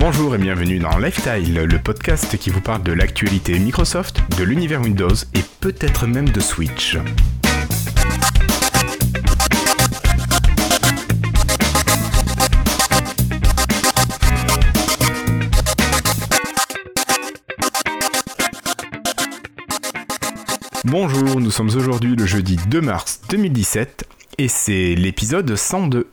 Bonjour et bienvenue dans Lifestyle, le podcast qui vous parle de l'actualité Microsoft, de l'univers Windows et peut-être même de Switch. Bonjour, nous sommes aujourd'hui le jeudi 2 mars 2017 et c'est l'épisode 102.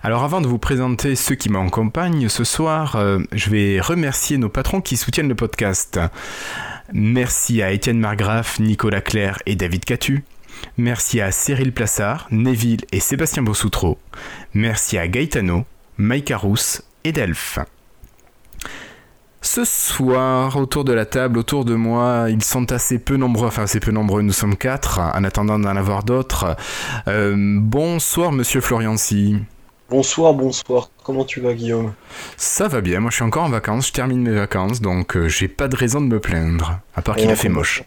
Alors avant de vous présenter ceux qui m'accompagnent ce soir, euh, je vais remercier nos patrons qui soutiennent le podcast. Merci à Étienne Margraff, Nicolas Claire et David Catu. Merci à Cyril Plassard, Neville et Sébastien Bossoutreau. Merci à Gaetano, Mike Arous et Delph. Ce soir, autour de la table, autour de moi, ils sont assez peu nombreux, enfin assez peu nombreux, nous sommes quatre, en attendant d'en avoir d'autres. Euh, bonsoir, monsieur Floriancy. Bonsoir, bonsoir. Comment tu vas, Guillaume? Ça va bien, moi je suis encore en vacances, je termine mes vacances, donc euh, j'ai pas de raison de me plaindre, à part qu'il a fait moche.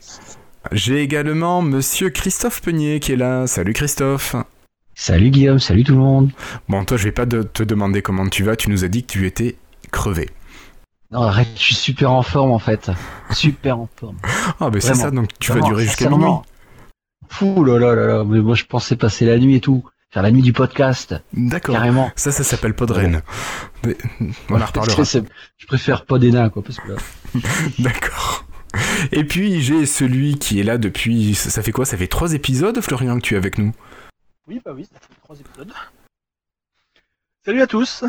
J'ai également monsieur Christophe Peunier qui est là. Salut Christophe. Salut Guillaume, salut tout le monde. Bon, toi, je vais pas te demander comment tu vas, tu nous as dit que tu étais crevé. Non, arrête, je suis super en forme en fait. Super en forme. Ah, mais c'est ça, donc tu vas durer jusqu'à minuit. Fou là là là là, mais moi je pensais passer la nuit et tout. Faire la nuit du podcast. D'accord. Carrément. Ça, ça s'appelle Podren. On en reparlera. Je préfère Podena quoi, parce que D'accord. Et puis j'ai celui qui est là depuis. Ça fait quoi? Ça fait trois épisodes, Florian, que tu es avec nous? Oui, bah oui, ça fait trois épisodes. Salut à tous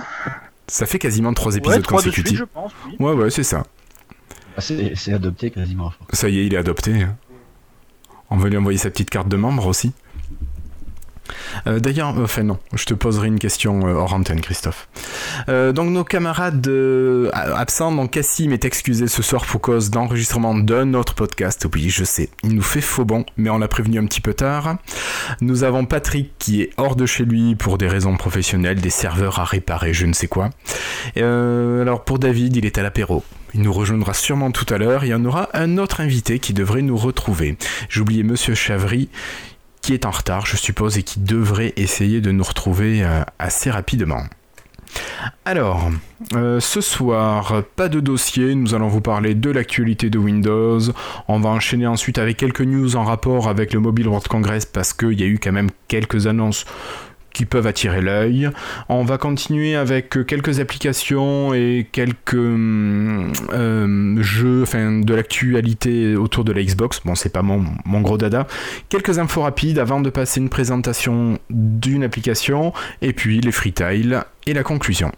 ça fait quasiment trois épisodes ouais, consécutifs. je pense, oui. Ouais, ouais, c'est ça. Ah, c'est adopté quasiment. Ça y est, il est adopté. Hein. On va lui envoyer sa petite carte de membre aussi. Euh, d'ailleurs, enfin non, je te poserai une question euh, hors antenne, Christophe. Euh, donc nos camarades absents, donc Cassim est excusé ce soir pour cause d'enregistrement d'un autre podcast. Oui, je sais, il nous fait faux bon, mais on l'a prévenu un petit peu tard. Nous avons Patrick qui est hors de chez lui pour des raisons professionnelles, des serveurs à réparer, je ne sais quoi. alors pour David, il est à l'apéro. Il nous rejoindra sûrement tout à l'heure et on aura un autre invité qui devrait nous retrouver. Oublié Monsieur Chavry est en retard, je suppose, et qui devrait essayer de nous retrouver euh, assez rapidement. Alors, euh, ce soir, pas de dossier, nous allons vous parler de l'actualité de Windows. On va enchaîner ensuite avec quelques news en rapport avec le Mobile World Congress parce qu'il y a eu quand même quelques annonces qui peuvent attirer l'œil. On va continuer avec quelques applications et quelques euh, jeux enfin, de l'actualité autour de la Xbox. Bon, c'est pas mon, mon, gros dada. Quelques infos rapides avant de passer une présentation d'une application et puis les freetiles et la conclusion.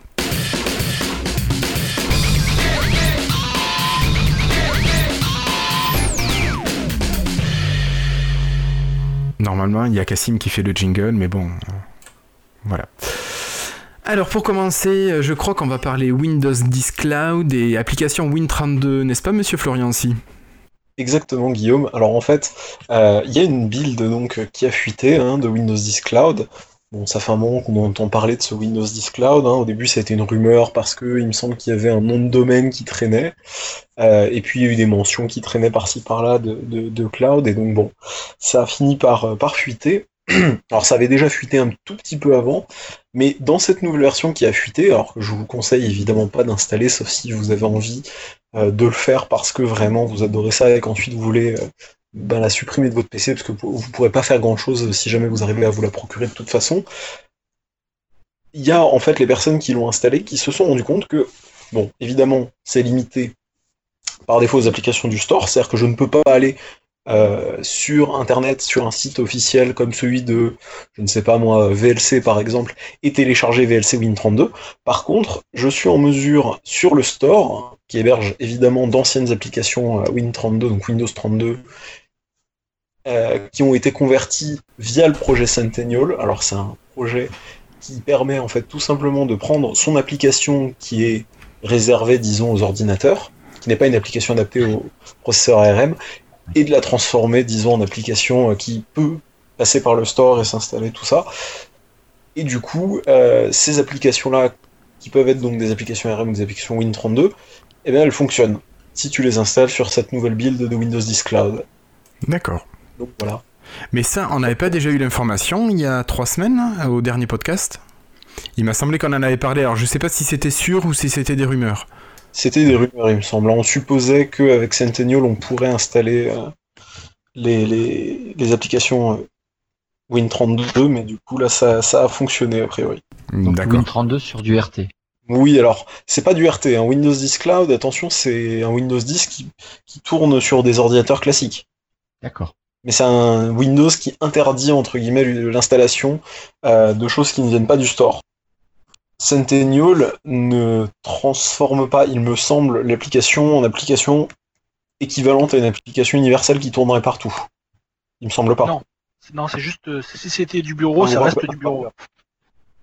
Normalement, il y a Cassim qui fait le jingle, mais bon, voilà. Alors pour commencer, euh, je crois qu'on va parler Windows 10 Cloud et application Win32, n'est-ce pas Monsieur Florian si Exactement Guillaume. Alors en fait, euh, il y a une build donc qui a fuité hein, de Windows 10 Cloud. Bon, ça fait un moment qu'on entend parler de ce Windows 10 Cloud. Hein. Au début, ça a été une rumeur parce que il me semble qu'il y avait un nom de domaine qui traînait. Euh, et puis, il y a eu des mentions qui traînaient par-ci par-là de, de, cloud. Et donc, bon, ça a fini par, par fuiter. Alors ça avait déjà fuité un tout petit peu avant, mais dans cette nouvelle version qui a fuité, alors que je vous conseille évidemment pas d'installer, sauf si vous avez envie euh, de le faire parce que vraiment vous adorez ça et qu'ensuite vous voulez euh, ben, la supprimer de votre PC, parce que vous ne pourrez pas faire grand chose si jamais vous arrivez à vous la procurer de toute façon. Il y a en fait les personnes qui l'ont installé qui se sont rendu compte que, bon, évidemment, c'est limité par défaut aux applications du store, c'est-à-dire que je ne peux pas aller euh, sur Internet, sur un site officiel comme celui de, je ne sais pas moi, VLC par exemple, et télécharger VLC Win32. Par contre, je suis en mesure sur le store, qui héberge évidemment d'anciennes applications euh, Win32, donc Windows 32, euh, qui ont été converties via le projet Centennial. Alors c'est un projet qui permet en fait tout simplement de prendre son application qui est réservée, disons, aux ordinateurs, qui n'est pas une application adaptée au processeur ARM, et de la transformer, disons, en application euh, qui peut passer par le store et s'installer, tout ça. Et du coup, euh, ces applications-là, qui peuvent être donc des applications RM ou des applications Win32, eh bien, elles fonctionnent si tu les installes sur cette nouvelle build de Windows 10 Cloud. D'accord. Donc voilà. Mais ça, on n'avait pas déjà eu l'information il y a trois semaines, au dernier podcast? Il m'a semblé qu'on en avait parlé, alors je sais pas si c'était sûr ou si c'était des rumeurs. C'était des rumeurs, il me semble. On supposait qu'avec Centennial, on pourrait installer euh, les, les, les applications euh, Win32, mais du coup, là, ça, ça a fonctionné, a priori. Donc D'accord. Win32 sur du RT. Oui, alors, c'est pas du RT, hein. Windows 10 Cloud, attention, c'est un Windows 10 qui, qui tourne sur des ordinateurs classiques. D'accord. Mais c'est un Windows qui interdit, entre guillemets, l'installation euh, de choses qui ne viennent pas du store. Centennial ne transforme pas, il me semble, l'application en application équivalente à une application universelle qui tournerait partout. Il me semble pas. Non. Non, c'est juste, euh, si c'était du bureau, Ah, ça reste du bureau.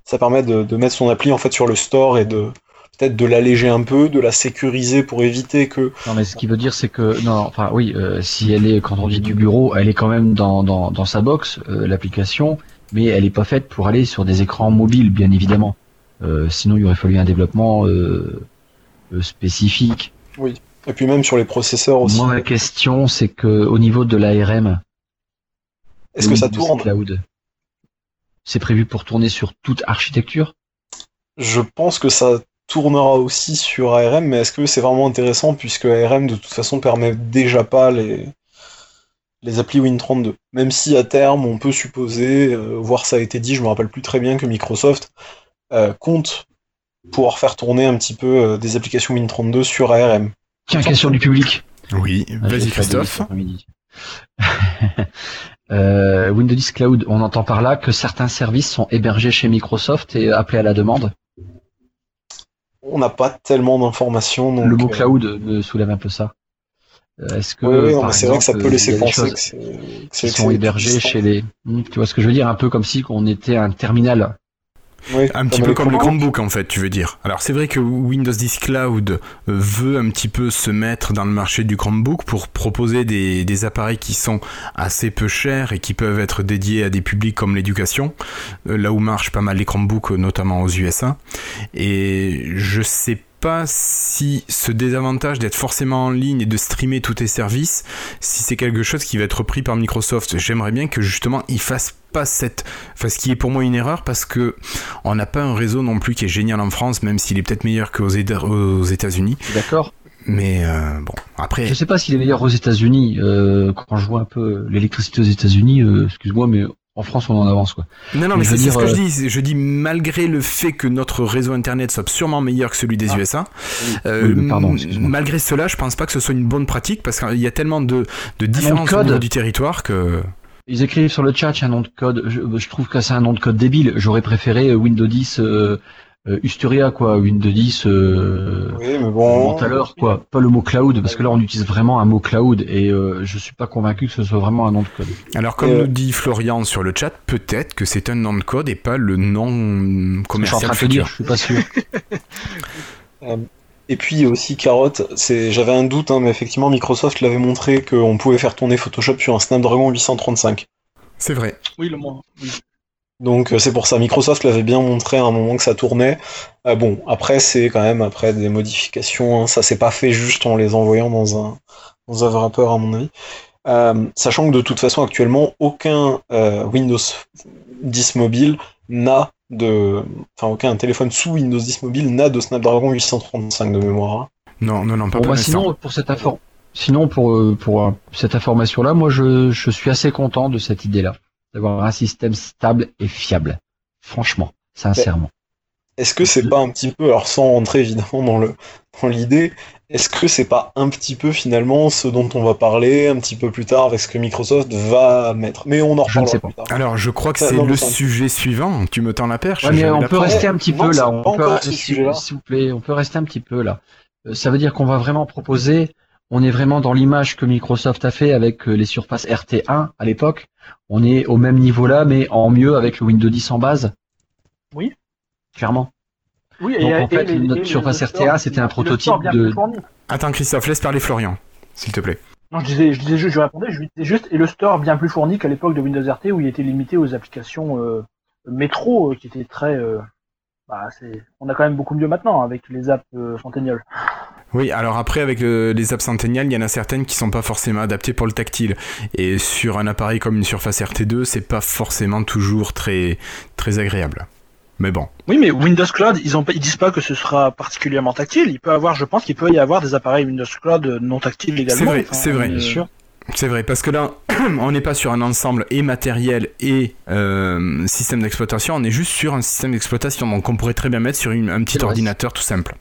Ça permet de, de mettre son appli en fait sur le store et de peut-être de l'alléger un peu, de la sécuriser pour éviter que Non, mais ce qui veut dire, c'est que non, enfin oui, euh, si elle est quand on dit du bureau, elle est quand même dans dans, dans sa box, euh, l'application, mais elle est pas faite pour aller sur des écrans mobiles, bien évidemment. Euh, sinon, il aurait fallu un développement euh, euh, spécifique. et puis même sur les processeurs aussi. Moi, ma question, c'est que au niveau de l'ARM, Est-ce que ça tourne? Cloud, c'est prévu pour tourner sur toute architecture? Je pense que ça tournera aussi sur ARM, mais est-ce que c'est vraiment intéressant puisque ARM de toute façon permet déjà pas les les applis Win32. Même si à terme on peut supposer, euh, voire ça a été dit, je me rappelle plus très bien que Microsoft euh, compte pouvoir faire tourner un petit peu euh, des applications Win32 sur ARM. Tiens, question du public. Oui, Ah, vas-y Christophe. Euh, Windows 10 Cloud, on entend par là que certains services sont hébergés chez Microsoft et appelés à la demande. On n'a pas tellement d'informations. donc, Le mot cloud me soulève un peu ça. Est-ce que oui, c'est vrai que ça peut laisser penser que c'est sont distant. chez les. Hmm, Tu vois ce que je veux dire? Un peu comme si on était un terminal. Oui, Un petit peu comme Chromebooks. Chromebooks en fait, tu veux dire. Alors c'est vrai que Windows 10 Cloud veut un petit peu se mettre dans le marché du Chromebook pour proposer des, des appareils qui sont assez peu chers et qui peuvent être dédiés à des publics comme l'éducation, euh, là où marchent pas mal les Chromebooks, notamment aux USA. Et je sais pas si ce désavantage d'être forcément en ligne et de streamer tous tes services, si c'est quelque chose qui va être repris par Microsoft. J'aimerais bien que justement ils fassent pas cette, enfin ce qui est pour moi une erreur parce que on n'a pas un réseau non plus qui est génial en France, même s'il est peut-être meilleur qu'aux Éta- aux États-Unis. D'accord Mais euh, bon, après, Je sais pas s'il est meilleur aux États-Unis. Euh, quand je vois un peu l'électricité aux États-Unis, euh, excuse-moi, mais en France on en avance quoi. non, non, mais c'est ce que je euh, dis. Je dis malgré le fait que notre réseau internet soit sûrement meilleur que celui des Ah. USA, Oui. euh, Oui, pardon, malgré cela, je pense pas que ce soit une bonne pratique parce qu'il y a tellement de, de différences au niveau du territoire que. Ils écrivent sur le chat un nom de code. Je, je trouve que c'est un nom de code débile. J'aurais préféré euh, Windows 10 euh, euh, Usturia quoi, Windows 10 euh, Oui, mais bon. tout à l'heure quoi, pas le mot cloud parce que là on utilise vraiment un mot cloud et euh, je suis pas convaincu que ce soit vraiment un nom de code. Alors, comme Euh, nous dit Florian sur le chat, peut-être que c'est un nom de code et pas le nom Je suis en commercial train de dire, futur. je suis pas sûr. Et puis aussi Carotte, c'est j'avais un doute, hein, mais effectivement Microsoft l'avait montré qu'on pouvait faire tourner Photoshop sur un Snapdragon 835. C'est vrai. Oui, le moins. Oui. Donc euh, c'est pour ça, Microsoft l'avait bien montré à un moment que ça tournait. Euh, bon, après c'est quand même après des modifications, hein, ça s'est pas fait juste en les envoyant dans un dans un wrapper à mon avis. Euh, sachant que de toute façon actuellement aucun euh, Windows 10 mobile n'a de, enfin aucun téléphone sous Windows 10 mobile n'a de Snapdragon 835 de mémoire. hein. Non, non, non, pas Bon, pour bah, sinon pour cette sinon pour pour cette information là, moi je je suis assez content de cette idée là, d'avoir un système stable et fiable. Franchement, sincèrement. Est-ce que c'est pas un petit peu, alors sans rentrer évidemment dans le dans l'idée, est-ce que c'est pas un petit peu finalement ce dont on va parler un petit peu plus tard avec ce que Microsoft va mettre? Mais on en Je ne reparlera sais plus tard. Alors, je crois que c'est le sujet suivant. Tu me tends la perche. Ouais, mais j'avais on peut rester un petit Non, peu là. On peut, encore ce s'il sujet-là. s'il vous plaît, on peut rester un petit peu là. Ça veut dire qu'on va vraiment proposer. On est vraiment dans l'image que Microsoft a fait avec euh, les surfaces RT1 à l'époque. On est au même niveau là, mais en mieux avec le Windows 10 en base. Oui. Clairement. Oui, Donc, et, en et fait, notre et surface store- RTA, c'était un prototype de-. Attends, Christophe, laisse parler Florian, s'il te plaît. Non, je disais, je disais juste, je répondais, je disais juste, et le store bien plus fourni qu'à l'époque de Windows RT où il était limité aux applications euh, métro euh, qui étaient très. euh, bah, c'est, on a quand même beaucoup mieux maintenant avec les apps euh, Centennial. Oui, alors après, avec euh, les apps Centennial, il y en a certaines qui sont pas forcément adaptées pour le tactile. Et sur un appareil comme une Surface RT2, c'est pas forcément toujours très, très agréable. Mais bon. Oui, mais Windows Cloud, ils, ont, ils disent pas que ce sera particulièrement tactile. Il peut avoir, je pense qu'il peut y avoir des appareils Windows Cloud non tactiles également. C'est vrai, c'est vrai. Bien sûr. C'est vrai, parce que là, on n'est pas sur un ensemble et matériel et euh, système d'exploitation, on est juste sur un système d'exploitation. Donc on pourrait très bien mettre sur une, un petit vrai. ordinateur tout simple.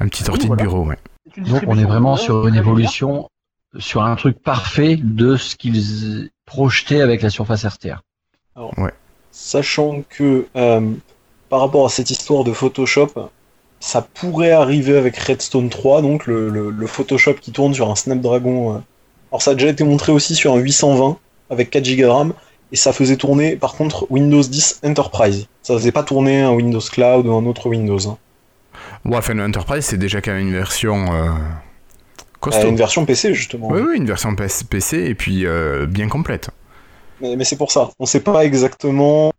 Un petit Ah oui, ordi voilà. de bureau, ouais. Donc on est vraiment sur une évolution, sur un truc parfait de ce qu'ils projetaient avec la surface RTR. Sachant que euh, par rapport à cette histoire de Photoshop, ça pourrait arriver avec Redstone 3, donc le, le- le Photoshop qui tourne sur un Snapdragon. euh. Alors ça a déjà été montré aussi sur un 820 avec 4 Go de RAM, et ça faisait tourner par contre Windows 10 Enterprise. Ça faisait pas tourner un Windows Cloud ou un autre Windows. hein. Le Enterprise, c'est déjà quand même une version euh, Euh, costaud. une version PC justement. Oui, oui, une version PC et puis euh, bien complète. Mais, mais c'est pour ça. On sait pas exactement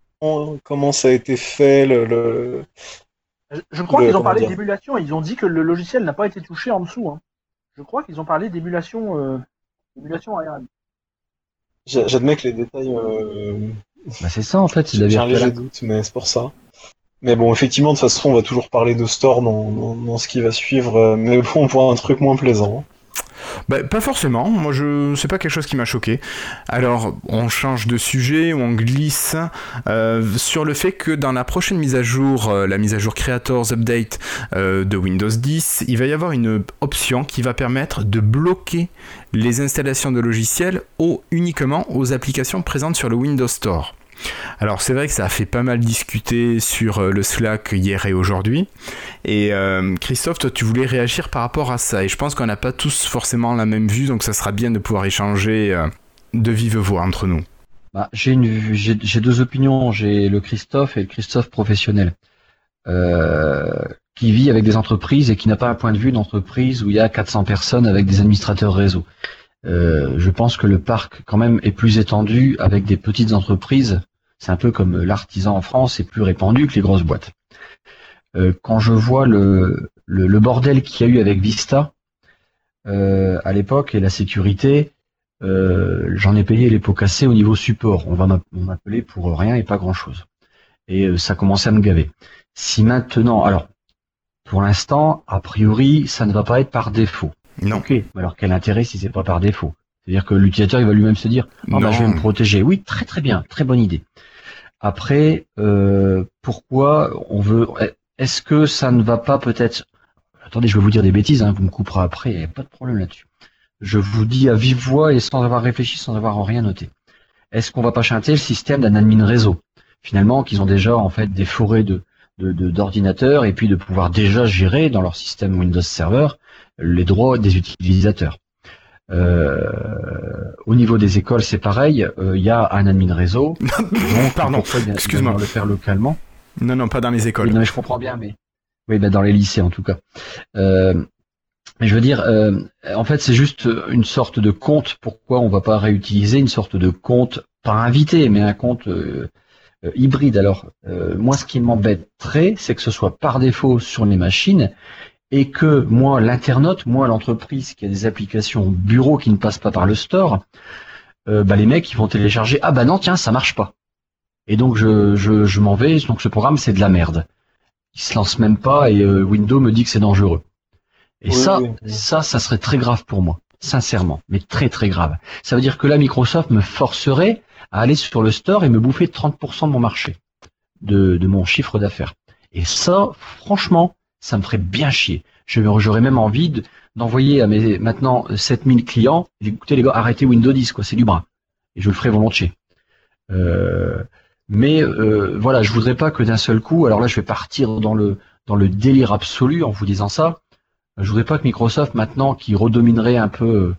comment ça a été fait. Le, le- Je- crois qu'ils ont parlé d'émulation. Ils ont dit que le logiciel n'a pas été touché en dessous. hein. Je crois qu'ils ont parlé d'émulation, euh, d'émulation ARM. j'a- J'admets que les détails. euh, Bah, c'est ça en fait, J'ai un léger doute, mais c'est pour ça. Mais bon, effectivement, de toute façon, on va toujours parler de Store dans, dans, ce qui va suivre, euh, mais bon, pour un truc moins plaisant. Bah, pas forcément, moi je c'est pas quelque chose qui m'a choqué. Alors on change de sujet, on glisse euh, sur le fait que dans la prochaine mise à jour, euh, la mise à jour Creators Update euh, de Windows 10, il va y avoir une option qui va permettre de bloquer les installations de logiciels au, uniquement aux applications présentes sur le Windows Store. Alors c'est vrai que ça a fait pas mal discuter sur euh, le Slack hier et aujourd'hui. Et euh, Christophe, toi tu voulais réagir par rapport à ça. Et je pense qu'on n'a pas tous forcément la même vue, donc ça sera bien de pouvoir échanger euh, de vive voix entre nous. Bah, j'ai deux opinions. J'ai le Christophe et le Christophe professionnel, qui vit avec des entreprises et qui n'a pas un point de vue d'entreprise où il y a 400 personnes avec des administrateurs réseau. Je pense que le parc quand même est plus étendu avec des petites entreprises. C'est un peu comme l'artisan en France, c'est plus répandu que les grosses boîtes. Euh, quand je vois le, le, le bordel qu'il y a eu avec Vista euh, à l'époque et la sécurité, euh, j'en ai payé les pots cassés au niveau support. On va m'appeler pour rien et pas grand chose. Et euh, ça commençait à me gaver. Si maintenant, alors, pour l'instant, a priori, ça ne va pas être par défaut. Non. Ok, alors quel intérêt si c'est pas par défaut? C'est-à-dire que l'utilisateur, il va lui-même se dire, bah, Non. je vais me protéger. Oui, très très bien, très bonne idée. Après, euh, pourquoi on veut Est-ce que ça ne va pas peut-être Attendez, je vais vous dire des bêtises, hein, vous me couperez après, il n'y a pas de problème là-dessus. Je vous dis à vive voix et sans avoir réfléchi, sans avoir rien noté. Est-ce qu'on va pas chanter le système d'un admin réseau? Finalement, qu'ils ont déjà en fait des forêts de d'ordinateurs et puis de pouvoir déjà gérer dans leur système Windows Server les droits des utilisateurs. Euh, au niveau des écoles, c'est pareil. euh, Il y a un admin réseau. Donc, Pardon, excuse-moi. le faire localement. Non, non, pas dans les Oui, écoles. non, mais je comprends bien, mais oui, ben dans les lycées en tout cas. Euh, mais je veux dire, euh, en fait, c'est juste une sorte de compte. Pourquoi on va pas réutiliser une sorte de compte, pas invité, mais un compte euh, euh, hybride? Alors, euh, moi, ce qui m'embêterait, c'est que ce soit par défaut sur les machines et que moi, l'internaute, moi, l'entreprise qui a des applications bureau qui ne passent pas par le store, euh, bah, les mecs, ils vont télécharger. Ah bah non, tiens, ça marche pas. Et donc je, je, je m'en vais. Donc ce programme, c'est de la merde. Il se lance même pas et euh, Windows me dit que c'est dangereux. Et Oui, ça, oui. ça, ça serait très grave pour moi, sincèrement, mais très très grave. Ça veut dire que là, Microsoft me forcerait à aller sur le store et me bouffer 30% de mon marché, de, de mon chiffre d'affaires. Et ça, franchement, ça me ferait bien chier. J'aurais même envie de- d'envoyer à mes maintenant 7000 clients, écoutez les gars, arrêtez Windows 10, quoi, c'est du bras. Et je le ferai volontiers. Euh, mais euh, voilà, je voudrais pas que d'un seul coup, alors là je vais partir dans le dans le délire absolu en vous disant ça. Je voudrais pas que Microsoft maintenant, qui redominerait un peu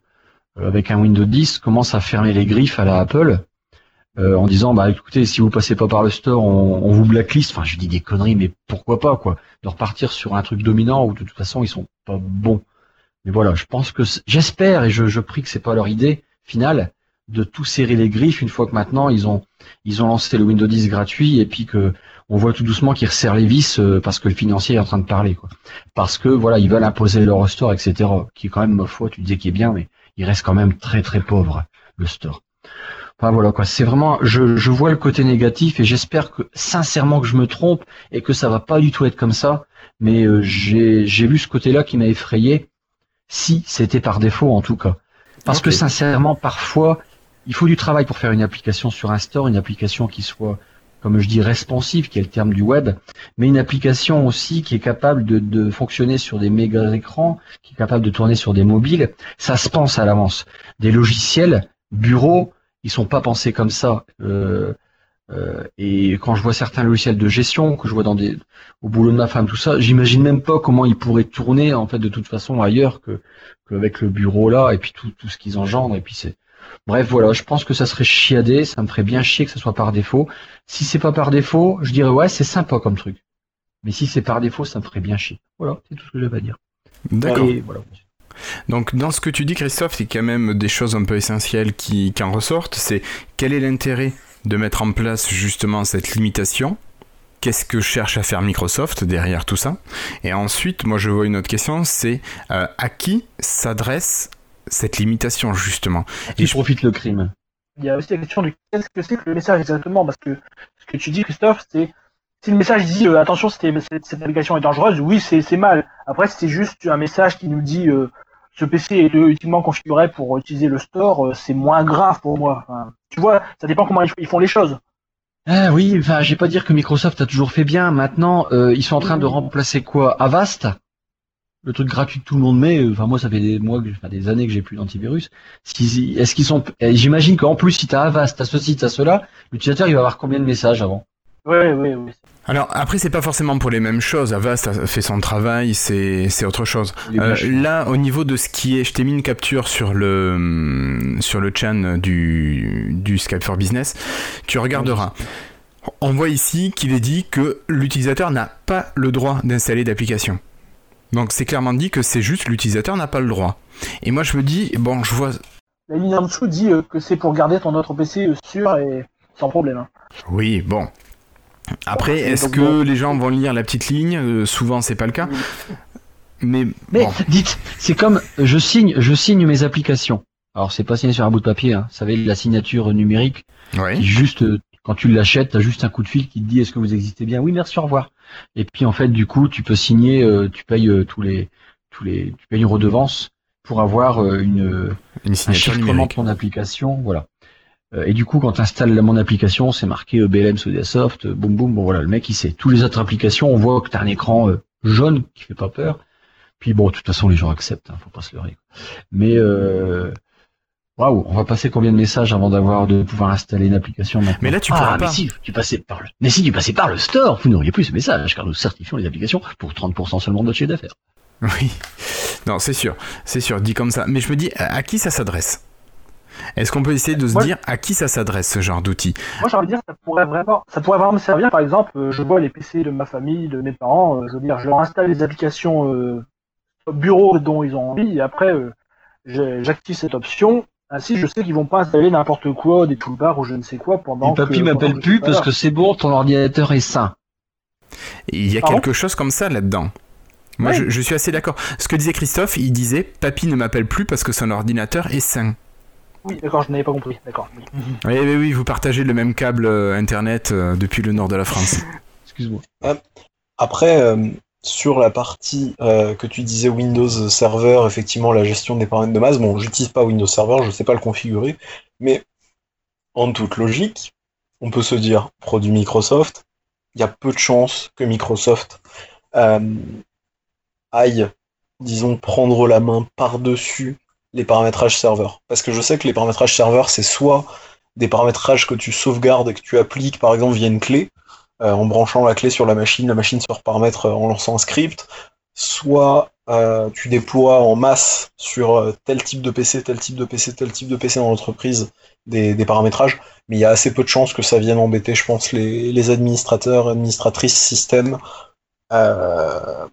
euh, avec un Windows 10, commence à fermer les griffes à la Apple euh, en disant bah écoutez, si vous passez pas par le store, on, vous blacklist. Enfin, je dis des conneries, mais pourquoi pas quoi De repartir sur un truc dominant où de toute façon ils sont pas bons. Mais voilà, je pense que j'espère et je, prie que c'est pas leur idée finale de tout serrer les griffes une fois que maintenant ils ont ils ont lancé le Windows 10 gratuit et puis que on voit tout doucement qu'ils resserrent les vis euh, parce que le financier est en train de parler quoi. Parce que voilà, ils veulent imposer leur store, etc. Qui est quand même, ma foi, tu disais qu'il est bien, mais il reste quand même très très pauvre le store. Enfin voilà quoi, c'est vraiment, je, je vois le côté négatif et j'espère que sincèrement que je me trompe et que ça va pas du tout être comme ça. Mais euh, j'ai j'ai vu ce côté-là qui m'a effrayé. Si c'était par défaut en tout cas, parce que sincèrement parfois il faut du travail pour faire une application sur un store, une application qui soit comme je dis responsive, qui est le terme du web, mais une application aussi qui est capable de, de fonctionner sur des méga écrans, qui est capable de tourner sur des mobiles. Ça se pense à l'avance. Des logiciels bureaux ils sont pas pensés comme ça. Euh, euh, et quand je vois certains logiciels de gestion que je vois dans des au boulot de ma femme, tout ça, j'imagine même pas comment ils pourraient tourner en fait de toute façon ailleurs que qu'avec le bureau là et puis tout, tout ce qu'ils engendrent et puis c'est bref voilà, je pense que ça serait chiadé, ça me ferait bien chier que ça soit par défaut. Si c'est pas par défaut, je dirais ouais c'est sympa comme truc. Mais si c'est par défaut, ça me ferait bien chier. Voilà, c'est tout ce que j'avais à dire. D'accord. Voilà. Donc dans ce que tu dis Christophe, a quand même des choses un peu essentielles qui, qui en ressortent. C'est quel est l'intérêt de mettre en place justement cette limitation? Qu'est-ce que cherche à faire Microsoft derrière tout ça? Et ensuite, moi je vois une autre question, c'est euh, à qui s'adresse cette limitation justement? Qui Et je- profite le crime? Il y a aussi la question de qu'est-ce que c'est que le message exactement, parce que ce que tu dis, Christophe, c'est si le message dit euh, attention, c'était- cette, cette navigation est dangereuse, oui, c'est mal. Après, si c'est juste un message qui nous dit euh, ce PC est utilement configuré pour utiliser le store, euh, c'est moins grave pour moi. Enfin, tu vois, ça dépend comment ils, font les choses. Ah oui, enfin, je vais pas dire que Microsoft a toujours fait bien. Maintenant, ils sont en train de remplacer quoi? Avast, le truc gratuit que tout le monde met. Enfin, moi, ça fait des mois, enfin, des années que j'ai plus d'antivirus. Est-ce est-ce qu'ils sont eh, J'imagine qu'en plus, si t'as Avast, t'as ceci, t'as cela, l'utilisateur, il va avoir combien de messages avant? Oui, oui, oui. Alors après, c'est pas forcément pour les mêmes choses. Avast a fait son travail, c'est c'est autre chose. Euh, là, au niveau de ce qui est, je t'ai mis une capture sur le hum, sur le chan du du Skype for Business. Tu regarderas. On voit ici qu'il est dit que l'utilisateur n'a pas le droit d'installer d'application. Donc c'est clairement dit que c'est juste l'utilisateur n'a pas le droit. Et moi je me dis bon, je vois La ligne en dessous dit euh, que c'est pour garder ton autre PC euh, sûr et sans problème. hein. oui, bon. Après, est-ce que bon. les gens vont lire la petite ligne? Euh, Souvent, c'est pas le cas. Mais, Mais bon. dites, c'est comme je signe, je signe mes applications. Alors, c'est pas signé sur un bout de papier. Hein. Vous savez, la signature numérique. Ouais. qui juste quand tu l'achètes, t'as juste un coup de fil qui te dit est-ce que vous existez bien? Oui, merci, au revoir. Et puis en fait, du coup, tu peux signer, euh, tu payes euh, tous les tous les tu payes une redevance pour avoir euh, une Une un chiffrement de ton application, voilà. Euh, et du coup, quand tu installes mon application, c'est marqué euh, BLM Sodiasoft, euh, boum boum, bon voilà, le mec il sait. Tous les autres applications, on voit que t'as un écran jaune qui fait pas peur. Puis bon, de toute façon, les gens acceptent, hein, faut pas se leurrer. Mais euh, waouh, on va passer combien de messages avant d'avoir de pouvoir installer une application maintenant Mais là, tu ah, pourras mais pas. si, tu passais par le... Mais si tu passais par le store, vous n'auriez plus ce message, car nous certifions les applications pour 30% seulement de notre chiffre d'affaires. Oui. Non, c'est sûr. C'est sûr, dit comme ça. Mais je me dis, à qui ça s'adresse? Est-ce qu'on peut essayer de se dire à qui ça s'adresse ce genre d'outil Moi, j'ai envie de dire, ça pourrait vraiment, ça pourrait vraiment me servir. Par exemple, euh, je vois les PC de ma famille, de mes parents. euh, je veux dire, je leur installe les applications euh, bureau dont ils ont envie, et après, euh, j'active cette option. Ainsi, je sais qu'ils vont pas installer n'importe quoi, des toolbars ou je ne sais quoi pendant Et papy que, m'appelle plus parce là. que c'est bon, ton ordinateur est sain. Il y a Pardon? quelque chose comme ça là-dedans. Moi, je, je suis assez d'accord. Ce que disait Christophe, il disait Papy ne m'appelle plus parce que son ordinateur est sain. Oui, d'accord, je n'avais pas compris. D'accord. oui. Oui, oui, oui, vous partagez le même câble euh, internet euh, depuis le nord de la France. Excuse-moi. Après, euh, sur la partie euh, que tu disais Windows Server, effectivement, la gestion des paramètres de base, bon, j'utilise pas Windows Server, je sais pas le configurer, mais en toute logique, on peut se dire, produit Microsoft, il y a peu de chances que Microsoft euh, aille, disons, prendre la main par-dessus les paramétrages serveurs. Parce que je sais que les paramétrages serveurs, c'est soit des paramétrages que tu sauvegardes et que tu appliques, par exemple, via une clé, euh, en branchant la clé sur la machine, la machine se reparamètre euh, en lançant un script, soit euh, tu déploies en masse sur tel type de PC, tel type de PC, tel type de PC dans l'entreprise des, paramétrages, mais il y a assez peu de chances que ça vienne embêter, je pense, les, administrateurs, administratrices système. Euh,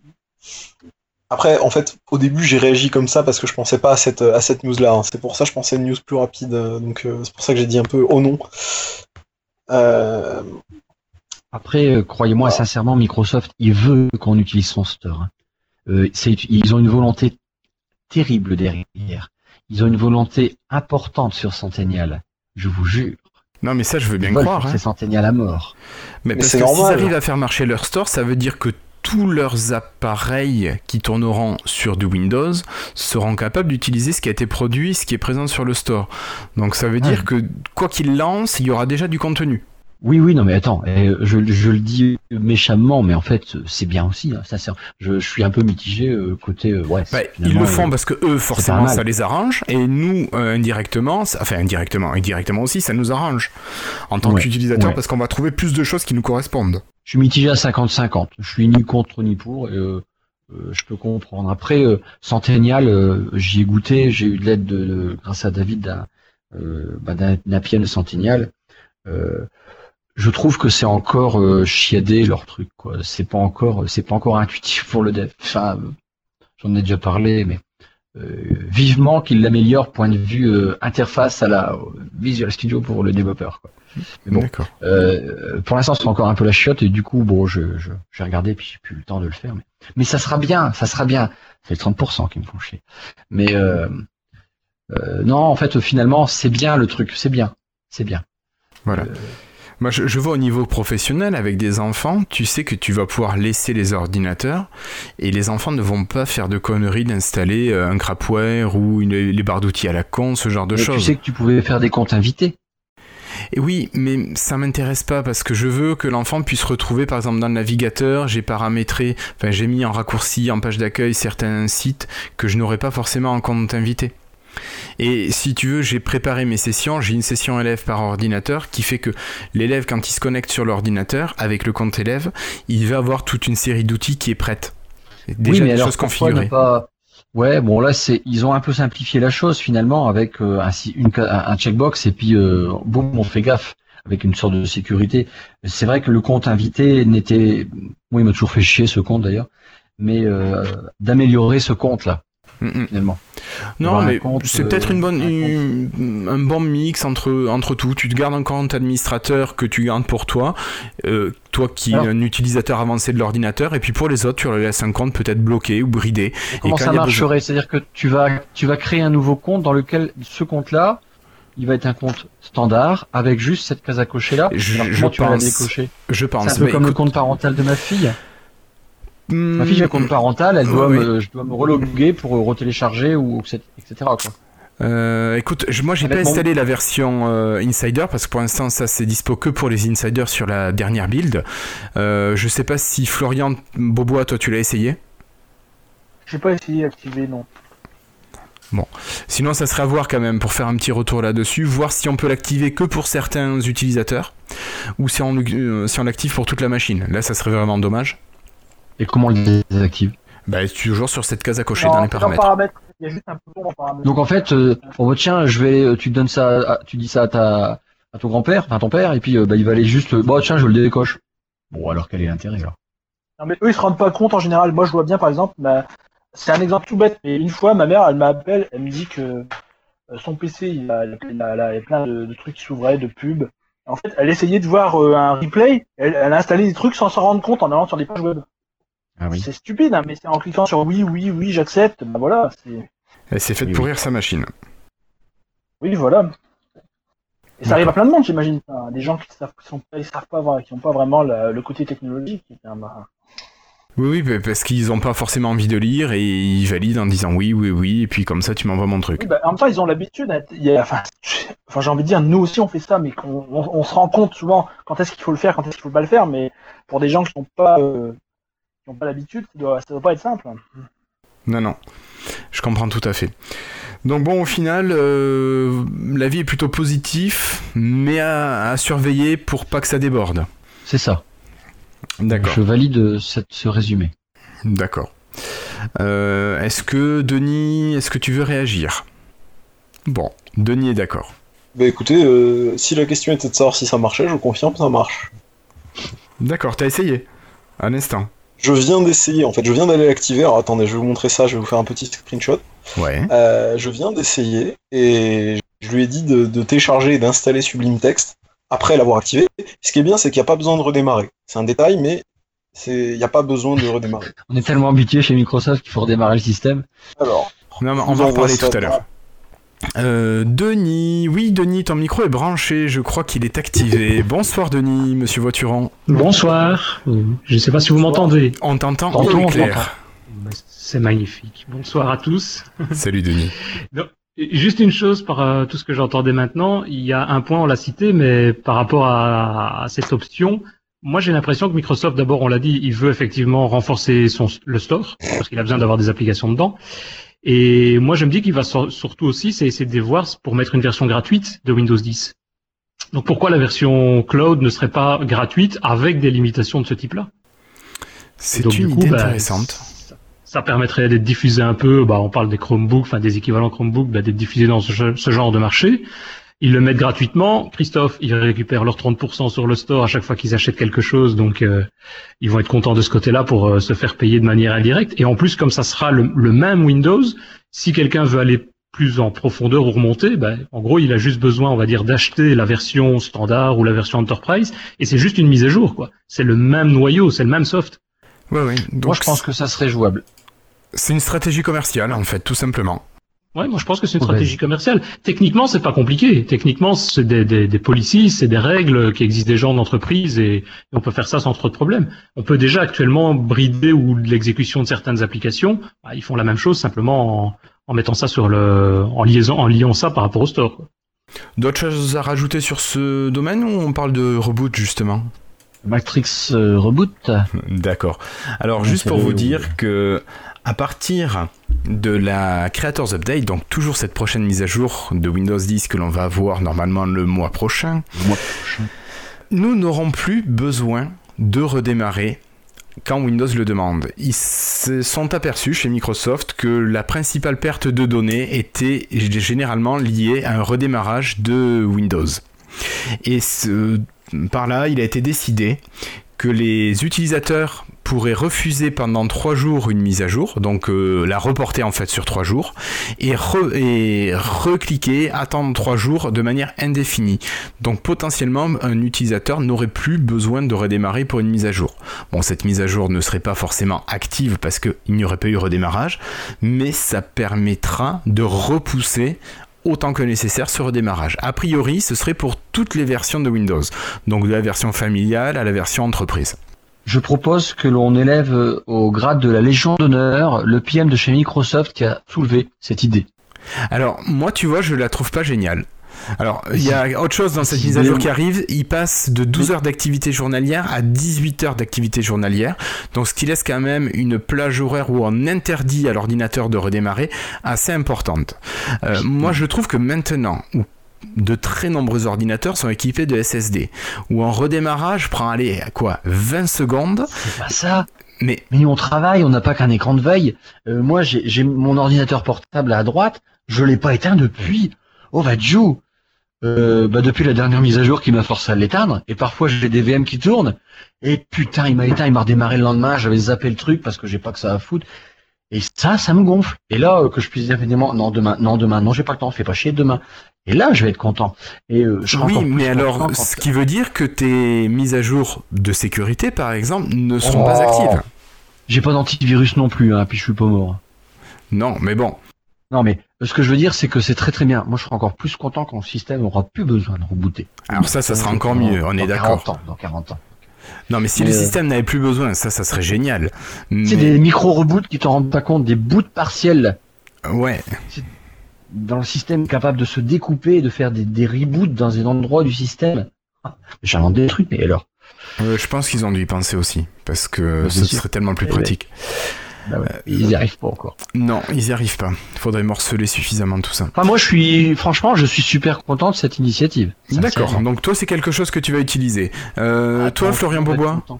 Après, en fait, au début, j'ai réagi comme ça parce que je pensais pas à cette, à cette news-là. hein. C'est pour ça que je pensais à une news plus rapide. euh, Donc, euh, c'est pour ça que j'ai dit un peu oh non. Euh, Après, euh, croyez-moi Voilà. sincèrement, Microsoft, il veut qu'on utilise son store. hein. Euh, c'est- ils ont une volonté terrible derrière. Ils ont une volonté importante sur Centennial. Je vous jure. Non, mais ça, je veux bien croire. hein. Centennial à mort. Mais, Mais parce c'est que s'ils arrivent à faire marcher leur store, ça veut dire que tous leurs appareils qui tourneront sur du Windows seront capables d'utiliser ce qui a été produit, ce qui est présent sur le store. Donc ça veut dire Ouais. que quoi qu'ils lancent, il y aura déjà du contenu. Oui, oui, non, mais attends, eh, je, je le dis méchamment, mais en fait, c'est bien aussi. hein, ça, sert- je, je suis un peu mitigé euh, côté. euh, ouais, Bah, ils le finalement, font euh, parce que eux, forcément, ça les arrange, et nous, euh, indirectement, ça- enfin indirectement, indirectement aussi, ça nous arrange en tant Ouais, qu'utilisateur ouais. parce qu'on va trouver plus de choses qui nous correspondent. Je suis mitigé à 50-50. Je suis ni contre ni pour. et, euh, euh, je peux comprendre. Après, euh, Centennial, euh, j'y ai goûté. J'ai eu de l'aide de, de- grâce à David d'un euh, bah, de Centennial. Euh, je trouve que c'est encore euh, chiadé leur truc. quoi. C'est pas encore, c'est pas encore intuitif pour le dev. Enfin, euh, j'en ai déjà parlé, mais euh, vivement qu'il l'améliore point de vue euh, interface à la Visual Studio pour le développeur. Quoi. Mais bon. Euh, pour l'instant, c'est encore un peu la chiotte et du coup, bon, je, je, j'ai regardé puis j'ai plus le temps de le faire. Mais, mais ça sera bien, ça sera bien. C'est les 30% qui me font chier. Mais euh, euh, non, en fait, finalement, c'est bien le truc, c'est bien, c'est bien. Voilà. Moi, je, je vois au niveau professionnel, avec des enfants, tu sais que tu vas pouvoir laisser les ordinateurs et les enfants ne vont pas faire de conneries d'installer euh, un crapware ou une- les barres d'outils à la con, ce genre de mais tu choses. sais que tu pouvais faire des comptes invités. Et oui, mais ça m'intéresse pas parce que je veux que l'enfant puisse retrouver, par exemple, dans le navigateur, j'ai paramétré, enfin, j'ai mis en raccourci, en page d'accueil, certains sites que je n'aurais pas forcément en compte invité. Et si tu veux, j'ai préparé mes sessions, j'ai une session élève par ordinateur qui fait que l'élève, quand il se connecte sur l'ordinateur avec le compte élève, il va avoir toute une série d'outils qui est prête. Déjà oui, mais des alors choses configurées. pas Ouais, bon là c'est ils ont un peu simplifié la chose finalement avec euh, un, une, un checkbox et puis euh, boum on fait gaffe avec une sorte de sécurité. C'est vrai que le compte invité n'était, moi il m'a toujours fait chier ce compte d'ailleurs, mais euh, d'améliorer ce compte là Mm, mm. finalement. Non, mais c'est euh, peut-être une bonne, un compte. une- un bon mix entre, entre tout. Tu te gardes un compte administrateur que tu gardes pour toi, euh, toi qui es un utilisateur avancé de l'ordinateur, et puis pour les autres, tu leur laisses un compte peut-être bloqué ou bridé. Et comment quand ça marcherait? C'est-à-dire que tu vas tu vas créer un nouveau compte dans lequel ce compte là il va être un compte standard avec juste cette case à cocher là. Je- Alors, je tu vas la pense. décocher? Je C'est pense. un peu Mais comme le compte parental de ma fille. Ma fille, j'ai un compte parental, elle doit Oui. me, je dois me reloguer pour euh, retélécharger ou etc. quoi. euh, écoute, je- moi j'ai pas installé la version euh, Insider parce que pour l'instant ça c'est dispo que pour les insiders sur la dernière build. Euh, je sais pas si Florian Bobois, toi tu l'as essayé? J'ai pas essayé d'activer, non. Sinon, ça serait à voir quand même pour faire un petit retour là-dessus, voir si on peut l'activer que pour certains utilisateurs ou si on, euh, si on l'active pour toute la machine. Là, ça serait vraiment dommage. Et comment on le désactive Bah, toujours sur cette case à cocher Non, dans les paramètres. Il y a juste un en paramètres. Donc en fait, euh, bon bah, tiens, je vais, euh, tu donnes ça, à- tu dis ça à ta, à ton grand-père, enfin ton père, et puis euh, bah, il va aller juste, bon tiens, je le décoche. Bon alors quel est l'intérêt alors? Non, mais eux, ils se rendent pas compte en général. Moi, je vois bien, par exemple, ma- c'est un exemple tout bête, mais une fois, ma mère, elle m'appelle, elle me dit que son PC, il a, il a- il a- il y a plein de, de trucs qui s'ouvraient, de pubs. En fait, elle essayait de voir euh, un replay, elle, elle a installé des trucs sans s'en rendre compte en allant sur des pages web. Ah C'est stupide, hein, mais c'est en cliquant sur oui, oui, oui, j'accepte, bah voilà, c'est... Elle s'est fait Oui, pourrir sa machine. Oui, voilà. Et ça arrive à plein de monde, j'imagine. Des gens qui savent, qui sont, pas- ils savent pas, voir- qui n'ont pas vraiment le côté technologique. bah, Oui, oui, parce qu'ils n'ont pas forcément envie de lire et ils valident en disant oui, oui, oui, et puis comme ça, tu m'envoies mon truc. Oui, bah, en même temps, ils ont l'habitude. Enfin, enfin, j'ai envie de dire, nous aussi, on fait ça, mais qu'on on, on se rend compte souvent quand est-ce qu'il faut le faire, quand est-ce qu'il faut pas le faire. Mais pour des gens qui n'ont pas, euh, n'ont pas l'habitude, ça doit, ça doit pas être simple. Non, non, je comprends tout à fait. Donc bon, au final, euh, l'avis est plutôt positif, mais à, à surveiller pour pas que ça déborde. C'est ça. D'accord. Je valide euh, cette, ce résumé. D'accord. Euh, est-ce que Denis, est-ce que tu veux réagir? Bon, Denis est d'accord. Bah écoutez, euh, si la question était de savoir si ça marchait, je confirme que ça marche. D'accord, t'as essayé Un instant. Je viens d'essayer, en fait, je viens d'aller l'activer. Alors attendez, je vais vous montrer ça, je vais vous faire un petit screenshot. Ouais. Euh, je viens d'essayer et je lui ai dit de, de télécharger et d'installer Sublime Text après l'avoir activé. Ce qui est bien, c'est qu'il n'y a pas besoin de redémarrer. C'est un détail, mais c'est- il n'y a pas besoin de redémarrer. On est tellement habitué chez Microsoft qu'il faut redémarrer le système. Alors, Non, on vous va en reparler tout à l'heure. Euh, Denis, oui Denis, ton micro est branché, je crois qu'il est activé. Bonsoir Denis, monsieur Voituron. Bonsoir, je ne sais pas si vous m'entendez. On t'entend on clair. C'est magnifique. Bonsoir à tous. Salut Denis. Juste une chose par euh, tout ce que j'entendais maintenant, il y a un point, on l'a cité, mais par rapport à, à cette option, moi j'ai l'impression que Microsoft, d'abord on l'a dit, il veut effectivement renforcer son, le store, parce qu'il a besoin d'avoir des applications dedans. Et moi je me dis qu'il va sur- surtout aussi, c'est essayer de voir pour mettre une version gratuite de Windows 10. Donc pourquoi la version cloud ne serait pas gratuite avec des limitations de ce type-là? C'est une du coup, idée bah, intéressante. Ça, ça permettrait d'être diffusé un peu. Bah, on parle des Chromebooks, enfin des équivalents Chromebooks, bah, d'être diffusé dans ce, ce genre de marché. Ils le mettent gratuitement. Christophe, ils récupèrent leurs 30% sur le store à chaque fois qu'ils achètent quelque chose, donc euh, ils vont être contents de ce côté-là pour euh, se faire payer de manière indirecte. Et en plus, comme ça sera le, le même Windows, si quelqu'un veut aller plus en profondeur ou remonter, bah, en gros, il a juste besoin, on va dire, d'acheter la version standard ou la version Enterprise, et c'est juste une mise à jour, quoi. C'est le même noyau, c'est le même soft. Ouais, ouais. Donc, Moi, je pense que ça serait jouable. c'est une stratégie commerciale en fait, tout simplement. Ouais, moi je pense que c'est une stratégie commerciale. Techniquement, c'est pas compliqué. Techniquement, c'est des, des, des policies, c'est des règles qui existent déjà en entreprise et, et on peut faire ça sans trop de problèmes. On peut déjà actuellement brider ou l'exécution de certaines applications. Bah, ils font la même chose simplement en, en mettant ça sur le, en liaison, en liant ça par rapport au store. D'autres choses à rajouter sur ce domaine ou on parle de reboot justement? Matrix euh, Reboot. D'accord. Alors Ouais, juste pour vous dire que à partir de la Creators Update, donc toujours cette prochaine mise à jour de Windows 10 que l'on va avoir normalement le mois prochain, Le mois prochain. nous n'aurons plus besoin de redémarrer quand Windows le demande. Ils se sont aperçus chez Microsoft que la principale perte de données était généralement liée à un redémarrage de Windows. Et ce- par là, il a été décidé que les utilisateurs pourraient refuser pendant trois jours une mise à jour, donc euh, la reporter en fait sur trois jours, et, re- recliquer, attendre trois jours de manière indéfinie. Donc potentiellement, un utilisateur n'aurait plus besoin de redémarrer pour une mise à jour. Bon, cette mise à jour ne serait pas forcément active parce qu'il n'y aurait pas eu redémarrage, mais ça permettra de repousser autant que nécessaire ce redémarrage. A priori, ce serait pour toutes les versions de Windows, donc de la version familiale à la version entreprise. Je propose que l'on élève euh, au grade de la Légion d'honneur le PM de chez Microsoft qui a soulevé cette idée. Alors, moi, tu vois, je la trouve pas géniale. Alors, il y a autre chose dans cette mise à jour qui arrive. Il passe de 12 heures d'activité journalière à 18 heures d'activité journalière. Donc, ce qui laisse quand même une plage horaire où on interdit à l'ordinateur de redémarrer assez importante. Euh, moi, je trouve que maintenant, où de très nombreux ordinateurs sont équipés de SSD, où en redémarrage prend, allez, quoi, 20 secondes, C'est pas ça. mais Mais on travaille, on n'a pas qu'un écran de veille. Euh, moi, j'ai j'ai mon ordinateur portable à droite, je l'ai pas éteint depuis. Oh, va Dieu euh, bah depuis la dernière mise à jour qui m'a forcé à l'éteindre. Et parfois, j'ai des VM qui tournent. Et putain, il m'a éteint, il m'a redémarré le lendemain. J'avais zappé le truc parce que j'ai pas que ça à foutre. Et ça, ça me gonfle. Et là, euh, que je puisse dire évidemment, non demain, non demain, non j'ai pas le temps, fais pas chier demain. Et là, je vais être content. Et euh, je Oui, mais alors, ce qui veut dire que tes mises à jour de sécurité, par exemple, ne seront Oh. pas actives. J'ai pas d'antivirus non plus, hein, puis je suis pas mort. Non, mais bon. Non, mais euh, ce que je veux dire, c'est que c'est très très bien. Moi, je serai encore plus content quand le système aura plus besoin de rebooter. Alors ça, ça sera Dans- encore mieux, on est dans d'accord. 40 ans, dans 40 ans. Non, mais si Mais, le euh, système n'avait plus besoin, ça, ça serait génial. C'est des micro-reboots qui t'en rendent pas compte, des bouts partiels Ouais. dans le système capable de se découper et de faire des, des reboots dans des endroits du système. Ah, J'invente des trucs, mais alors Euh, je pense qu'ils ont dû y penser aussi, parce que Bah, ce serait tellement plus Eh ouais. Bah ouais, ils y arrivent pas encore. Non, ils y arrivent pas. Faudrait morceler suffisamment tout ça. Enfin, moi, je suis, franchement, je suis super content de cette initiative. D'accord. Donc toi, c'est quelque chose que tu vas utiliser. Euh, Attends, toi, Florian content.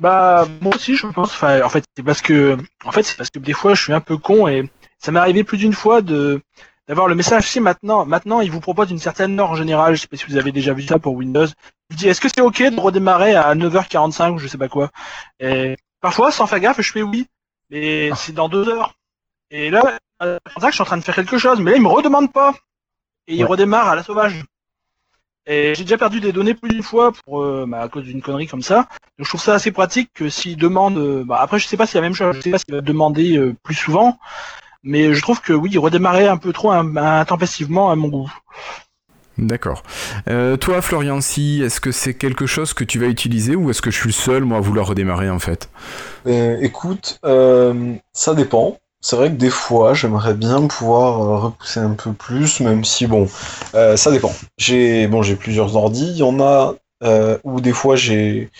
Bah moi aussi je pense. Enfin en fait c'est parce que en fait c'est parce que des fois je suis un peu con et ça m'est arrivé plus d'une fois de d'avoir le message si maintenant maintenant il vous propose une certaine heure en général. Je sais pas si vous avez déjà vu ça pour Windows. Il dit est-ce que c'est ok de redémarrer à 9h45 ou je sais pas quoi? Et parfois sans faire gaffe je fais oui mais Ah. c'est dans deux heures. Et là je suis en train de faire quelque chose mais là il me redemande pas et il redémarre à la sauvage. Et j'ai déjà perdu des données plus d'une fois pour euh, bah, à cause d'une connerie comme ça. Donc je trouve ça assez pratique que s'il demande. euh, bah, après je sais pas si c'est la même chose. Je sais pas s'il va demander euh, plus souvent. Mais je trouve que oui, il redémarrait un peu trop intempestivement à mon goût. D'accord. Euh, toi, Florian, si, est-ce que c'est quelque chose que tu vas utiliser ou est-ce que je suis le seul, moi, à vouloir redémarrer en fait? Euh, Écoute, euh, ça dépend. C'est vrai que des fois, j'aimerais bien pouvoir repousser un peu plus, même si bon, ça dépend. J'ai bon, plusieurs ordi. Il y en a où des fois j'ai.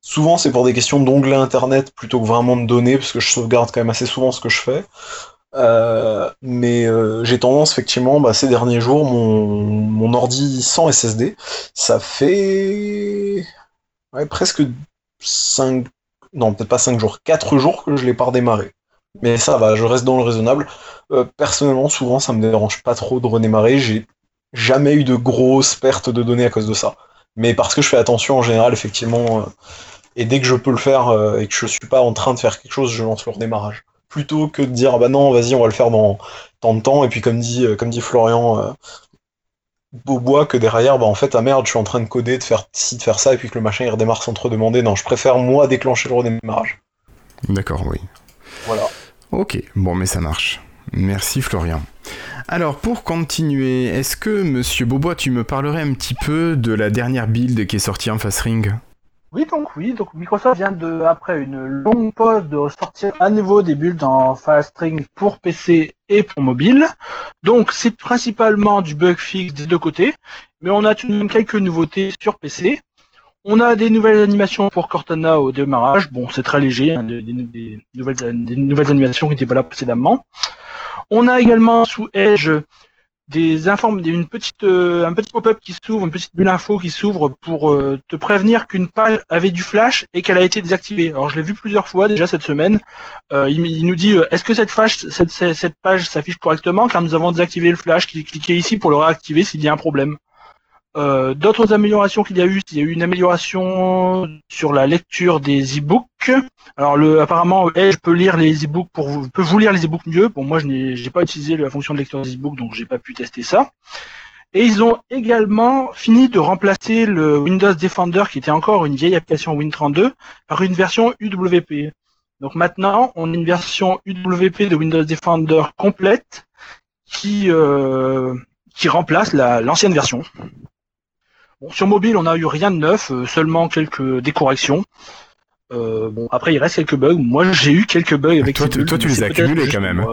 Souvent, c'est pour des questions d'onglet internet plutôt que vraiment de données, parce que je sauvegarde quand même assez souvent ce que je fais. Euh, mais euh, j'ai tendance effectivement bah, ces derniers jours mon, mon ordi sans SSD ça fait ouais, presque 5 non peut-être pas 5 jours 4 jours que je l'ai pas redémarré. Mais ça va je reste dans le raisonnable. Euh, personnellement souvent ça me dérange pas trop de redémarrer. J'ai jamais eu de grosses pertes de données à cause de ça. Mais parce que je fais attention en général effectivement euh, et dès que je peux le faire euh, et que je suis pas en train de faire quelque chose je lance le redémarrage plutôt que de dire ah bah non vas-y on va le faire dans tant de temps et puis comme dit euh, comme dit Florian euh, Beaubois que derrière bah en fait ah merde je suis en train de coder de faire ci de faire ça et puis que le machin il redémarre sans te redemander non je préfère moi déclencher le redémarrage D'accord, oui. voilà Ok, bon, mais ça marche. Merci, Florian. Alors, pour continuer, est-ce que, monsieur Beaubois, tu me parlerais un petit peu de la dernière build qui est sortie en Fast Ring? Oui, donc oui, donc Microsoft vient de, après une longue pause, de sortir à nouveau des builds en fast string pour PC et pour mobile. Donc c'est principalement du bug fixe des deux côtés, mais on a tout de même quelques nouveautés sur PC. On a des nouvelles animations pour Cortana au démarrage. Bon, c'est très léger, hein, des, nouvelles, des nouvelles animations qui étaient pas là précédemment. On a également sous Edge des informes, une petite, euh, un petit pop-up qui s'ouvre, une petite bulle info qui s'ouvre pour euh, te prévenir qu'une page avait du flash et qu'elle a été désactivée. Alors je l'ai vu plusieurs fois déjà cette semaine. Euh, il, nous dit est-ce que cette, flash, cette, cette page s'affiche correctement car nous avons désactivé le flash. Cliquez ici pour le réactiver s'il y a un problème. Euh, D'autres améliorations qu'il y a eu, il y a eu une amélioration sur la lecture des e-books. Alors le, apparemment, Edge peut lire les e-books pour vous, peut vous lire les e-books mieux. Bon, moi je n'ai, pas utilisé la fonction de lecteur des e-books, donc j'ai pas pu tester ça. Et ils ont également fini de remplacer le Windows Defender, qui était encore une vieille application Win32, par une version UWP. Donc maintenant, on a une version UWP de Windows Defender complète qui euh, qui remplace la- l'ancienne version. Bon, sur mobile, on n'a eu rien de neuf, euh, seulement quelques décorrections. Euh, bon, après, il reste quelques bugs. Moi, j'ai eu quelques bugs avec Toi, tu- toi, tu les as accumulés quand même.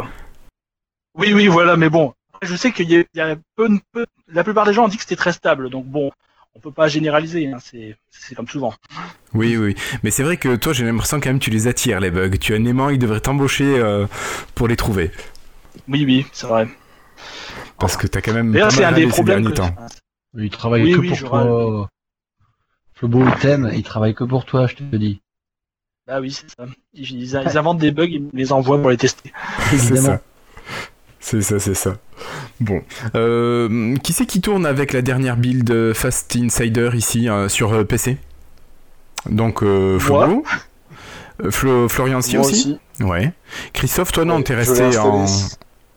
Oui, oui, voilà, mais bon. Après, Je sais qu'il y a, il y a peu, peu- la plupart des gens ont dit que c'était très stable, donc bon, on peut pas généraliser, hein, c'est, comme souvent. Oui, oui. Mais c'est vrai que toi, j'ai l'impression quand même que tu les attires, les bugs. Tu as un aimant, il devrait t'embaucher euh, pour les trouver. Oui, oui, c'est vrai. Parce que t'as quand même D'ailleurs, pas c'est mal un des problèmes. derniers Que... temps. Il travaille Oui, que oui, pour toi. Flobo, il t'aime, il travaille que pour toi, je te dis. Ah oui, c'est ça. Ils, ils, ils inventent des bugs, ils les envoient pour les tester. C'est Évidemment. ça. C'est ça, c'est ça. Bon. Euh, qui c'est qui tourne avec la dernière build Fast Insider ici euh, sur euh, PC Donc, euh, Flo. Euh, Flo- Florian aussi, aussi Ouais. Christophe, toi non, Ouais, t'es resté en.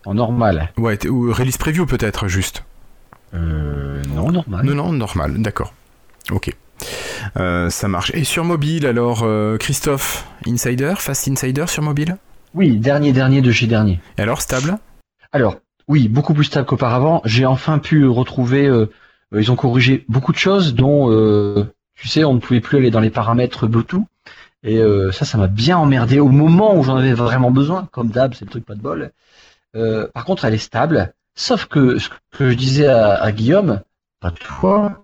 En normal. Ouais, t'es- ou release preview peut-être, juste. Euh, non, normal. Non, non, normal, d'accord. Ok. Euh, ça marche. Et sur mobile, alors, euh, Christophe, Insider, Fast Insider sur mobile? Oui, dernier, dernier de chez dernier. Et alors, stable? Alors, oui, beaucoup plus stable qu'auparavant. J'ai enfin pu retrouver. ils ont corrigé beaucoup de choses, dont, euh, tu sais, on ne pouvait plus aller dans les paramètres Bluetooth. Et euh, ça, ça m'a bien emmerdé au moment où j'en avais vraiment besoin. Comme d'hab, c'est le truc pas de bol. Euh, par contre, elle est stable. Sauf que ce que je disais à, à Guillaume, pas toi,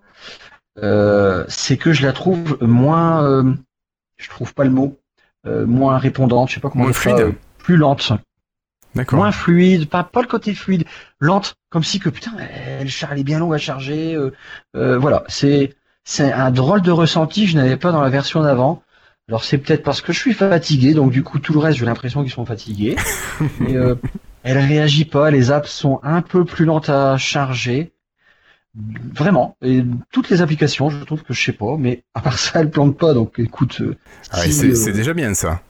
euh, c'est que je la trouve moins. euh, je trouve pas le mot. euh, moins répondante. Je sais pas comment Moins ça, fluide euh, plus lente. D'accord. Moins fluide, pas, pas le côté fluide, lente, comme si que putain, elle, elle est bien longue à charger. euh, voilà, c'est c'est un drôle de ressenti que je n'avais pas dans la version d'avant. Alors c'est peut-être parce que je suis fatigué, donc du coup tout le reste j'ai l'impression qu'ils sont fatigués. Mais elle réagit pas, les apps sont un peu plus lentes à charger. Vraiment, et toutes les applications, je trouve que je sais pas, mais à part ça, elles plantent pas. Donc écoute, euh, Ah, si, c'est euh, c'est déjà bien ça.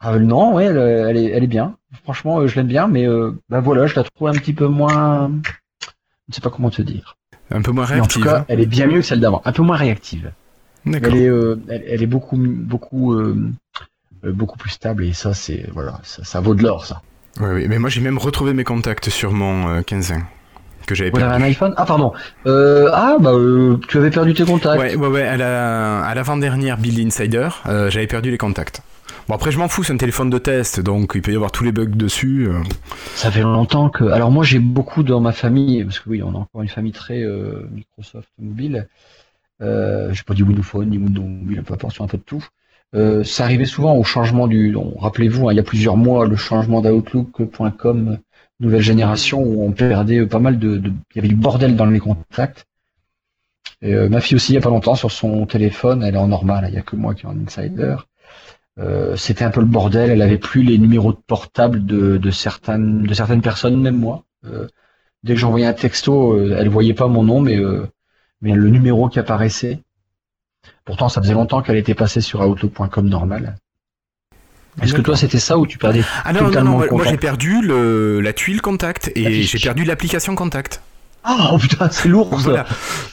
ah, non, ouais, elle, elle est, elle est bien. Franchement, euh, je l'aime bien, mais euh, bah voilà, je la trouve un petit peu moins. Je ne sais pas comment te dire. Un peu moins Mais en tout réactive. cas, elle est bien mieux que celle d'avant, un peu moins réactive. D'accord. Elle est, euh, elle, elle est beaucoup, beaucoup, euh, euh, beaucoup plus stable et ça, c'est voilà, ça, ça vaut de l'or, ça. Oui, oui, mais moi j'ai même retrouvé mes contacts sur mon euh, 15 que j'avais perdu. un iPhone Ah pardon. Euh, ah bah euh, tu avais perdu tes contacts. Ouais, ouais, ouais, à la- l'avant-dernière Build Insider, euh, j'avais perdu les contacts. Bon après je m'en fous, c'est un téléphone de test, donc il peut y avoir tous les bugs dessus. euh. Ça fait longtemps que. Alors moi j'ai beaucoup dans ma famille parce que oui on a encore une famille très Microsoft mobile. Euh, j'ai pas dit Windows Phone ni Windows mobile, peu importe, sur un peu de tout. Euh, ça arrivait souvent au changement du. Rappelez-vous, hein, il y a plusieurs mois, le changement d'Outlook.com nouvelle génération où on perdait euh, pas mal de, de- il y avait du bordel dans les contacts. Euh, ma fille aussi, il y a pas longtemps, sur son téléphone, elle est en normal, il y a que moi qui est en insider. Euh, c'était un peu le bordel, elle avait plus les numéros de portable de, de certaines de certaines personnes, même moi. Euh, dès que j'envoyais un texto, euh, elle voyait pas mon nom, mais euh, mais le numéro qui apparaissait. Pourtant, ça faisait longtemps qu'elle était passée sur Outlook.com normal. Est-ce que toi c'était ça ou tu perdais Ah non, non, non, moi, j'ai perdu le, la tuile contact et j'ai perdu l'application contact. Ah oh, putain, c'est lourd ça. Voilà.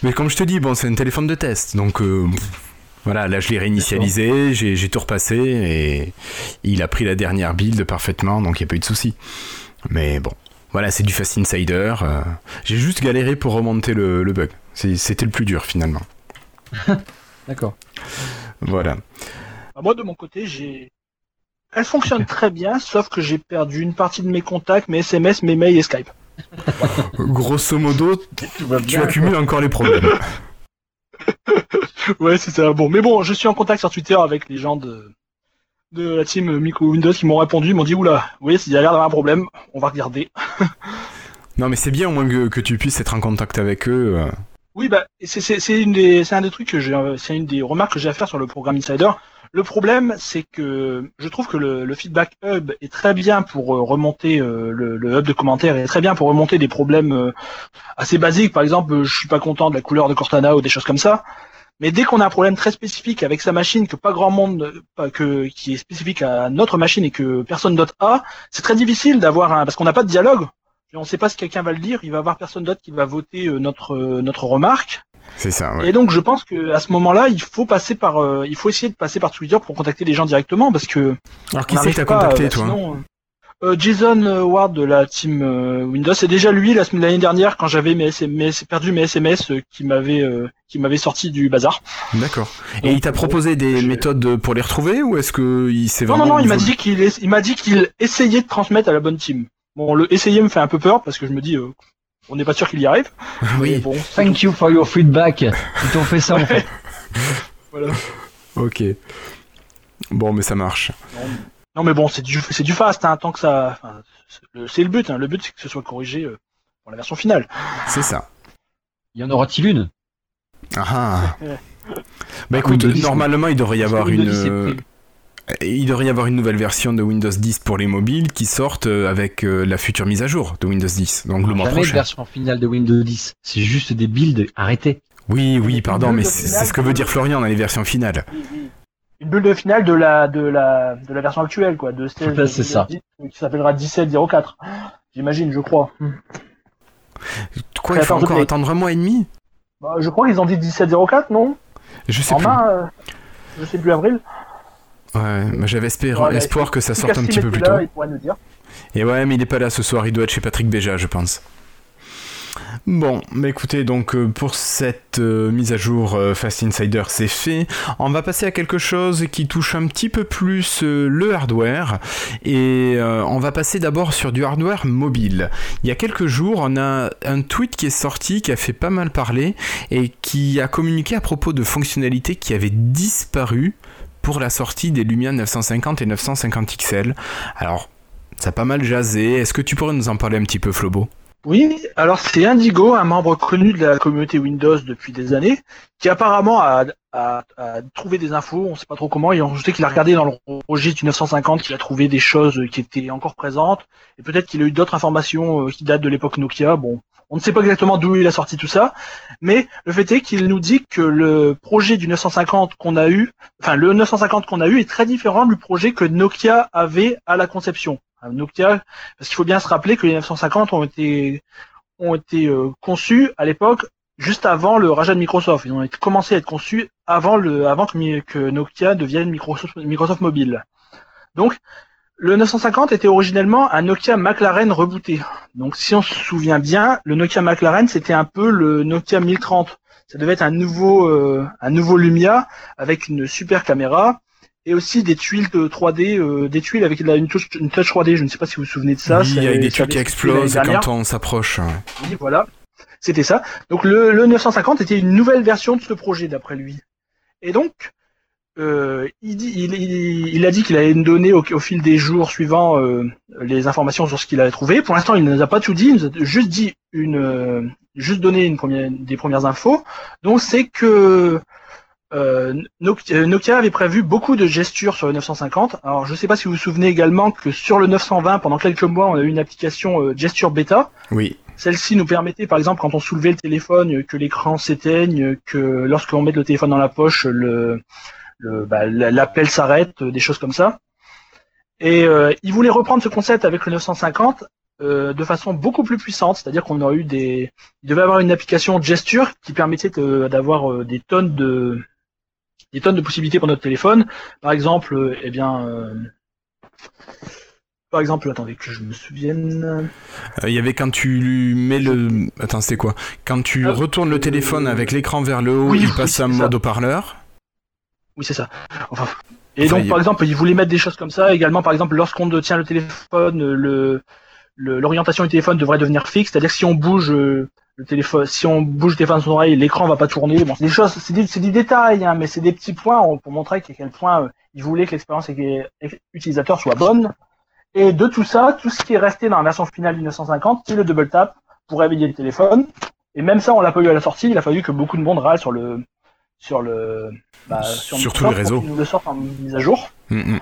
Mais comme je te dis, bon, c'est un téléphone de test, donc euh, voilà, là je l'ai réinitialisé, j'ai tout repassé et il a pris la dernière build parfaitement, donc il n'y a pas eu de souci. Mais bon, voilà, c'est du Fast Insider. euh, j'ai juste galéré pour remonter le, le bug. C'était le plus dur finalement. D'accord. Voilà. Bah, moi, de mon côté, j'ai. Elle fonctionne très bien, sauf que j'ai perdu une partie de mes contacts, mes SMS, mes mails et Skype. Grosso modo, tu accumules encore les problèmes. Ouais, c'est ça. Bon, mais bon, je suis en contact sur Twitter avec les gens de, de la team Micro Windows qui m'ont répondu, ils m'ont dit, oula, oui, il y a l'air d'avoir un problème, on va regarder. Non, mais c'est bien au moins que, que tu puisses être en contact avec eux. Oui, bah, c'est, une des, un des trucs que euh, c'est une des remarques que j'ai à faire sur le programme Insider. Le problème, c'est que je trouve que le, feedback hub est très bien pour euh, remonter euh, le, le hub de commentaires est très bien pour remonter des problèmes assez basiques. Par exemple, je suis pas content de la couleur de Cortana ou des choses comme ça. Mais dès qu'on a un problème très spécifique avec sa machine que pas grand monde, que qui est spécifique à notre machine et que personne d'autre a, c'est très difficile d'avoir un parce qu'on n'a pas de dialogue. On ne sait pas si quelqu'un va le lire, il va y avoir personne d'autre qui va voter euh, notre euh, notre remarque. C'est ça, ouais. Et donc je pense que à ce moment-là, il faut passer par, euh, il faut essayer de passer par Twitter pour contacter les gens directement parce que Alors, qui c'est que t'as contacté, euh, toi sinon, euh, Jason Ward de la team Windows, c'est déjà lui la semaine l'année dernière quand j'avais mes SMS, perdu mes SMS qui m'avait qui m'avait sorti du bazar. D'accord. Et Donc, il t'a proposé des je- méthodes pour les retrouver ou est-ce que il s'est Non vraiment. non non, il m'a dit qu'il il m'a dit qu'il essayait de transmettre à la bonne team. Bon, le essayer me fait un peu peur parce que je me dis euh, on n'est pas sûr qu'il y arrive. Mais Oui, bon, Thank you for your feedback. Ils t'ont fait ça en fait. ok. Bon, mais ça marche. Non mais bon, c'est du c'est du fast, hein, tant que ça. c'est le- c'est le but. Hein. Le but c'est que ce soit corrigé euh, pour la version finale. C'est ça. Il y en aura-t-il une? Ah ah. Bah écoute, Windows 10, normalement il devrait y avoir une. Il devrait y avoir une nouvelle version de Windows 10 pour les mobiles qui sortent euh, avec euh, la future mise à jour de Windows 10, donc le mois Jamais de prochain. version finale de Windows 10. C'est juste des builds arrêtés. Oui, oui, pardon, mais c'est ce que veut de- dire Florian dans les versions finales. Une bulle finale de la de la de la version actuelle quoi, de 16, Ouais, c'est ça. qui s'appellera 1704. J'imagine, je crois. Hmm. Quoi, il faut encore attendre un mois et demi? Bah, je crois qu'ils ont dit 1704, non? Je sais plus. euh, je sais plus avril. Ouais, j'avais Ouais, espoir que ça sorte un petit peu plus tôt. Il pourrait nous dire. Et ouais, mais il est pas là ce soir, il doit être chez Patrick Béja, je pense. Bon, mais écoutez, donc euh, pour cette euh, mise à jour euh, Fast Insider, c'est fait. On va passer à quelque chose qui touche un petit peu plus euh, le hardware. Et on va passer d'abord sur du hardware mobile. Il y a quelques jours, on a un tweet qui est sorti, qui a fait pas mal parler, et qui a communiqué à propos de fonctionnalités qui avaient disparu pour la sortie des Lumia 950 et 950 XL. Alors, ça a pas mal jasé. Est-ce que tu pourrais nous en parler un petit peu, Flobo? Oui, alors c'est Indigo, un membre connu de la communauté Windows depuis des années, qui apparemment a, trouvé des infos, on sait pas trop comment, et on- je sais qu'il a regardé dans le registre du 950, qu'il a trouvé des choses qui étaient encore présentes, et peut-être qu'il a eu d'autres informations euh, qui datent de l'époque Nokia, bon, on ne sait pas exactement d'où il a sorti tout ça, mais le fait est qu'il nous dit que le projet du 950 qu'on a eu, enfin le 950 qu'on a eu est très différent du projet que Nokia avait à la conception. Nokia, parce qu'il faut bien se rappeler que les 950 ont été ont été euh, conçus à l'époque juste avant le rachat de Microsoft. Ils ont commencé à être conçus avant le avant que Nokia devienne Microsoft, Microsoft Mobile. Donc Le 950 était originellement un Nokia McLaren rebooté. Donc si on se souvient bien, le Nokia McLaren c'était un peu le Nokia 1030. Ça devait être un nouveau euh, un nouveau Lumia avec une super caméra et aussi des tuiles de 3D, euh, des tuiles avec une touch, une touch 3D. Je ne sais pas si vous vous souvenez de ça. Oui, c'est- avec des ça trucs qui explosent quand on s'approche. Oui, voilà. C'était ça. Donc le, le 950 était une nouvelle version de ce projet d'après lui. Et donc, euh, il, dit, il, il- il a dit qu'il allait nous donner au, au fil des jours suivants euh, les informations sur ce qu'il avait trouvé. Pour l'instant, il ne nous a pas tout dit. Il nous a juste dit une, euh, juste donné une première, des premières infos. Donc c'est que euh, Nokia Nokia avait prévu beaucoup de gestures sur le 950. Alors je ne sais pas si vous vous souvenez également que sur le 920, pendant quelques mois, on a eu une application euh, gesture bêta. Oui. Celle-ci nous permettait, par exemple, quand on soulevait le téléphone, euh, que l'écran s'éteigne, que lorsqu'on met le téléphone dans la poche, le, le bah, la- l'appel s'arrête, euh, des choses comme ça. Et euh, il voulait reprendre ce concept avec le 950 euh, de façon beaucoup plus puissante, c'est-à-dire qu'on aurait eu des, il devait avoir une application gesture qui permettait de- d'avoir euh, des tonnes de des tonnes de possibilités pour notre téléphone. Par exemple, euh, eh bien, euh, par exemple, attendez que je me souvienne. Euh, Il y avait quand tu mets le. Attends, c'était quoi? Quand tu Ah, retournes le téléphone avec l'écran vers le haut, Oui, il oui, passe c'est en mode haut-parleur? Oui, c'est ça. Enfin, et Enfin, donc, il- par exemple, il voulait mettre des choses comme ça. Également, par exemple, lorsqu'on tient le téléphone, le l'orientation du téléphone devrait devenir fixe, c'est-à-dire que si on bouge le téléphone, si on bouge le téléphone de son oreille, l'écran va pas tourner. Bon, c'est des choses, c'est des, c'est des détails, hein, mais c'est des petits points pour montrer à quel point euh, il voulait que l'expérience utilisateur soit bonne. Et de tout ça, tout ce qui est resté dans la version finale du 950, c'est le double tap pour réveiller le téléphone. Et même ça, on l'a pas eu à la sortie. Il a fallu que beaucoup de monde râle sur le sur le bah, sur Sur tous les pour réseaux. nous le sortent en mise à jour. Mm, mm.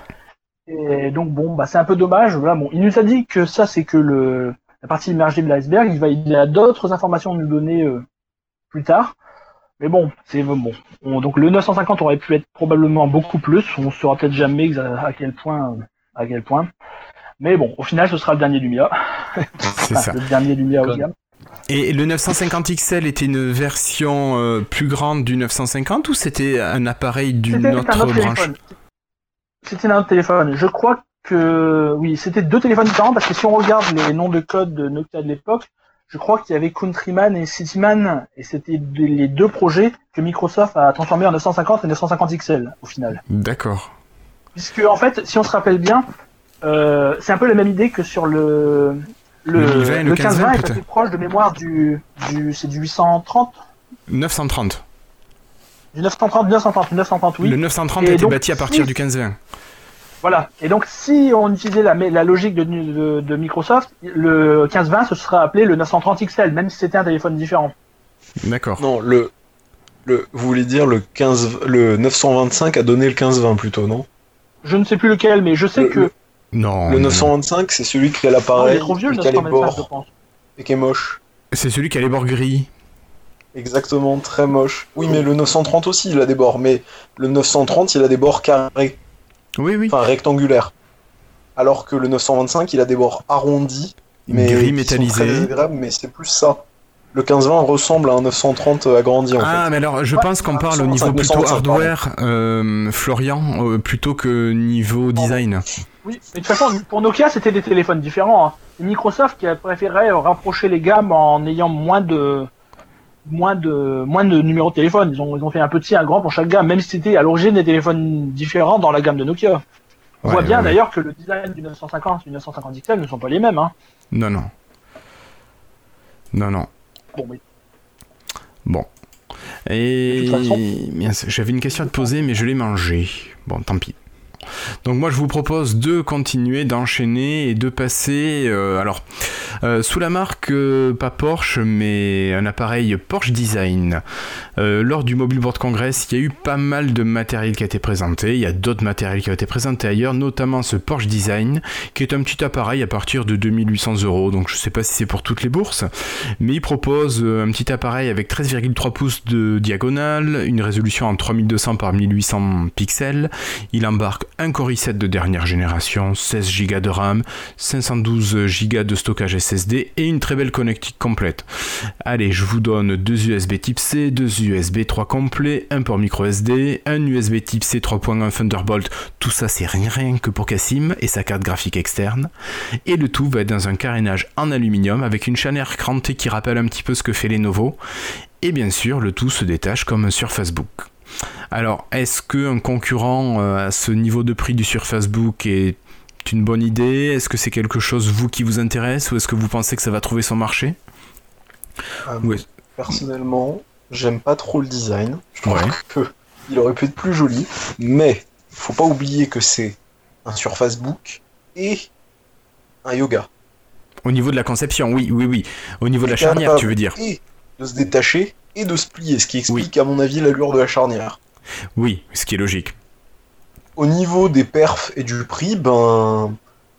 Et donc bon, bah c'est un peu dommage. Voilà, bon, il nous a dit que ça c'est que le la partie immergée de l'iceberg. Il va, il a d'autres informations à nous donner euh, plus tard. Mais bon, c'est bon. On- donc le 950 aurait pu être probablement beaucoup plus. On saura peut-être jamais à quel point, euh, à quel point. Mais bon, au final, ce sera le dernier Lumia, C'est Enfin, ça. le dernier Lumia haut de Comme- gamme. Et le 950 XL était une version euh, plus grande du 950 ou c'était un appareil d'une C'était un autre autre branche téléphone. C'était un autre téléphone. Je crois que oui, c'était deux téléphones différents parce que si on regarde les noms de code de Nokia de l'époque, je crois qu'il y avait Countryman et Cityman et c'était les deux projets que Microsoft a transformés en 950 et 950 XL au final. D'accord. Puisque en fait, si on se rappelle bien, euh, c'est un peu la même idée que sur le le, Le 1020 et le 1520 1520 est assez proche de mémoire du du c'est du 830 930. du 930 930 930 oui. Le 930 Et a été donc, bâti à partir si- du 1520. Voilà. Et donc, si on utilisait la, la logique de, de, de Microsoft, le 1520 ce serait appelé le 930 XL, même si c'était un téléphone différent. D'accord. Non, le, le, vous voulez dire le 15, le 925 a donné le 1520 plutôt, non? Je ne sais plus lequel, mais je sais Le- que le- Non. Le non, 925, c'est celui qui a l'appareil, trop vieux le qui a les 925, je bords pense. et qui est moche. C'est celui qui a les bords gris. Exactement, très moche. Oui, mais le 930 aussi, il a des bords, mais le 930, il a des bords carrés, Oui, oui. enfin rectangulaires. Alors que le 925, il a des bords arrondis, mais gris métallisé. mais c'est plus ça. Le 1520 ressemble à un 930 agrandi en Ah, fait. mais alors je Ouais, pense qu'on parle au 925, niveau plutôt 925, hardware, euh, Florian, euh, plutôt que niveau design. Oui, mais de toute façon, pour Nokia, c'était des téléphones différents. hein. Microsoft qui a préféré rapprocher les gammes en ayant moins de moins de moins de numéros de téléphone. Ils ont ils ont fait un petit, un grand pour chaque gamme, même si c'était à l'origine des téléphones différents dans la gamme de Nokia. On Ouais, voit bien ouais, d'ailleurs que le design du 950 et du 950 XL ne sont pas les mêmes. Hein. Non, non. Non, non. Bon, mais Bon. Et façon- j'avais une question à te poser, mais je l'ai mangée. Bon, tant pis. Donc moi je vous propose de continuer, d'enchaîner et de passer, euh, alors euh, sous la marque euh, pas Porsche mais un appareil Porsche Design. Lors du Mobile World Congress, il y a eu pas mal de matériel qui a été présenté. Il y a d'autres matériels qui ont été présentés ailleurs, notamment ce Porsche Design, qui est un petit appareil à partir de 2800 euros. Donc je sais pas si c'est pour toutes les bourses, mais il propose un petit appareil avec 13,3 pouces de diagonale, une résolution en 3200 par 1800 pixels. Il embarque un Core i7 de dernière génération, 16 Go de RAM, 512 Go de stockage SSD et une très belle connectique complète. Allez, je vous donne deux USB type C, deux USB 3 complets, un port micro SD, un USB type C 3.1 Thunderbolt, tout ça c'est rien, que pour Cassim et sa carte graphique externe. Et le tout va être dans un carénage en aluminium avec une chaîne crantée qui rappelle un petit peu ce que fait Lenovo. Et bien sûr, le tout se détache comme sur Facebook. Alors, est-ce qu'un concurrent euh, à ce niveau de prix du Surface Book est une bonne idée? Est-ce que c'est quelque chose, vous, qui vous intéresse? Ou est-ce que vous pensez que ça va trouver son marché? Euh, Oui. Personnellement, j'aime pas trop le design. Je trouve Ouais. que il aurait pu être plus joli, mais faut pas oublier que c'est un Surface Book et un yoga. Au niveau de la conception, oui, oui, oui. Au niveau de la charnière, tu veux dire Et de se détacher et de se plier, ce qui explique à mon avis l'allure de la charnière. Oui, ce qui est logique. Au niveau des perfs et du prix, ben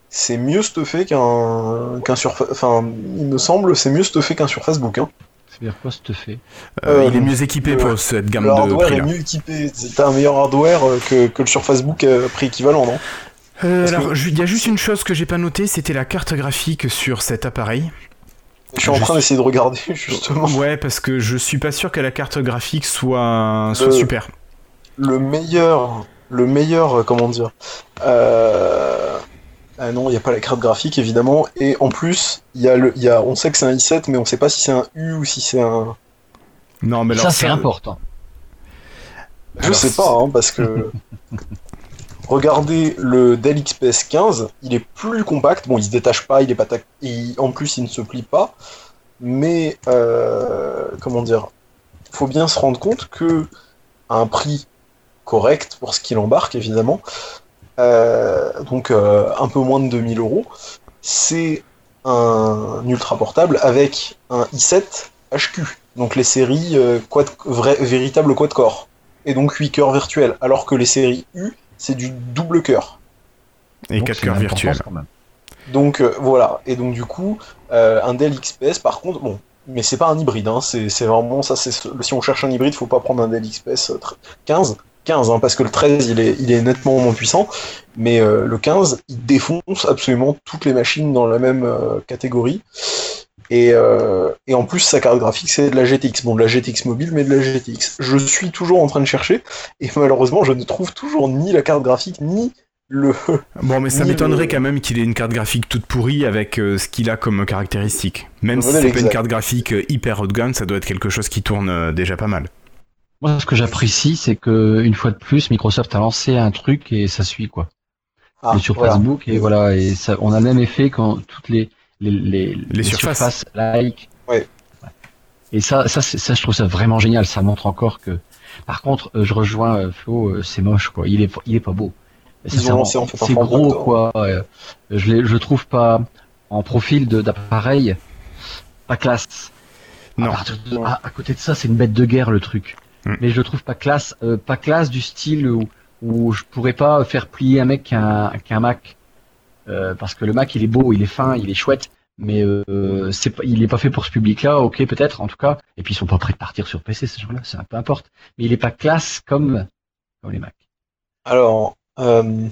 c'est mieux stuffé qu'un qu'un Surface. Enfin, il me semble, c'est mieux stuffé qu'un Surface Book. Hein. C'est-à-dire quoi, ce fait Euh, Euh, il est mieux équipé pour cette gamme Le de hardware prix est là. mieux équipé. T'as un meilleur hardware euh, que, que le Surface Book à prix équivalent, non? Euh, alors, que- il y a juste une chose que j'ai pas notée, c'était la carte graphique sur cet appareil. Je suis en train d'essayer de regarder justement. Ouais, parce que je suis pas sûr que la carte graphique soit, soit Le- super. Le meilleur, le meilleur, euh, comment dire euh... Ah non, il n'y a pas la carte graphique évidemment. Et en plus, il y a le, y a, on sait que c'est un i7, mais on sait pas si c'est un U ou si c'est un. Non, mais Ça, alors c'est important. Je Alors, sais pas, hein, parce que. Regardez le Dell XPS 15, il est plus compact. Bon, il se détache pas, il est pas tac- il- En plus, il ne se plie pas. Mais euh, comment dire Faut bien se rendre compte que un prix correct pour ce qu'il embarque, évidemment, euh, donc euh, un peu moins de 2000 euros, c'est un ultra portable avec un i7 HQ, donc les séries euh, quad, vrai, véritable quad-core, et donc 8 cœurs virtuels, alors que les séries U, c'est du double cœur. Et Donc, 4 c'est cœurs virtuels. quand même. Donc euh, voilà, et donc du coup, euh, un Dell XPS par contre, bon, mais c'est pas un hybride, hein, c'est c'est vraiment ça, c'est si on cherche un hybride, faut pas prendre un Dell XPS euh, tr- 15, 15, hein, parce que le 13 il est, il est nettement moins puissant, mais euh, le 15 il défonce absolument toutes les machines dans la même euh, catégorie. Et, euh, et en plus, sa carte graphique, c'est de la GTX. Bon, de la GTX mobile, mais de la GTX. Je suis toujours en train de chercher, et malheureusement, je ne trouve toujours ni la carte graphique, ni le, Bon, mais ça m'étonnerait le- quand même qu'il ait une carte graphique toute pourrie avec euh, ce qu'il a comme caractéristique. Même si c'est pas une carte graphique euh, hyper haut de gamme, ça doit être quelque chose qui tourne euh, déjà pas mal. Moi, ce que j'apprécie, c'est que une fois de plus, Microsoft a lancé un truc et ça suit quoi. Ah, sur voilà. Facebook et voilà et ça, on a le même effet quand toutes les les les, les surfaces. like. Ouais. Et ça ça ça je trouve ça vraiment génial. Ça montre encore que. Par contre, euh, je rejoins euh, Flo, euh, c'est moche quoi. Il est pas- il est pas beau. Ils ont Sincèrement, lancé, en fait, un c'est format gros quoi. je je trouve pas en profil de- d'appareil pas classe. Non. À, partir de- à- à côté de ça, c'est une bête de guerre le truc. Mm. Mais je le trouve pas classe, euh, pas classe du style où, où je pourrais pas faire plier un mec qu'un qu'un Mac. Euh, parce que le Mac, il est beau, il est fin, il est chouette, mais euh, il est pas fait pour ce public-là. Ok, peut-être, en tout cas. Et puis ils sont pas prêts de partir sur PC, ces gens-là, un peu importe. Mais il est pas classe comme les Mac. Alors, euh,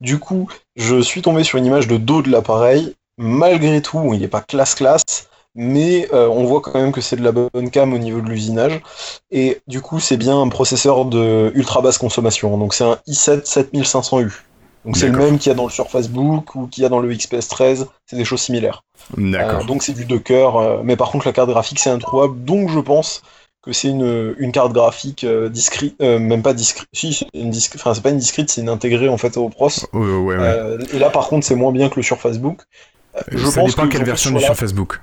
du coup, je suis tombé sur une image de dos de l'appareil. Malgré tout, il n'est pas classe-classe, mais euh, on voit quand même que c'est de la bonne cam au niveau de l'usinage. Et du coup, c'est bien un processeur de ultra basse consommation. Donc c'est un i7 7500U. Donc c'est le même qu'il y a dans le Surface Book ou qu'il y a dans le XPS 13. C'est des choses similaires. D'accord. Euh, donc c'est du cœurs, euh, mais par contre la carte graphique c'est introuvable, donc je pense que c'est une, une carte graphique euh, discrète, euh, même pas discrète, si, c'est une enfin c'est pas une discrète, c'est une intégrée en fait au pros. Ouais, ouais, ouais. Et là par contre c'est moins bien que le Surface Book. Je ça pense dépend que quelle version du sur la- sur Facebook.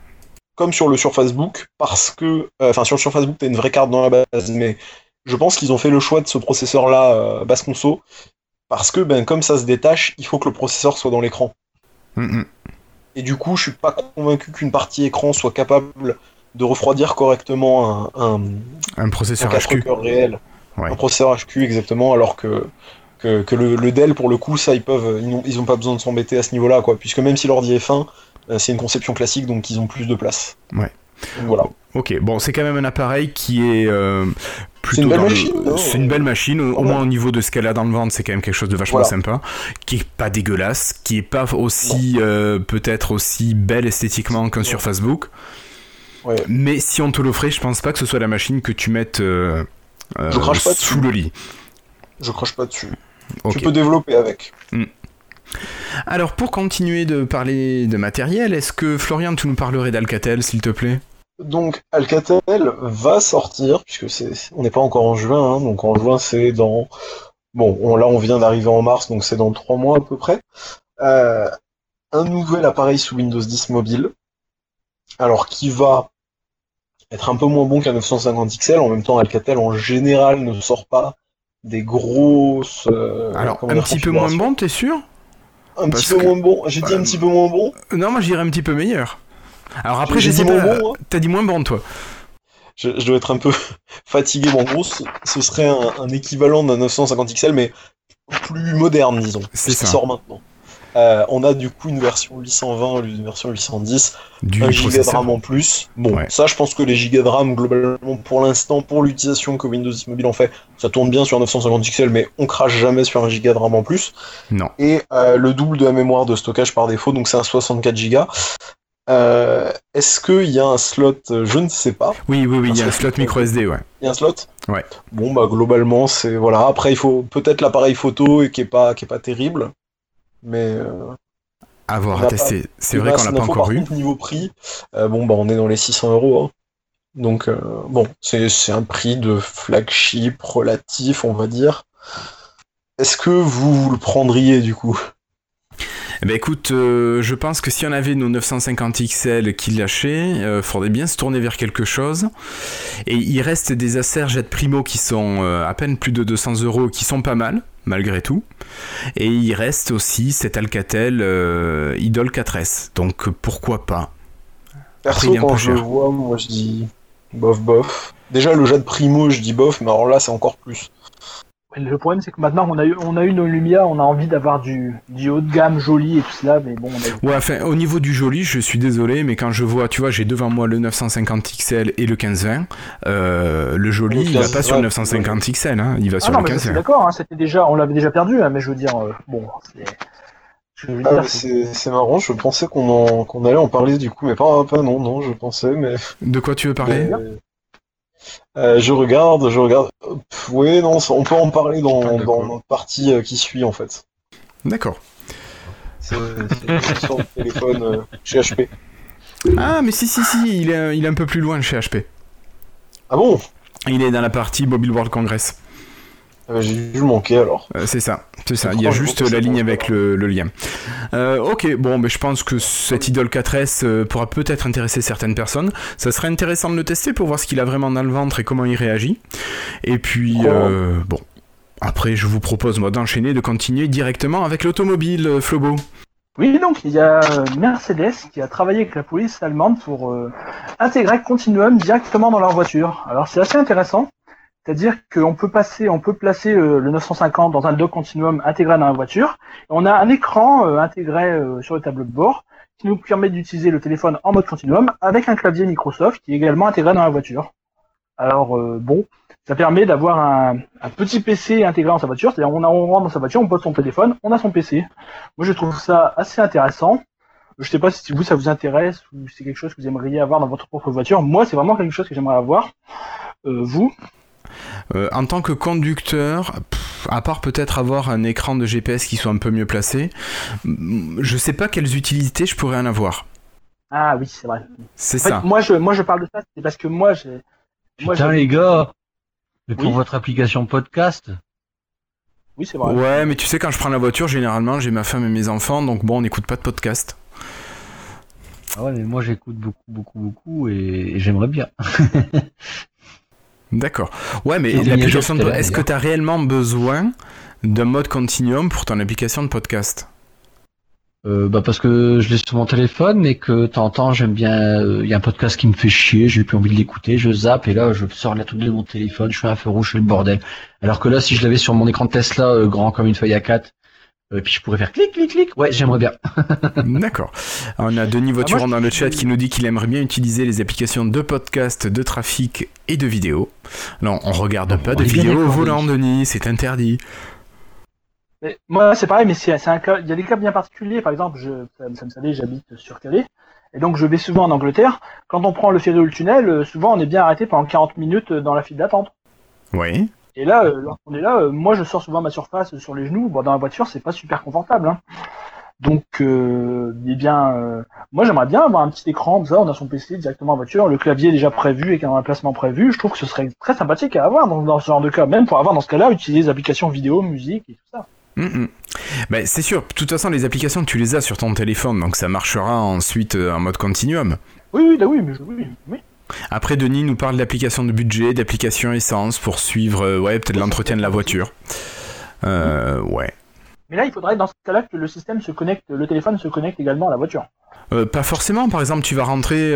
comme sur le Surface Book, parce que, enfin sur le Surface Book t'as une vraie carte dans la base, mais je pense qu'ils ont fait le choix de ce processeur là basse conso, parce que ben comme ça se détache, il faut que le processeur soit dans l'écran. Et du coup, je suis pas convaincu qu'une partie écran soit capable de refroidir correctement un, un, Un un processeur 4 HQ. réel, Ouais. un processeur HQ exactement, alors que, que, que le, le Dell, pour le coup, ça, ils peuvent, ils n'ont ils ont pas besoin de s'embêter à ce niveau-là, quoi, puisque même si l'ordi est fin, euh, c'est une conception classique, donc ils ont plus de place. Voilà. Ok, bon, c'est quand même un appareil qui est euh, plutôt. C'est une belle dans machine, C'est une belle machine. Au, moins au niveau de ce qu'elle a dans le ventre, c'est quand même quelque chose de vachement Voilà. sympa, qui est pas dégueulasse, qui est pas aussi euh, peut-être aussi belle esthétiquement qu'un sur Facebook. Ouais. Mais si on te l'offrait, je pense pas que ce soit la machine que tu mettes euh, euh, Je crache pas sous dessus. le lit. Je crache pas dessus. Tu peux développer avec. Alors pour continuer de parler de matériel, est-ce que Florian, tu nous parlerais d'Alcatel, s'il te plaît? Donc Alcatel va sortir, puisque c'est, c'est- on n'est pas encore en juin, hein, donc en juin c'est dans... Bon, on- là on vient d'arriver en mars, donc c'est dans trois mois à peu près. Euh, un nouvel appareil sous Windows 10 mobile, alors qui va être un peu moins bon qu'un 950 XL, en même temps Alcatel en général ne sort pas des grosses... euh, Alors un petit peu moins bon, t'es sûr? Un parce petit peu que- moins bon, j'ai dit Euh, un petit peu moins bon, Non, moi je dirais un petit peu meilleur. Alors après, J'ai dit pas. moins bon, hein. T'as dit moins bon, toi. je, je dois être un peu fatigué, mais en gros, ce, ce serait un, un équivalent d'un 950 XL, mais plus moderne, disons. C'est ce qui ça. sort maintenant. Euh, on a du coup une version 820 au lieu d'une version 810, Du 1 giga de. RAM en plus. Bon, Ouais. ça, je pense que les gigas de RAM, globalement, pour l'instant, pour l'utilisation que Windows 10 Mobile en fait, ça tourne bien sur un 950 XL, mais on crache jamais sur un giga de RAM en plus. Non. Et euh, le double de la mémoire de stockage par défaut, donc c'est un 64 Go. Euh, Est-ce qu'il y a un slot Je ne sais pas. Oui, oui, oui, il y a Un slot micro SD, ouais. Il y a un slot Ouais. Bon, bah, globalement, c'est. Voilà. Après, il faut peut-être l'appareil photo et qui est pas, qui est pas terrible. Mais. Euh, À tester. C'est vrai qu'on l'a pas encore eu. niveau prix, euh, bon, bah, on est dans les 600 euros. hein. Donc, euh, bon, c'est c'est un prix de flagship relatif, on va dire. Est-ce que vous, vous le prendriez du coup? Ben écoute, euh, je pense que si on avait nos 950 XL qui lâchaient, euh, faudrait bien se tourner vers quelque chose. Et il reste des Acer Jet Primo qui sont euh, à peine plus de 200 euros, qui sont pas mal, malgré tout. Et il reste aussi cet Alcatel Idol 4S. Donc pourquoi pas? Après, il Perso, un quand je le vois, moi je dis bof bof. Déjà, le jet primo, je dis bof, mais alors là, c'est encore plus. Le problème, c'est que maintenant, on a eu, on a eu nos Lumia, on a envie d'avoir du, du haut de gamme joli et tout cela, mais bon, on a eu- Ouais, enfin, au niveau du joli, je suis désolé, mais quand je vois, tu vois, j'ai devant moi le 950 XL et le 1520, euh, le joli, Le il va pas 15, sur le ouais. 950 XL, hein, il va Ah sur non, le mais je suis 1520. d'accord, hein, c'était déjà, on l'avait déjà perdu, hein, mais je veux dire, euh, bon, c'est. Ah, c'est- marrant, je pensais qu'on allait en parler du coup, mais pas, pas non, non, je pensais, mais. De quoi tu veux parler? Mais- Euh, je regarde, je regarde. Pff, oui, non, ça- on peut en parler dans, de dans notre partie euh, qui suit en fait. D'accord. C'est c'est sur le téléphone euh, chez HP. Ah, mais si, si, si, il est, il est un peu plus loin chez HP. Ah bon? Il est dans la partie Mobile World Congress. Euh, J'ai dû le manquer alors. Euh, c'est ça, c'est ça. Il y a juste la ligne avec le, le lien. Euh, ok, bon, mais je pense que cet Idol 4S euh, pourra peut-être intéresser certaines personnes. Ça serait intéressant de le tester pour voir ce qu'il a vraiment dans le ventre et comment il réagit. Et puis, Oh. euh, bon. Après, je vous propose, moi, d'enchaîner, de continuer directement avec l'automobile, euh, Flobo. Oui, donc il y a Mercedes qui a travaillé avec la police allemande pour euh, intégrer Continuum directement dans leur voiture. Alors c'est assez intéressant, c'est-à-dire qu'on peut passer, on peut placer euh, le 950 dans un dock Continuum intégré dans la voiture. On a un écran euh, intégré euh, sur le tableau de bord qui nous permet d'utiliser le téléphone en mode Continuum avec un clavier Microsoft qui est également intégré dans la voiture. Alors bon, ça permet d'avoir un, petit PC intégré dans sa voiture, c'est-à-dire on, a- on rentre dans sa voiture, on pose son téléphone, on a son PC. Moi, je trouve ça assez intéressant. Je sais pas si vous, ça vous intéresse ou si c'est quelque chose que vous aimeriez avoir dans votre propre voiture. Moi, c'est vraiment quelque chose que j'aimerais avoir. Vous? Euh, en tant que conducteur, pff, à part peut-être avoir un écran de GPS qui soit un peu mieux placé, je sais pas quelles utilités je pourrais en avoir. Ah oui, c'est vrai. C'est En fait, ça. moi, je, moi, je parle de ça, c'est parce que moi, j'ai. Moi, Putain les gars, mais pour Oui. votre application podcast, Oui, c'est vrai. Ouais, mais tu sais, quand je prends la voiture, généralement, j'ai ma femme et mes enfants, donc bon, on n'écoute pas de podcast. ah ouais mais moi j'écoute beaucoup beaucoup beaucoup et, et j'aimerais bien. D'accord. Ouais, mais Et l'application de... Lignagel, Est-ce que tu as réellement besoin d'un mode continuum pour ton application de podcast? Euh, bah parce que je l'ai sur mon téléphone et que de temps en temps j'aime bien. Il y a un podcast qui me fait chier, j'ai plus envie de l'écouter, je zappe et là je sors la truc de mon téléphone, je fais un feu rouge, je fais le bordel. Alors que là si je l'avais sur mon écran de Tesla euh, grand comme une feuille à 4 Et puis je pourrais faire clic, clic, clic. Ouais, j'aimerais bien. D'accord. On a Denis Voituron dans le chat qui nous dit qu'il aimerait bien utiliser les applications de podcast, de trafic et de vidéo. Non, on regarde pas on de vidéo au volant, Denis, c'est interdit. Mais moi, c'est pareil, mais c'est c'est un cas. Il y a des cas bien particuliers. Par exemple, je, ça, ça me savait, j'habite sur Calais, et donc je vais souvent en Angleterre. Quand on prend le ferry ou le tunnel, euh, souvent on est bien arrêté pendant 40 minutes euh, dans la file d'attente. Oui. Et là, euh, lorsqu'on est là, euh, moi je sors souvent ma surface sur les genoux. Bon, dans la voiture, c'est pas super confortable. Hein. Donc, euh, eh bien, moi j'aimerais bien avoir un petit écran comme ça. On a son PC directement en voiture, le clavier déjà prévu avec un emplacement prévu. Je trouve que ce serait très sympathique à avoir dans, dans ce genre de cas, même pour avoir dans ce cas-là utiliser les applications vidéo, musique et tout ça. Mm, mm. Ben, c'est sûr, de toute façon, les applications, tu les as sur ton téléphone, donc ça marchera ensuite en mode continuum. Oui, oui, là, oui, mais je- oui, oui. Après, Denis nous parle d'applications de budget, d'applications essence pour suivre, euh, ouais, peut-être l'entretien de la voiture. Euh, ouais. Mais là, il faudrait dans ce cas-là que le système se connecte, le téléphone se connecte également à la voiture. Euh, pas forcément, par exemple, tu vas rentrer,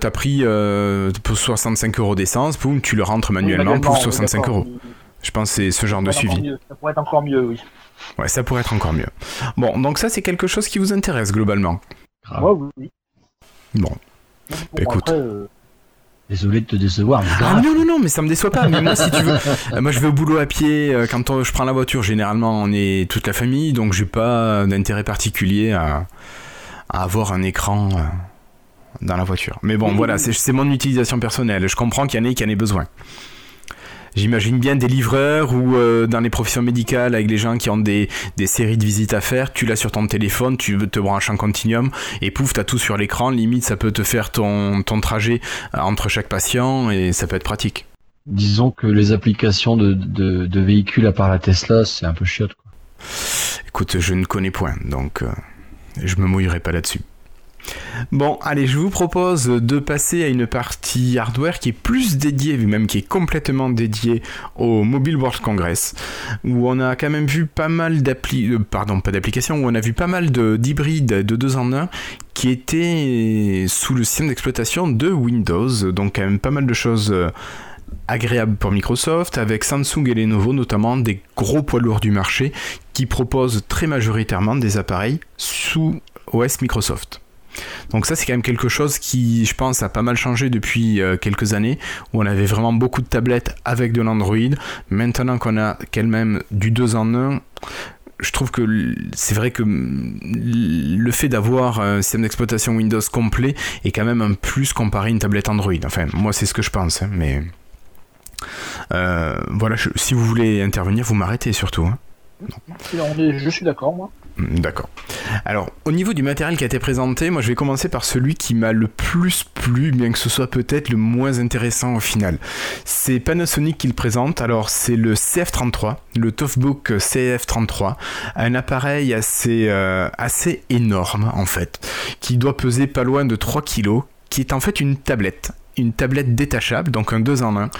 t'as pris euh, pour 65 euros d'essence, boum, tu le rentres manuellement Oui, pour manuellement, 65 oui, d'accord. euros. Je pense que c'est ce genre de suivi. Ça pourrait être encore mieux, oui. Ouais, ça pourrait être encore mieux. Bon, donc ça, c'est quelque chose qui vous intéresse globalement. Moi, oui, oui. Bon. Bon, écoute. après, euh, Désolé de te décevoir, mais Ah non, non, non, mais ça me déçoit pas. Mais moi, si tu veux, euh, moi je vais au boulot à pied. euh, Quand on- je prends la voiture, généralement, on est toute la famille, donc j'ai pas d'intérêt particulier à, à avoir un écran euh, dans la voiture. Mais bon, voilà, c'est c'est mon utilisation personnelle. Je comprends qu'il y en ait qui en aient besoin. J'imagine bien des livreurs ou euh, dans les professions médicales avec les gens qui ont des, des séries de visites à faire, tu l'as sur ton téléphone, tu te brancher en continuum et pouf, t'as tout sur l'écran. Limite, ça peut te faire ton, ton trajet euh, entre chaque patient et ça peut être pratique. Disons que les applications de, de, de véhicules à part la Tesla, c'est un peu chiotte. Quoi. Écoute, je ne connais point, donc euh, je me mouillerai pas là-dessus. Bon, allez, je vous propose de passer à une partie hardware qui est plus dédiée, même qui est complètement dédiée au Mobile World Congress, où on a quand même vu pas mal euh, pardon, d'applications, où on a vu pas mal de- d'hybrides de 2 en 1 qui étaient sous le système d'exploitation de Windows, donc quand même pas mal de choses euh, agréables pour Microsoft, avec Samsung et Lenovo notamment, des gros poids lourds du marché, qui proposent très majoritairement des appareils sous OS Microsoft. Donc ça c'est quand même quelque chose qui je pense a pas mal changé depuis euh, quelques années où on avait vraiment beaucoup de tablettes avec de l'Android. Maintenant qu'on a quand même du 2 en 1, je trouve que c'est vrai que le fait d'avoir un système d'exploitation Windows complet est quand même un plus comparé à une tablette Android. Enfin moi c'est ce que je pense, hein, mais euh, voilà, si vous voulez intervenir, vous m'arrêtez surtout. hein. je suis d'accord, moi. Mm, D'accord. Alors, au niveau du matériel qui a été présenté, moi je vais commencer par celui qui m'a le plus plu, bien que ce soit peut-être le moins intéressant au final. C'est Panasonic qui le présente. Alors, c'est le CF33, le Toughbook CF33, un appareil assez, euh, assez énorme en fait, qui doit peser pas loin de 3 kg, qui est en fait une tablette. Une tablette détachable, donc un 2 en 1,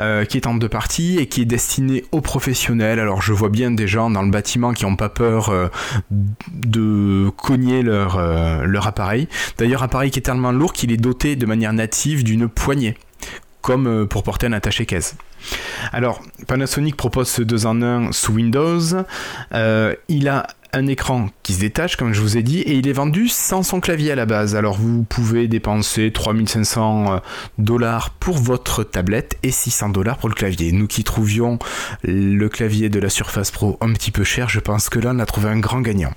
euh, qui est en deux parties et qui est destiné aux professionnels. Alors je vois bien des gens dans le bâtiment qui n'ont pas peur euh, de cogner leur, euh, leur appareil. D'ailleurs, appareil qui est tellement lourd qu'il est doté de manière native d'une poignée, comme pour porter un attaché-caisse. Alors, Panasonic propose ce 2 en 1 sous Windows. Il a un écran qui se détache, comme je vous ai dit, et il est vendu sans son clavier à la base. Alors, vous pouvez dépenser 3500 dollars pour votre tablette et 600 dollars pour le clavier. Nous qui trouvions le clavier de la Surface Pro un petit peu cher, je pense que là, on a trouvé un grand gagnant.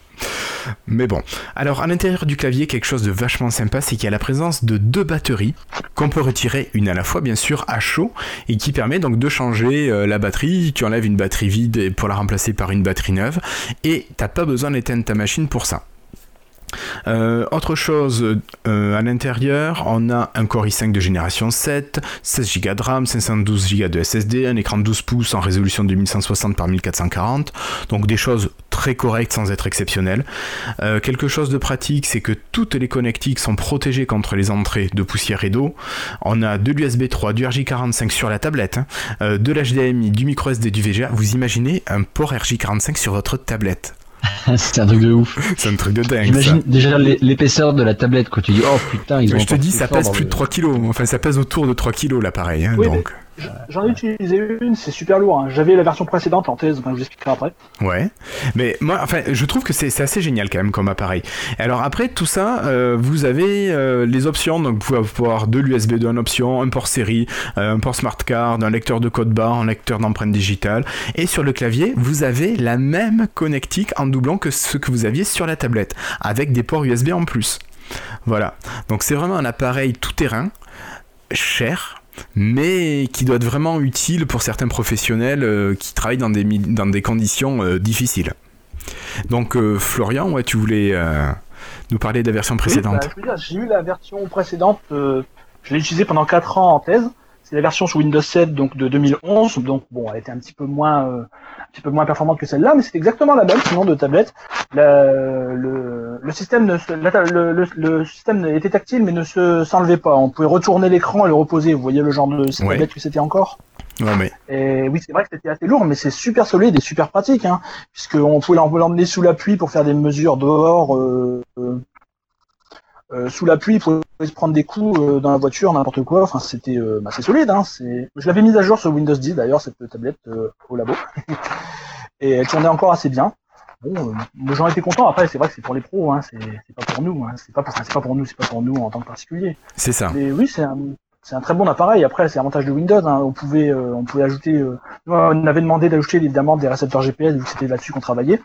Mais bon. Alors, à l'intérieur du clavier, quelque chose de vachement sympa, c'est qu'il y a la présence de deux batteries qu'on peut retirer une à la fois, bien sûr, à chaud, et qui permet donc de changer euh, la batterie. Tu enlèves une batterie vide pour la remplacer par une batterie neuve, et t'as pas besoin d'éteindre ta machine pour ça. Euh, autre chose, euh, à l'intérieur, on a un Core i5 de génération 7, 16 Go de RAM, 512 Go de SSD, un écran de 12 pouces en résolution 2160 par 1440, donc des choses très correctes sans être exceptionnelles. Euh, quelque chose de pratique, c'est que toutes les connectiques sont protégées contre les entrées de poussière et d'eau. On a de l'USB 3, du RJ45 sur la tablette, hein, de l'HDMI, du micro SD, du VGA. Vous imaginez un port RJ45 sur votre tablette c'est un truc de ouf. C'est un truc de dingue. ça. J'imagine déjà l'é- l'épaisseur de la tablette quand tu dis oh putain ils ont je te dis, ça pèse plus de 3 kilos. Enfin, ça pèse autour de 3 kilos l'appareil. hein, Oui, donc. J'en ai utilisé une, c'est super lourd. hein. J'avais la version précédente en thèse, enfin, je vous expliquerai après. Ouais, mais moi, enfin, je trouve que c'est assez génial quand même comme appareil. Alors après tout ça, euh, vous avez euh, les options, donc vous pouvez avoir de l'USB 2 en option, un port série, euh, un port smart card, un lecteur de code barre, un lecteur d'empreintes digitales, et sur le clavier, vous avez la même connectique en doublon que ce que vous aviez sur la tablette, avec des ports USB en plus. Voilà, donc c'est vraiment un appareil tout terrain, cher, mais qui doit être vraiment utile pour certains professionnels euh, qui travaillent dans des, mi- dans des conditions euh, difficiles. Donc euh, Florian, ouais, tu voulais nous parler de la version Oui, précédente. bah, j'ai eu la version précédente, je l'ai utilisée pendant 4 ans en thèse. C'est la version sous Windows 7 donc de 2011, donc bon, elle était un petit peu moins, euh, un petit peu moins performante que celle-là, mais c'est exactement la même, sinon de tablette. La- le, le système ne la le, le- le système était tactile mais ne se s'enlevait pas. On pouvait retourner l'écran et le reposer. Vous voyez le genre de Ouais. tablette que c'était encore? Ouais, mais Et oui, c'est vrai que c'était assez lourd, mais c'est super solide et super pratique, hein, puisqu'on pouvait l'em- l'emmener sous la pluie pour faire des mesures dehors, euh, euh, euh, sous la pluie pour se prendre des coups euh, dans la voiture, n'importe quoi. Enfin, c'était, euh, bah, c'est solide. Hein. Je l'avais mise à jour sur Windows 10 d'ailleurs cette tablette au labo, et elle tournait encore assez bien. Bon, euh, moi, j'en étais content. Après, c'est vrai que c'est pour les pros, hein, c'est, pas pour nous. Hein, c'est pas pour, enfin, c'est pas pour nous, c'est pas pour nous en tant que particulier. c'est ça. Mais oui, c'est un, c'est un très bon appareil. Après, c'est l'avantage de Windows. hein. On pouvait, euh, on pouvait ajouter. euh, on avait demandé d'ajouter évidemment des récepteurs GPS vu que c'était là-dessus qu'on travaillait.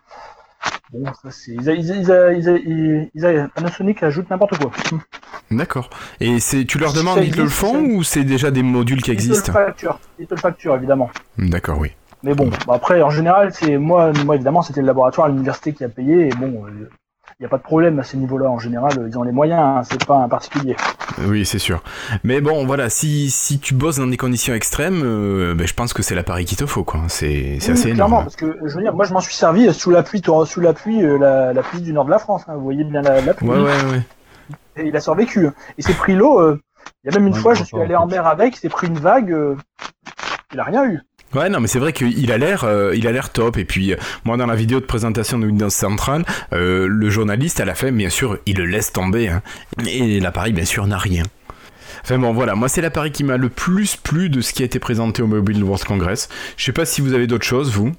Bon, ça c'est. Ils, a- ils, a- ils, a- ils, Panasonic ajoute n'importe quoi. D'accord. Et c'est, tu leur demandes, ils te le font ou c'est déjà des modules qui Ils te le existent facturent. Ils te le facturent évidemment. D'accord, oui. Mais bon, bah, après, en général, c'est moi, moi évidemment, c'était le laboratoire à l'université qui a payé. Et bon, il n'y a pas de problème à ces niveaux-là. En général, ils ont les moyens. hein, c'est pas un particulier. Oui, c'est sûr. Mais bon, voilà, si, si tu bosses dans des conditions extrêmes, euh, ben, je pense que c'est l'appareil qu'il te faut, quoi. C'est, Oui, assez clairement, énorme. parce que je veux dire, moi je m'en suis servi sous la pluie, sous la pluie, euh, la, la pluie du nord de la France. hein, vous voyez bien la, la pluie. Ouais, ouais, ouais. Et il a survécu. Il s'est pris l'eau. euh, il y a même une fois, je suis allé en mer avec, s'est pris une vague. euh, il a rien eu. Ouais, non, mais c'est vrai qu'il a l'air, euh, il a l'air top. Et puis, euh, moi, dans la vidéo de présentation de Windows Central, euh, le journaliste à la fin, bien sûr, il le laisse tomber. hein. Et l'appareil, bien sûr, n'a rien. Enfin bon, voilà, moi, c'est l'appareil qui m'a le plus plu de ce qui a été présenté au Mobile World Congress. Je sais pas si vous avez d'autres choses, vous,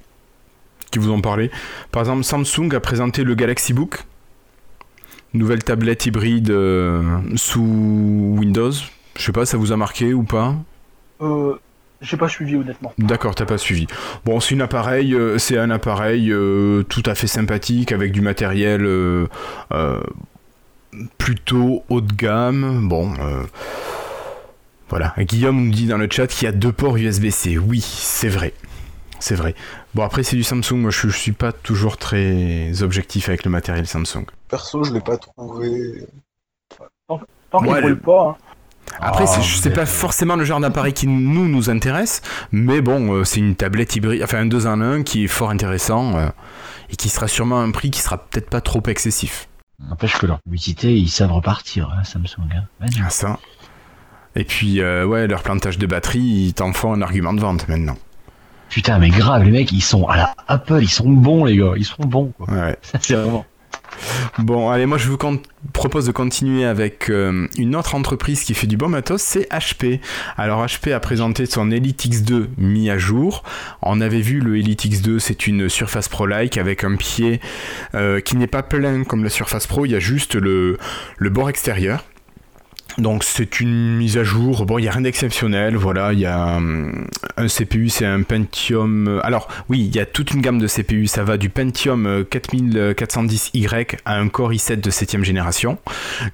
qui vous en parlez. Par exemple, Samsung a présenté le Galaxy Book, nouvelle tablette hybride sous Windows. Je sais pas, ça vous a marqué ou pas? Euh, j'ai pas suivi honnêtement. D'accord, t'as pas suivi. Bon, c'est une appareil, euh, c'est un appareil euh, tout à fait sympathique avec du matériel euh, euh, plutôt haut de gamme. Bon, euh, voilà. Guillaume nous dit dans le chat qu'il y a deux ports USB-C. Oui, c'est vrai. C'est vrai. Bon, après, c'est du Samsung. Moi, je, je suis pas toujours très objectif avec le matériel Samsung. Perso, je l'ai pas trouvé. Tant qu'il Ouais, brûle le- pas. hein. Après, Ah, c'est- mais- pas forcément le genre d'appareil qui nous nous intéresse, mais bon, euh, c'est une tablette hybride, enfin un 2 en 1 qui est fort intéressant euh, et qui sera sûrement un prix qui sera peut-être pas trop excessif. N'empêche que leur publicité, ils savent repartir, hein, Samsung. Hein. Ah, ça. Et puis, euh, ouais, leur plantage de batterie, ils t'en font un argument de vente maintenant. Putain, mais grave, les mecs, ils sont à la Apple, ils sont bons, les gars, ils sont bons, quoi. Ouais. Vraiment. Bon, allez, moi je vous propose de continuer avec euh, une autre entreprise qui fait du bon matos, c'est HP. Alors HP a présenté son Elite X2 mis à jour. On avait vu le Elite X2, c'est une Surface Pro-like avec un pied euh, qui n'est pas plein comme la Surface Pro, il y a juste le bord extérieur. Donc c'est une mise à jour, bon il n'y a rien d'exceptionnel, voilà, il y a hum, un CPU, c'est un Pentium... euh, Alors oui, il y a toute une gamme de CPU, ça va du Pentium euh, 4410Y à un Core i7 de 7ème génération,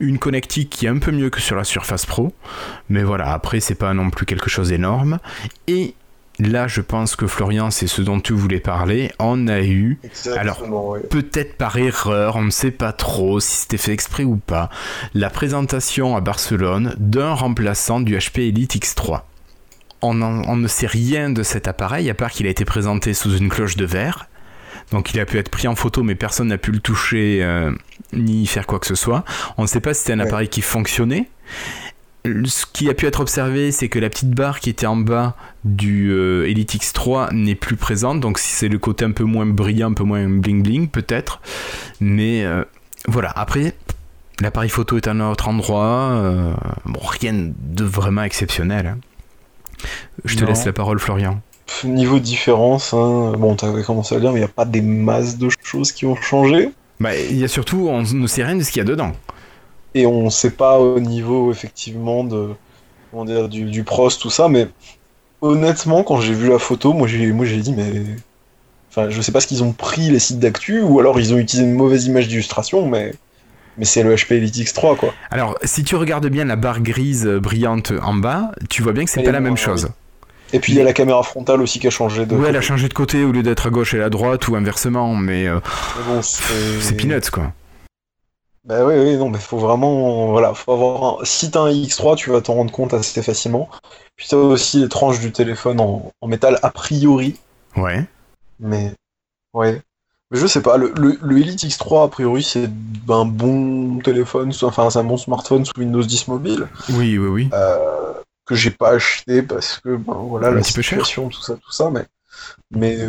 une connectique qui est un peu mieux que sur la Surface Pro, mais voilà, après c'est pas non plus quelque chose d'énorme, et là je pense que Florian c'est ce dont tu voulais parler, on a eu Exactement, ouais. peut-être par erreur, on ne sait pas trop si c'était fait exprès ou pas, la présentation à Barcelone d'un remplaçant du HP Elite X3. On, en- on ne sait rien de cet appareil à part qu'il a été présenté sous une cloche de verre. Donc il a pu être pris en photo mais personne n'a pu le toucher euh, ni faire quoi que ce soit. On ne sait pas si c'était un Ouais. appareil qui fonctionnait. Ce qui a pu être observé, c'est que la petite barre qui était en bas du euh, Elite X3 n'est plus présente, donc si c'est le côté un peu moins brillant, un peu moins bling bling peut-être. Mais euh, voilà, après, l'appareil photo est à un autre endroit, euh, bon, rien de vraiment exceptionnel. hein. Je te Non. laisse la parole, Florian. Niveau différence, hein, bon, t'avais commencé à le dire, mais il n'y a pas des masses de choses qui ont changé. Bah, il y a surtout, on ne sait rien de ce qu'il y a dedans. Et on sait pas au niveau, effectivement, de, comment dire, du, du pros, tout ça, mais honnêtement, quand j'ai vu la photo, moi j'ai, moi j'ai dit, mais. Enfin, je sais pas ce qu'ils ont pris les sites d'actu, ou alors ils ont utilisé une mauvaise image d'illustration, mais. Mais c'est le HP Elite X3, quoi. Alors, si tu regardes bien la barre grise euh, brillante en bas, tu vois bien que c'est pas la même chose. Et puis il y a la caméra frontale aussi qui a changé de. Ouais, elle a changé de côté au lieu d'être à gauche et à droite ou inversement, mais euh, Mais bon, c'est. c'est peanuts quoi. Bah oui, oui, non, mais faut vraiment, voilà, faut avoir un... Si t'as un X3, tu vas t'en rendre compte assez facilement. Puis t'as aussi les tranches du téléphone en, en métal a priori, Ouais. mais ouais. Mais je sais pas, le, le, le Elite X3 a priori c'est un bon téléphone, enfin c'est un bon smartphone sous Windows 10 mobile, Oui, oui, oui. euh, que j'ai pas acheté parce que, ben voilà, Un la cher. situation, tout ça, tout ça, mais, mais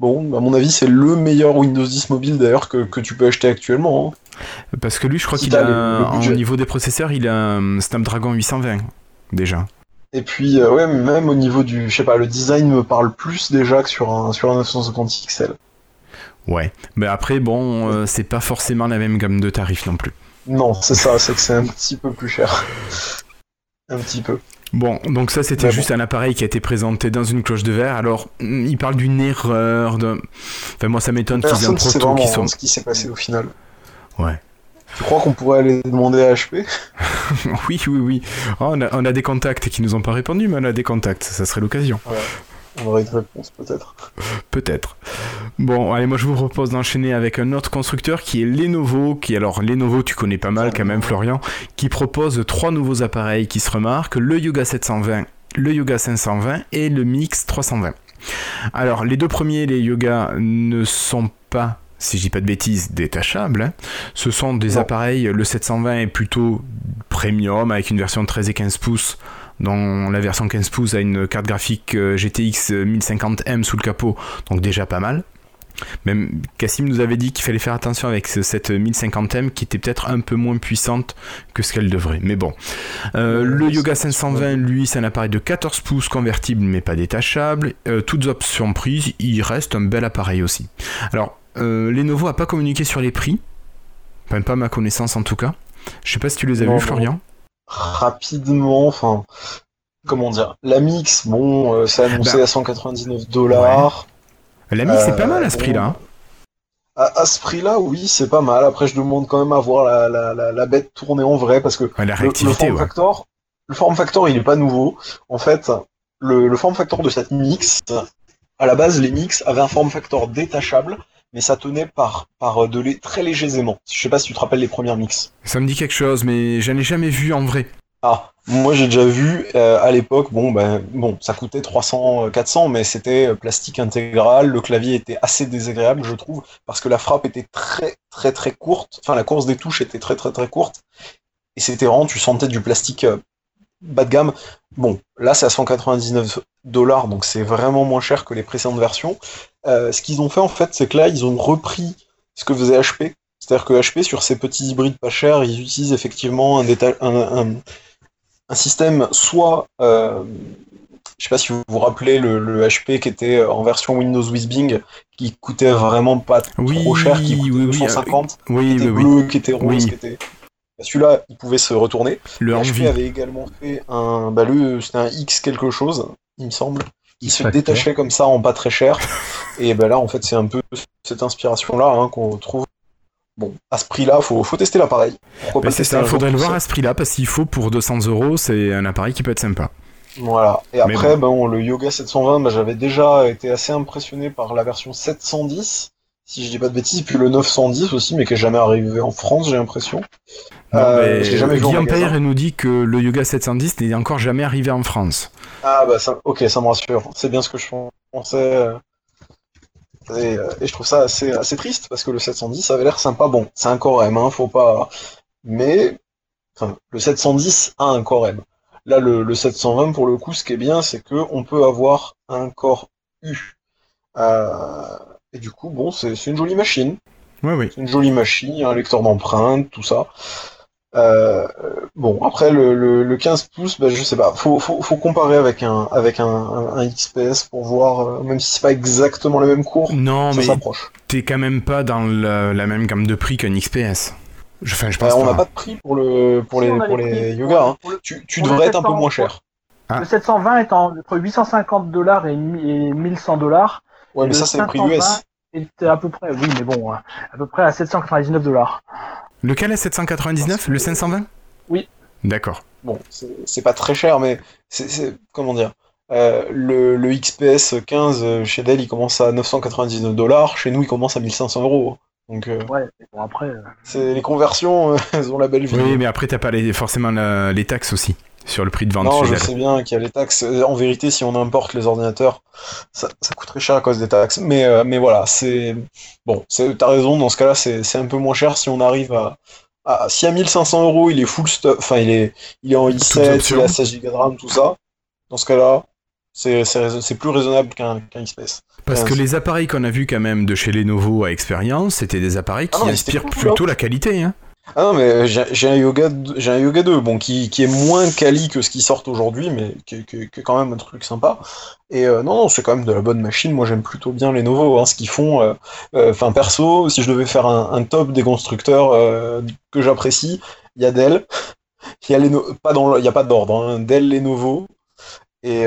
bon, à mon avis c'est le meilleur Windows 10 mobile d'ailleurs que, que tu peux acheter actuellement. hein. Parce que lui, je crois Si qu'il a, le- le au niveau des processeurs, il a un Snapdragon 820 déjà. Et puis, euh, ouais, même au niveau du, je sais pas, le design me parle plus déjà que sur un, sur un 950 XL. Ouais. Mais après, bon, euh, c'est pas forcément la même gamme de tarifs non plus. Non, c'est ça, c'est que c'est un petit peu plus cher. un petit peu. Bon, donc ça c'était Mais juste un appareil qui a été présenté dans une cloche de verre. Alors, mm, il parle d'une erreur. De... Enfin, moi ça m'étonne qu'ils aient un proto qui sont. ce qui s'est passé au final. Ouais. Tu crois qu'on pourrait aller demander à HP oui, oui, oui. Oh, on, a, on a des contacts qui nous ont pas répondu, mais on a des contacts. Ça serait l'occasion. On aurait une réponse peut-être. Peut-être. Bon, allez, moi je vous propose d'enchaîner avec un autre constructeur qui est Lenovo, qui alors Lenovo tu connais pas mal quand même Florian, qui propose trois nouveaux appareils qui se remarquent, le Yoga 720, le Yoga 520 et le Mix 320. Alors les deux premiers, les Yoga, ne sont pas, si je dis pas de bêtises, détachables. hein. Ce sont des Non. appareils, le 720 est plutôt premium avec une version de 13 et 15 pouces dont la version 15 pouces a une carte graphique euh, GTX 1050M sous le capot, donc déjà pas mal. Même Cassim nous avait dit qu'il fallait faire attention avec ce- cette 1050M qui était peut-être un peu moins puissante que ce qu'elle devrait. Mais bon. Euh, le Yoga c'est- 520, lui, c'est un appareil de 14 pouces convertible mais pas détachable. Euh, toutes options prises, il reste un bel appareil aussi. Alors, euh, Lenovo a pas communiqué sur les prix. Enfin, pas ma connaissance en tout cas. Je sais pas si tu les as vus. Florian. Rapidement, enfin, comment dire, la Mix, bon, euh, c'est annoncé Bah. à 199 dollars. La Mix, c'est Euh, pas mal à ce bon. prix-là. hein. À, à ce prix-là, oui, c'est pas mal. Après, je demande quand même à voir la, la, la, la bête tourner en vrai parce que Ouais, la Le, form ouais. factor, le form factor, il est pas nouveau. En fait, le, le form factor de cette mix, à la base, les mix avaient un form factor détachable, mais ça tenait par, par de lait très légers aimants. Je sais pas si tu te rappelles les premières mix. Ça me dit quelque chose, mais j'en ai jamais vu en vrai. Ah, moi j'ai déjà vu euh, à l'époque, bon ben bon, ça coûtait 300, euh, 400, mais c'était euh, plastique intégral. Le clavier était assez désagréable, je trouve, parce que la frappe était très très très courte. Enfin, la course des touches était très très très courte, et c'était vraiment, tu sentais du plastique euh, bas de gamme. Bon, là c'est à 199 dollars, donc c'est vraiment moins cher que les précédentes versions. Euh, ce qu'ils ont fait en fait, c'est que là ils ont repris ce que faisait HP. C'est-à-dire que HP, sur ces petits hybrides pas chers, ils utilisent effectivement un, déta- un, un, un système soit, euh, je sais pas si vous vous rappelez le, le HP qui était en version Windows with Bing, qui coûtait vraiment pas Oui, trop cher, qui coûtait oui, oui, 250, qui Oui, était bleu, qui était rose, qui était... Bah, Celui-là, il pouvait se retourner. Le. HP avait également fait un, bah le, c'était un X quelque chose, il me semble. Il se détachait comme ça en pas très cher. Et ben là, en fait, c'est un peu cette inspiration-là hein, qu'on retrouve. Bon, à ce prix-là, faut, faut tester l'appareil. Pourquoi Ben, pas c'est ça, faudrait le voir à ce prix-là parce qu'il faut pour 200 euros, c'est un appareil qui peut être sympa. Voilà. Et après, ben, le Yoga 720, ben, j'avais déjà été assez impressionné par la version 710, si je dis pas de bêtises, puis le 910 aussi, mais qui est jamais arrivé en France, j'ai l'impression. Euh, Guillaume. Payre nous dit que le Yoga 710 n'est encore jamais arrivé en France. Ah bah ça, ok, ça me rassure. C'est bien ce que je pensais. euh, Et, euh, et je trouve ça assez, assez triste parce que le 710 ça avait l'air sympa. Bon, c'est un Core M, hein, faut pas. Mais enfin, le 710 a un Core M. Là, le, le 720 pour le coup, ce qui est bien, c'est que on peut avoir un Core U. Euh, et du coup, bon, c'est c'est une jolie machine. Oui, oui. C'est une jolie machine, un lecteur d'empreintes, tout ça. Euh, bon, après le, le, le 15 pouces, bah, je sais pas. Faut, faut, faut comparer avec un avec un, un, un XPS pour voir, euh, même si c'est pas exactement les mêmes cours, Non, ça mais s'approche. t'es quand même pas dans la, la même gamme de prix qu'un XPS. Je, enfin, je pense on n'a pas. de prix pour le pour Si, les pour les les prix. yoga. Hein. Pour le- Tu, tu le devrais être un peu 700, moins cher. Ah. Le 720 est en- entre 850 dollars et 1100 dollars. Ouais, mais le ça c'est le prix 520 US. est à peu près, oui, mais bon, hein, à peu près à 799 dollars. Lequel est 799 Le 520 Oui. D'accord. Bon, c'est pas très cher, mais c'est comment dire. Euh, le, le XPS 15 euh, chez Dell il commence à 999 dollars, chez nous il commence à 1500 euros. Donc euh, Ouais, mais bon, après, euh, c'est les conversions, euh, elles ont la belle vie. Oui, mais après, t'as pas les- forcément la- les taxes aussi sur le prix de vente Non, chez je sais bien qu'il y a les taxes. En vérité, si on importe les ordinateurs, ça, ça coûte très cher à cause des taxes. Mais, euh, mais voilà, c'est bon. c'est- T'as raison. Dans ce cas-là, c'est c'est un peu moins cher si on arrive à. à si à 1500 euros, il est full stuff. Enfin, il est, il est en i7, options. il a 16 Go de RAM, tout ça. Dans ce cas-là, c'est c'est raison- c'est plus raisonnable qu'un qu'un XPS. Parce que les appareils qu'on a vus quand même de chez Lenovo à expérience, c'était des appareils Ah qui non, c'était inspirent cool, plutôt la qualité. Hein. Ah non, mais j'ai un Yoga, un Yoga 2, bon, qui, est moins quali que ce qui sort aujourd'hui, mais qui, est quand même un truc sympa. Et euh, non, c'est quand même de la bonne machine. Moi, j'aime plutôt bien les Lenovo, hein, ce qu'ils font. euh, euh, Enfin, perso, si je devais faire un, top des constructeurs que j'apprécie, il y a Dell, il y a pas d'ordre, hein, Dell, Lenovo et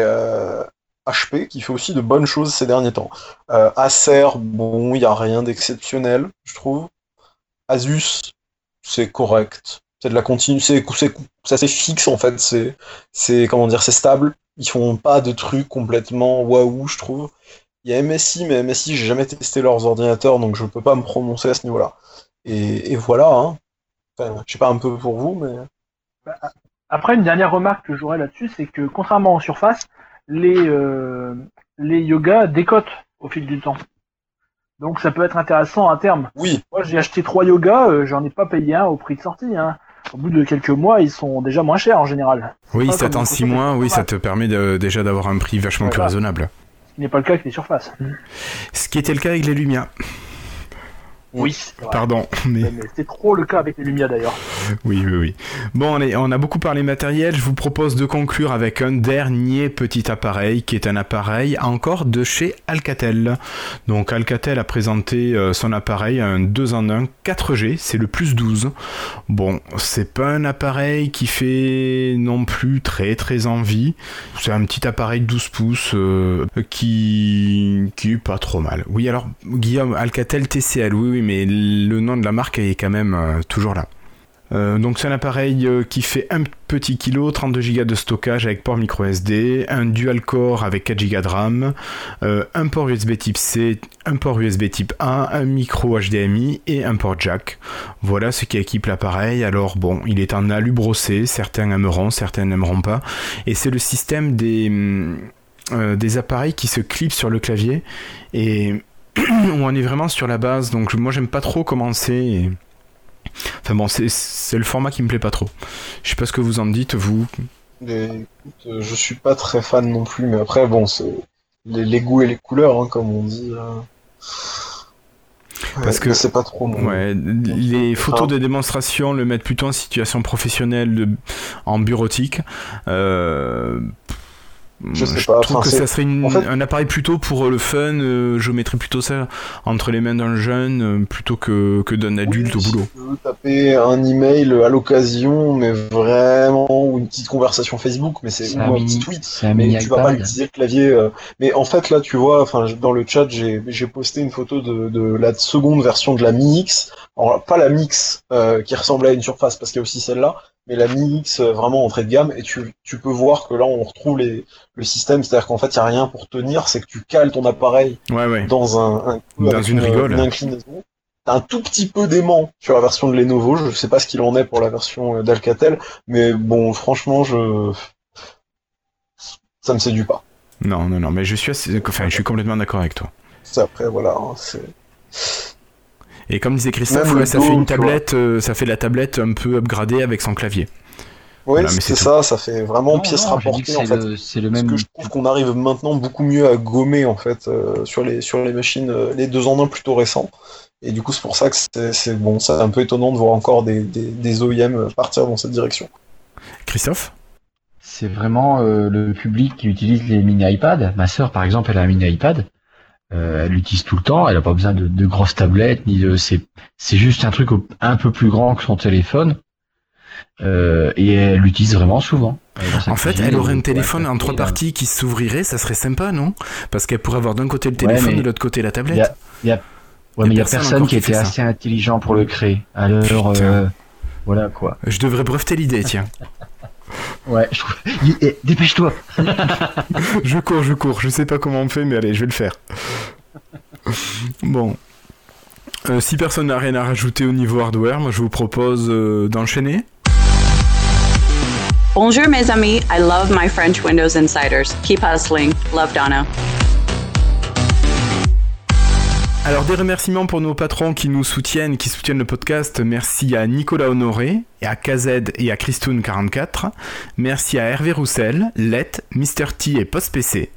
HP qui fait aussi de bonnes choses ces derniers temps. Acer, bon, il y a rien d'exceptionnel, je trouve. Asus, c'est correct. C'est de la continue, c'est fixe en fait. C'est comment dire, c'est stable. Ils font pas de trucs complètement waouh, je trouve. Il y a MSI, mais MSI, j'ai jamais testé leurs ordinateurs, donc je peux pas me prononcer à ce niveau-là. Et, voilà. Hein. Je sais pas un peu pour vous, mais Après, une dernière remarque que j'aurais là-dessus, c'est que contrairement en surface, les, euh, les yogas décotent au fil du temps. Donc ça peut être intéressant à terme. oui. Moi, j'ai acheté trois yogas, euh, j'en ai pas payé un au prix de sortie. Hein. Au bout de quelques mois, ils sont déjà moins chers en général. Oui, ça t'attends une 6 console, mois, oui, ça te permet de- déjà d'avoir un prix vachement plus raisonnable. Ce qui n'est pas le cas avec les surfaces. Ce qui était le cas avec les Lumia. Oui, c'est. Pardon, mais Mais C'était trop le cas avec les Lumia d'ailleurs. oui, oui, oui. Bon, on, est- on a beaucoup parlé matériel. Je vous propose de conclure avec un dernier petit appareil qui est un appareil encore de chez Alcatel. Donc, Alcatel a présenté euh, son appareil, un 2 en 1 4G, c'est le plus 12. Bon, c'est pas un appareil qui fait non plus très très envie. C'est un petit appareil de 12 pouces euh, qui qui est pas trop mal. Oui, alors Guillaume, Alcatel TCL, oui, oui, mais le nom de la marque est quand même euh, toujours là. Euh, donc c'est un appareil euh, qui fait un petit kilo, 32 Go de stockage avec port micro SD, un dual core avec 4 Go de RAM, un port USB type C, un port USB type A, un micro HDMI et un port jack. Voilà ce qui équipe l'appareil. Alors bon, il est en alu brossé, certains aimeront, certains n'aimeront pas. Et c'est le système des, des appareils qui se clipent sur le clavier et où on est vraiment sur la base. Donc moi j'aime pas trop commencer. et- Enfin bon, c'est- le format qui me plaît pas trop. Je sais pas ce que vous en dites, vous. Et, écoute, je suis pas très fan non plus, mais après, bon, c'est les, les goûts et les couleurs, hein, comme on dit. euh. Parce Ouais, que- c'est pas trop. Ouais, les photos de démonstration le mettent plutôt en situation professionnelle, de- en bureautique. Euh, Je sais pas, trouve que ça serait une- en fait- un appareil plutôt pour le fun. euh, je mettrais plutôt ça entre les mains d'un jeune euh, plutôt que, que d'un adulte Oui, au si boulot. tu veux taper un email à l'occasion, mais vraiment, ou une petite conversation Facebook, mais c'est ou un mini- petit tweet. Un Mais tu vas pas utiliser le clavier. euh. Mais en fait, là, tu vois, enfin, je- dans le chat, j'ai j'ai posté une photo de, de la seconde version de la Mi X. Alors, pas la Mix euh, qui ressemble à une surface, parce qu'il y a aussi celle-là, mais la Mi X euh, vraiment entrée de gamme. Et tu, tu peux voir que là, on retrouve les, le système, c'est-à-dire qu'en fait, il y a rien pour tenir, c'est que tu cales ton appareil Ouais, ouais. dans un, un Dans une rigole. inclinaison. T'as un tout petit peu d'aimant sur la version de Lenovo. Je sais pas ce qu'il en est pour la version euh, d'Alcatel, mais bon, franchement, je ça me séduit pas. Non, non, non, mais je suis, assez- enfin, je suis complètement d'accord avec toi. C'est après, voilà, hein, c'est. Et comme disait Christophe, ouais, ça dos, fait une tablette, euh, ça fait la tablette un peu upgradée avec son clavier. Ouais, Voilà, mais c'est ça, ça fait vraiment Non, pièce non, rapportée en c'est fait. c'est le Parce même. que je trouve qu'on arrive maintenant beaucoup mieux à gommer en fait euh, sur les sur les machines, euh, les deux en un plutôt récents. Et du coup, c'est pour ça que c'est bon, c'est un peu étonnant de voir encore des, des, des OEM partir dans cette direction. Christophe? C'est vraiment euh, le public qui utilise les mini iPad. Ma sœur, par exemple, elle a un mini iPad. Euh, elle l'utilise tout le temps. Elle a pas besoin de, de grosses tablettes ni de. C'est c'est juste un truc un peu plus grand que son téléphone. Euh, et elle l'utilise vraiment souvent. Euh, En fait, elle aurait euh, un téléphone en trois là. parties qui s'ouvrirait, ça serait sympa, non? Parce qu'elle pourrait avoir d'un côté le Ouais, téléphone, de l'autre côté la y tablette. a, il y a- ouais, Y a mais il y a personne qui était assez intelligent pour le créer. Alors, euh, voilà quoi. Je devrais breveter l'idée, tiens. Ouais, je trouve. Eh, Dépêche-toi. je cours, je cours. Je sais pas comment on fait, mais allez, je vais le faire. Bon. Euh, si personne n'a rien à rajouter au niveau hardware, moi je vous propose euh, d'enchaîner. Bonjour mes amis, I love my French Windows Insiders. Keep hustling. Love Donna. Alors des remerciements pour nos patrons qui nous soutiennent, qui soutiennent le podcast. Merci à Nicolas Honoré, et à KZ et à Christoun44. Merci à Hervé Roussel, Let, Mr. T et Post PC.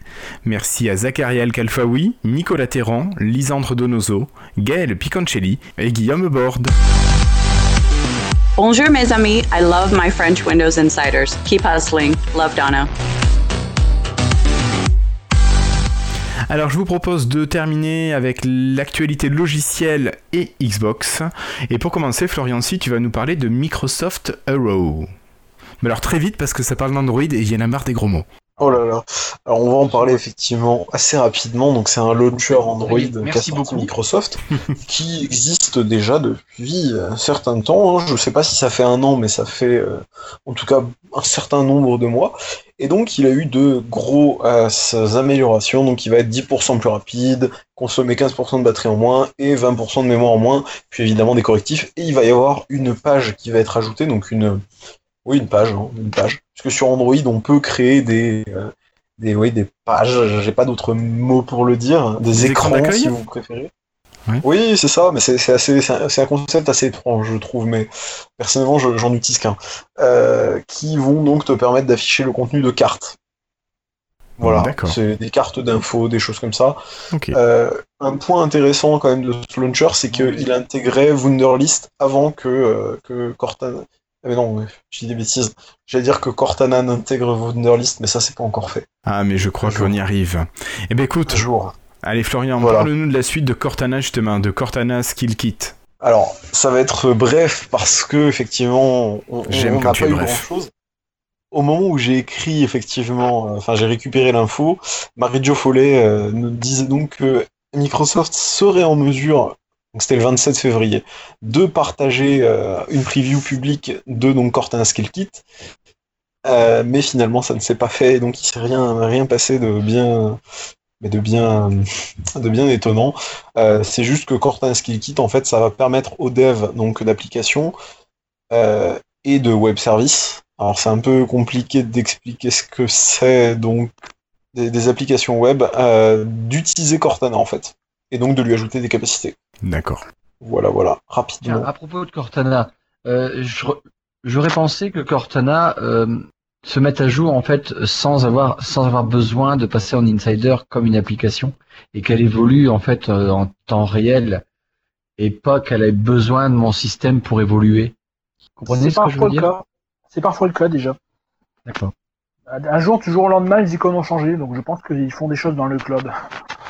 Merci à Zachariel Kalfaoui, Nicolas Terran, Lisandre Donoso, Gaël Piconcelli et Guillaume Borde. Bonjour mes amis, I love my French Windows Insiders. Keep hustling. Love Donna. Alors je vous propose de terminer avec l'actualité logicielle et Xbox. Et pour commencer, Florian, si tu vas nous parler de Microsoft Arrow. Mais alors très vite parce que ça parle d'Android et il y en a marre des gros mots. Oh là là. Alors on va en parler effectivement assez rapidement. Donc c'est un launcher Android merci beaucoup. Microsoft qui existe déjà depuis un certain temps. hein. Je sais pas si ça fait un an, mais ça fait euh, en tout cas un certain nombre de mois. Et donc il a eu de grosses améliorations. Donc il va être 10% plus rapide, consommer 15% de batterie en moins et 20% de mémoire en moins. Puis évidemment des correctifs. Et il va y avoir une page qui va être ajoutée, donc une oui, une page, hein, une page. Parce que sur Android, on peut créer des, euh, des, oui, des pages, j'ai pas d'autre mot pour le dire, des, Des écrans si vous préférez. Oui, c'est ça, mais c'est assez, c'est un, concept assez étrange, je trouve, mais personnellement, je- j'en utilise qu'un. Euh, qui vont donc te permettre d'afficher le contenu de cartes. Voilà, c'est des cartes d'infos, des choses comme ça. Ok. Euh, un point intéressant quand même de ce launcher, c'est qu'il intégrait Wunderlist avant que, euh, que Cortana. Ah, mais non, je dis des bêtises. J'allais dire que Cortana n'intègre Wunderlist, mais ça c'est pas encore fait. Ah mais je crois qu'on y arrive. Eh ben écoute, Un jour. allez Florian, Voilà. parle-nous de la suite de Cortana justement, de Cortana Skill Kit. Alors, ça va être bref parce que effectivement, on n'a pas eu grand chose. Au moment où j'ai écrit effectivement, euh, enfin j'ai récupéré l'info, Marie-Jo Follet euh, nous disait donc que Microsoft serait en mesure, donc c'était le 27 février, de partager euh, une preview publique de donc Cortana Skill Kit. Euh, mais finalement, ça ne s'est pas fait, donc il s'est rien, rien passé de bien, de bien, de bien étonnant. Euh, c'est juste que Cortana Skill Kit, en fait, ça va permettre aux devs d'applications et de web services. Alors c'est un peu compliqué d'expliquer ce que c'est donc des, applications web d'utiliser Cortana en fait, et donc de lui ajouter des capacités. D'accord. Voilà, voilà, Tiens, rapidement. à propos de Cortana, euh, j'aurais pensé que Cortana euh, se mette à jour en fait sans avoir sans avoir besoin de passer en insider comme une application et qu'elle évolue en fait euh, en temps réel et pas qu'elle ait besoin de mon système pour évoluer. Vous comprenez C'est ce que je veux parfois le dire? cas. C'est parfois le cas déjà. D'accord. Un jour, toujours au lendemain, les icônes ont changé, donc je pense qu'ils font des choses dans le cloud.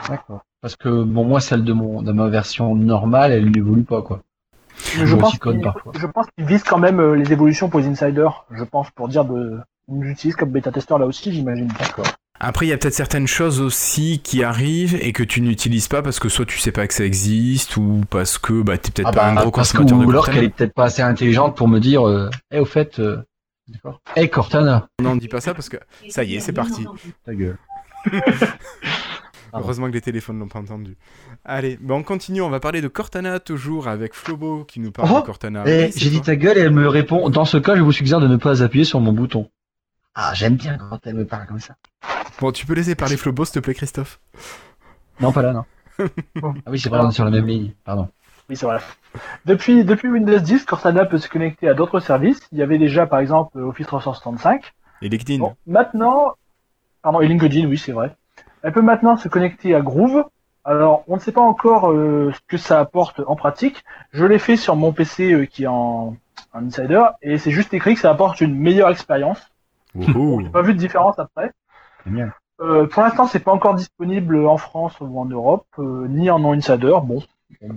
D'accord. Parce que bon moi celle de mon de ma version normale elle n'évolue pas quoi. Mais je pense parfois. je pense qu'ils visent quand même euh, les évolutions pour les insiders. Je pense pour dire de, ils utilisent comme bêta testeur là aussi, j'imagine. D'accord. Après, il y a peut-être certaines choses aussi qui arrivent et que tu n'utilises pas parce que soit tu sais pas que ça existe ou parce que bah, t'es peut-être pas un gros Ah consommateur de ou alors qu'elle est peut-être pas assez intelligente pour me dire euh, Eh, au fait euh, d'accord. Hey Cortana Non, dis pas ça parce que ça y est, c'est parti. ta gueule. Pardon. Heureusement que les téléphones l'ont pas entendu. Allez, bah on continue, on va parler de Cortana toujours avec Flobo qui nous parle Oh, de Cortana. Eh, Oui, j'ai dit ta gueule et elle me répond Dans ce cas, je vous suggère de ne pas appuyer sur mon bouton. Ah, j'aime bien quand elle me parle comme ça. Bon, tu peux laisser parler Flobo s'il te plaît, Christophe? Non, pas là, non. Ah oui, c'est pas on est sur la même ligne. Pardon. Oui, c'est vrai. Depuis, depuis Windows 10, Cortana peut se connecter à d'autres services. Il y avait déjà, par exemple, Office 365. Et LinkedIn. Bon, maintenant, pardon, et LinkedIn, oui, c'est vrai. Elle peut maintenant se connecter à Groove. Alors, on ne sait pas encore euh, ce que ça apporte en pratique. Je l'ai fait sur mon PC euh, qui est en, en Insider, et c'est juste écrit que ça apporte une meilleure expérience. J'ai pas vu de différence après. Bien. Euh, pour l'instant, c'est pas encore disponible en France ou en Europe, euh, ni en non-insider. Bon, euh,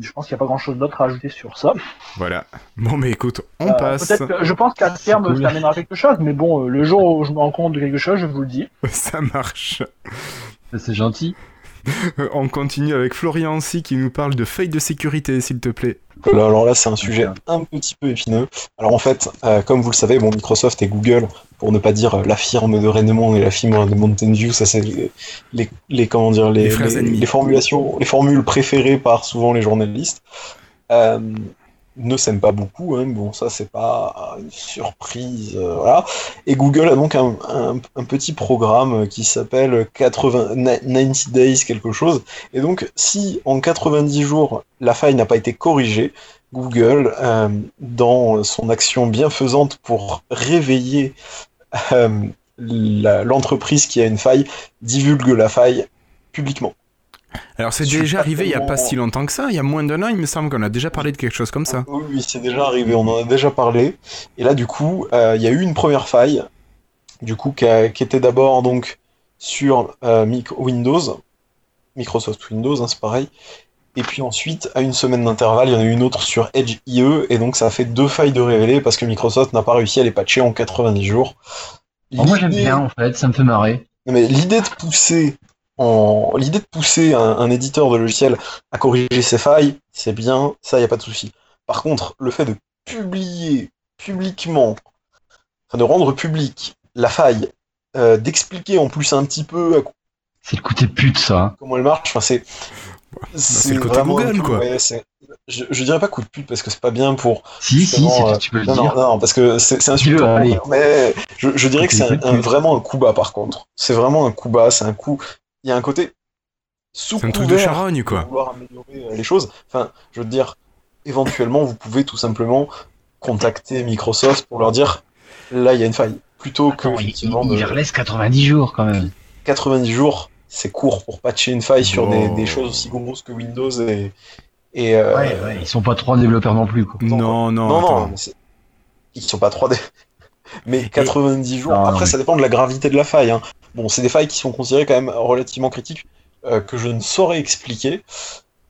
je pense qu'il n'y a pas grand-chose d'autre à ajouter sur ça. Voilà. Bon, mais écoute, on Euh, passe. peut-être que- je pense qu'à terme, cool. ça amènera quelque chose, mais bon, euh, le jour où je me rends compte de quelque chose, je vous le dis. Ça marche. C'est gentil. On continue avec Florian aussi qui nous parle de failles de sécurité, s'il te plaît. Là, alors là, c'est un sujet un petit peu épineux. Alors en fait, euh, comme vous le savez, bon, Microsoft et Google, pour ne pas dire euh, la firme de Raymond et la firme de Mountain View, ça c'est les, les, les- comment dire les, formulations, les formules préférées par souvent les journalistes. Euh, ne s'aiment pas beaucoup, hein, bon ça c'est pas une surprise, euh, voilà. Et Google a donc un, petit programme qui s'appelle 80 90 Days quelque chose, et donc, si en 90 jours, la faille n'a pas été corrigée, Google, euh, dans son action bienfaisante pour réveiller euh, l'entreprise qui a une faille, divulgue la faille publiquement. Alors, c'est déjà arrivé il y a pas si longtemps que ça. Il y a moins d'un an, il me semble qu'on a déjà parlé de quelque chose comme ça. Oui, oui, c'est déjà arrivé, on en a déjà parlé. Et là, du coup, euh, il y a eu une première faille, du coup, qui, a- qui était d'abord donc sur euh, Windows, Microsoft Windows, hein, c'est pareil. Et puis ensuite, à une semaine d'intervalle, il y en a eu une autre sur Edge IE, et donc ça a fait deux failles de révéler parce que Microsoft n'a pas réussi à les patcher en 90 jours. Moi j'aime bien en fait, ça me fait marrer. non, mais l'idée de pousser en l'idée de pousser un, un éditeur de logiciel à corriger ses failles, c'est bien, ça y a pas de souci. Par contre, le fait de publier publiquement, enfin de rendre public la faille, euh, d'expliquer en plus un petit peu à quoi- C'est le côté pute ça. hein. comment elle marche, enfin c'est c'est le côté Google, quoi. ouais, je, je dirais pas coup de pute parce que c'est pas bien pour Si, si, euh, tu peux le non, non, dire. non, parce que c'est insultant. Mais je, je dirais que c'est vraiment un coup bas par contre. C'est vraiment un coup bas, c'est un coup. Il y a un côté sous C'est un truc de charogne, quoi. vouloir améliorer euh, les choses. Enfin, je veux dire, éventuellement, vous pouvez tout simplement contacter Microsoft pour leur dire là, il y a une faille. Plutôt que Attends, effectivement, il- il de leur laisse 90 jours quand même. 90 jours, c'est court pour patcher une faille sur des, Oh. des choses aussi grosses que Windows et. et euh, Ouais, ouais, ils sont pas trois développeurs non plus quoi. Non, non, Non, non, attends. mais c'est- ils sont pas 3D. Mais 90 jours, Non, après mais- ça dépend de la gravité de la faille. hein. Bon, c'est des failles qui sont considérées quand même relativement critiques, euh, que je ne saurais expliquer,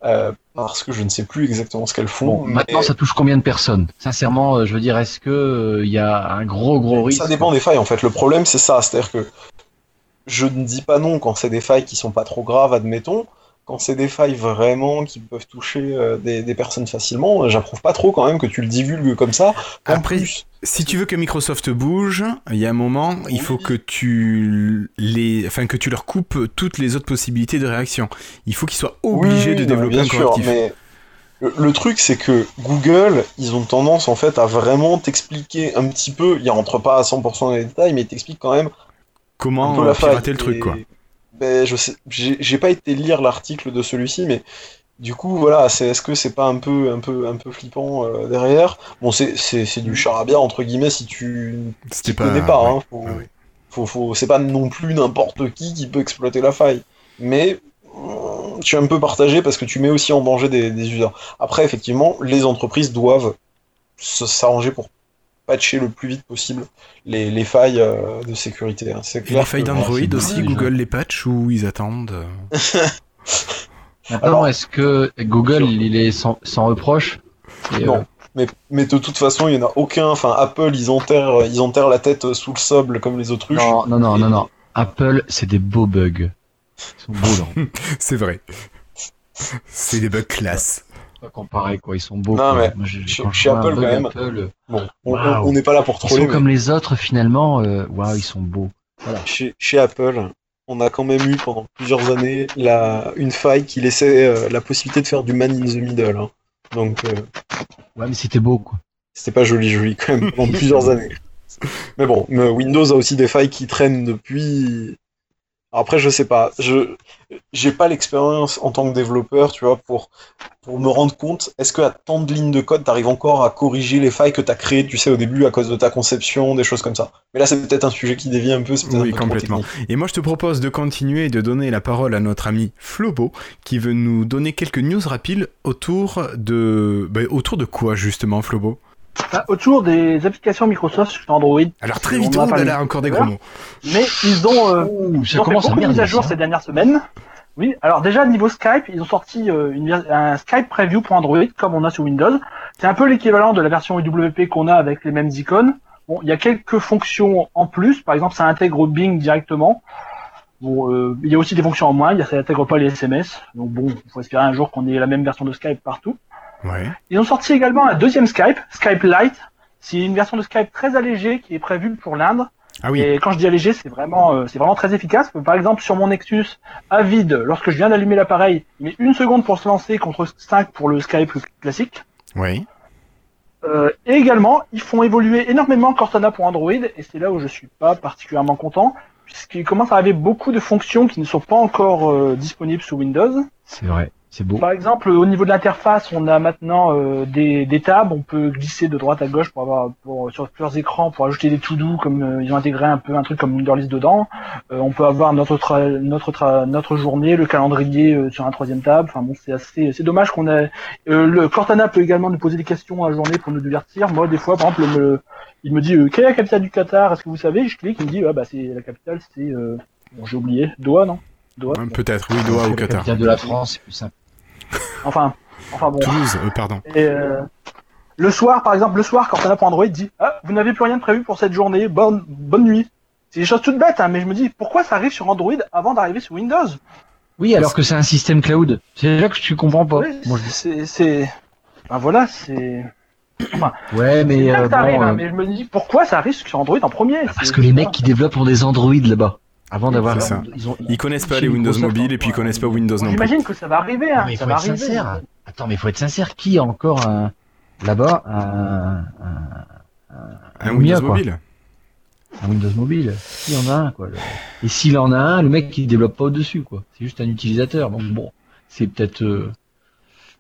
euh, parce que je ne sais plus exactement ce qu'elles font. Bon, mais maintenant ça touche combien de personnes? Sincèrement, euh, je veux dire, est-ce que il y a un gros gros risque? ça dépend des failles en fait. Le problème c'est ça, c'est-à-dire que je ne dis pas non quand c'est des failles qui sont pas trop graves, admettons. Quand c'est des failles vraiment qui peuvent toucher euh, des, des personnes facilement, j'approuve pas trop quand même que tu le divulgues comme ça. En Après, plus, Si tu veux que Microsoft bouge, il y a un moment, il faut que tu les, enfin que tu leur coupes toutes les autres possibilités de réaction. Il faut qu'ils soient obligés Oui, de développer bien un sûr, correctif. mais le, le truc c'est que Google, ils ont tendance en fait à vraiment t'expliquer un petit peu, il rentre pas à 100% dans les détails, mais ils t'expliquent quand même Comment euh, pirater le truc, quoi. Ben, je sais, j'ai pas été lire l'article de celui-ci, mais du coup, voilà, c'est est-ce que c'est pas un peu, un peu, un peu flippant euh, derrière? Bon, c'est c'est c'est du charabia entre guillemets si tu t'y connais pas, ouais. hein, faut, Ouais, ouais. faut, faut- c'est pas non plus n'importe qui qui peut exploiter la faille. Mais euh, je suis un peu partagé parce que tu mets aussi en danger des, des users. Après, effectivement, les entreprises doivent s'arranger pour patcher le plus vite possible les, les failles euh, de sécurité. hein. C'est Et les failles d'Android aussi, Google les patch ou ils attendent euh, Maintenant, Alors- est-ce que Google il est sans, sans reproche Et, Non. euh, Mais, mais de toute façon, il n'y en a aucun. Enfin, Apple, ils enterrent, ils enterrent la tête sous le sable comme les autruches. non, non, non, non, non. Apple, c'est des beaux bugs. Ils sont beaux. C'est vrai. C'est des bugs classe. Pas comparé, quoi. Ils sont beaux. Non, quoi. mais Moi, je- chez- Apple, bug quand même, Apple, Bon, on- n'est pas là pour ils troller. sont mais comme les autres, finalement. euh, Waouh, ils sont beaux. chez, chez Apple, on a quand même eu pendant plusieurs années la, une faille qui laissait euh, la possibilité de faire du man in the middle. hein. Donc, euh, Ouais, mais c'était beau, quoi. c'était pas joli, joli quand même pendant plusieurs années. Mais bon, mais Windows a aussi des failles qui traînent depuis après, je sais pas. Je j'ai pas l'expérience en tant que développeur, tu vois, pour pour me rendre compte. Est-ce que à tant de lignes de code, t'arrives encore à corriger les failles que t'as créées, tu sais, au début à cause de ta conception, des choses comme ça. Mais là, c'est peut-être un sujet qui dévie un peu. Oui, un peu trop complètement. Et moi, je te propose de continuer et de donner la parole à notre ami Flobo, qui veut nous donner quelques news rapides autour de... bah, autour de quoi, justement, Flobo? Bah, autour des applications Microsoft sur Android. Alors, très On vite, en a là parlé là, encore des gros mots. Mais ils ont, euh, Ouh, ils ont fait beaucoup de mises à jour ça. ces dernières semaines. Oui, alors déjà niveau Skype, ils ont sorti euh, une un Skype Preview pour Android comme on a sur Windows. C'est un peu l'équivalent de la version UWP qu'on a avec les mêmes icônes. Bon, il y a quelques fonctions en plus. Par exemple, ça intègre Bing directement. Bon, euh, il y a aussi des fonctions en moins. Il y a, ça n'intègre pas les SMS. Donc bon, il faut espérer un jour qu'on ait la même version de Skype partout. Ouais. Ils ont sorti également un deuxième Skype, Skype Lite. C'est une version de Skype très allégée qui est prévue pour l'Inde. Ah oui, Et quand je dis allégé, c'est vraiment, euh, c'est vraiment très efficace. Par exemple, sur mon Nexus à vide, lorsque je viens d'allumer l'appareil, il met une seconde pour se lancer contre 5 pour le Skype classique. ouais. Euh, et également, ils font évoluer énormément Cortana pour Android, et c'est là où je suis pas particulièrement content, puisqu'il commence à arriver beaucoup de fonctions qui ne sont pas encore euh, disponibles sous Windows. C'est vrai, c'est beau. Par exemple, au niveau de l'interface, on a maintenant euh, des, des tabs, on peut glisser de droite à gauche pour avoir pour, sur plusieurs écrans pour ajouter des to-do, comme euh, ils ont intégré un peu un truc comme Wunderlist dedans. Euh, on peut avoir notre tra- notre tra- notre journée, le calendrier euh, sur un troisième tab. Enfin bon, c'est assez c'est dommage qu'on ait euh, le Cortana peut également nous poser des questions à la journée pour nous divertir. Moi, des fois, par exemple, il me, il me dit euh, quelle est la capitale du Qatar? Est-ce que vous savez? Je clique, il me dit ah bah c'est la capitale, c'est euh, bon, j'ai oublié, Doha non? Doha. Peut-être, oui, Doha ou La Qatar. capitale de la France, c'est plus simple. Enfin, enfin bon. Toulouse, euh, pardon. Et euh, le soir, par exemple, le soir, quand on a pour Android, dit Ah, vous n'avez plus rien de prévu pour cette journée, bonne, bonne nuit. C'est des choses toutes bêtes, hein, mais je me dis pourquoi ça arrive sur Android avant d'arriver sur Windows? Oui, alors que c'est un système cloud. C'est là que tu comprends pas. Oui, Moi, je- c'est, c'est, ben voilà, c'est. Ouais, mais, C'est bien euh, bon, hein, euh, mais je me dis pourquoi ça arrive sur Android en premier? parce C'est- que les mecs qui développent ont des Android là-bas. Avant d'avoir. Ils, ont, Ils connaissent pas les Windows Microsoft, mobiles et puis ils hein, connaissent pas Windows non plus. J'imagine que ça va arriver, hein, Non, mais ça faut va être arriver. sincère. Attends, mais il faut être sincère. Qui a encore un, là-bas un, un, Un Windows mobile un Windows mobile Qui en a un, quoi. le- Et s'il en a un, le mec il développe pas au-dessus, quoi. C'est juste un utilisateur. Donc bon, c'est peut-être. euh,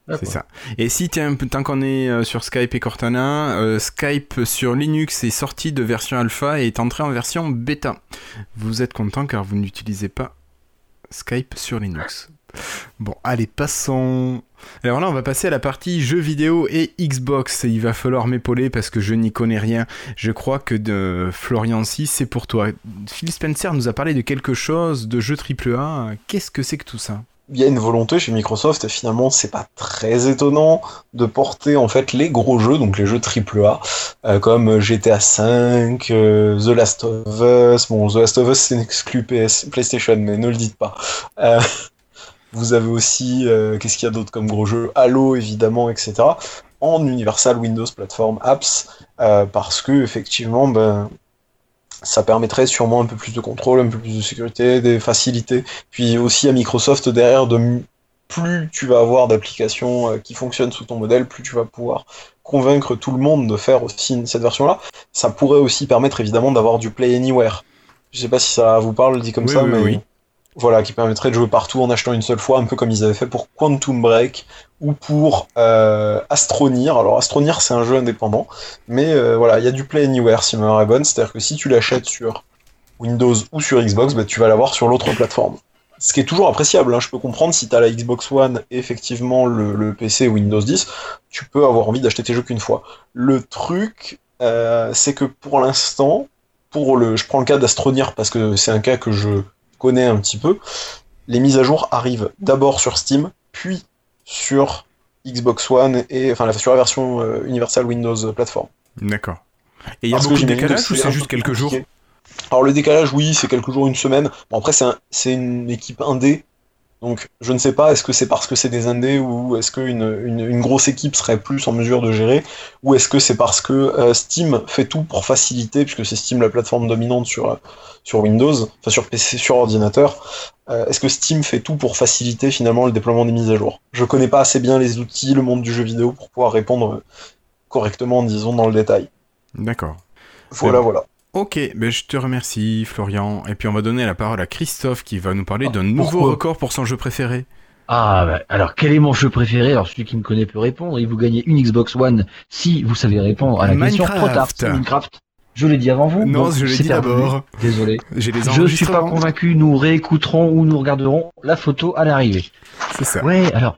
C'est ça. Et si t'es un peu, tant qu'on est euh, sur Skype et Cortana, euh, Skype sur Linux est sorti de version alpha et est entré en version bêta. Vous êtes content car vous n'utilisez pas Skype sur Linux. Bon, allez, passons. Alors là, on va passer à la partie jeux vidéo et Xbox. Et il va falloir m'épauler parce que je n'y connais rien. Je crois que de Florian c'est pour toi. Phil Spencer nous a parlé de quelque chose de jeu AAA. Qu'est-ce que c'est que tout ça? Il y a une volonté chez Microsoft et finalement c'est pas très étonnant de porter en fait les gros jeux, donc les jeux AAA, euh, comme GTA V, euh, The Last of Us. Bon, The Last of Us c'est exclu PlayStation, mais ne le dites pas. Euh, vous avez aussi, qu'est-ce qu'il y a d'autre comme gros jeux Halo évidemment, etc. En Universal Windows Platform Apps, parce que effectivement, ben, ça permettrait sûrement un peu plus de contrôle, un peu plus de sécurité, des facilités. Puis aussi à Microsoft derrière, de plus tu vas avoir d'applications euh, qui fonctionnent sous ton modèle, plus tu vas pouvoir convaincre tout le monde de faire aussi cette version-là. Ça pourrait aussi permettre évidemment d'avoir du Play Anywhere. Je sais pas si ça vous parle dit comme Oui, ça, oui, mais oui. Voilà, qui permettrait de jouer partout en achetant une seule fois, un peu comme ils avaient fait pour Quantum Break ou pour euh, Astronir. Alors Astronir c'est un jeu indépendant, mais euh, voilà, il y a du Play Anywhere si ma est bonne, c'est-à-dire que si tu l'achètes sur Windows ou sur Xbox, bah, tu vas l'avoir sur l'autre plateforme. Ce qui est toujours appréciable, hein. je peux comprendre si tu as la Xbox One et effectivement le, le PC Windows 10, tu peux avoir envie d'acheter tes jeux qu'une fois. Le truc, euh, c'est que pour l'instant, pour le, je prends le cas d'Astronir parce que c'est un cas que je un petit peu, les mises à jour arrivent d'abord sur Steam, puis sur Xbox One et enfin sur la version euh, Universal Windows Platform. D'accord. Et il y a Parce beaucoup de décalage ou c'est juste quelques jours? Alors le décalage, oui, c'est quelques jours, une semaine. Bon après c'est un- c'est une équipe indé, donc je ne sais pas, est-ce que c'est parce que c'est des indés ou est-ce qu'une une, une grosse équipe serait plus en mesure de gérer, ou est-ce que c'est parce que euh, Steam fait tout pour faciliter, puisque c'est Steam la plateforme dominante sur, sur Windows, enfin sur PC, sur ordinateur, euh, est-ce que Steam fait tout pour faciliter finalement le déploiement des mises à jour? Je connais pas assez bien les outils, le monde du jeu vidéo pour pouvoir répondre correctement, disons, dans le détail. D'accord. Voilà, voilà. Ok, ben je te remercie Florian. Et puis on va donner la parole à Christophe qui va nous parler Ah, d'un nouveau record pour son jeu préféré. Ah, bah, alors quel est mon jeu préféré? Alors celui qui ne connaît peut répondre. Et vous gagnez une Xbox One si vous savez répondre à la question. Trop tard. Minecraft. Minecraft. Je l'ai dit avant vous. Non, je l'ai dit d'abord. Désolé. J'ai les Je suis pas convaincu. Nous réécouterons ou nous regarderons la photo à l'arrivée. C'est ça. Ouais, alors.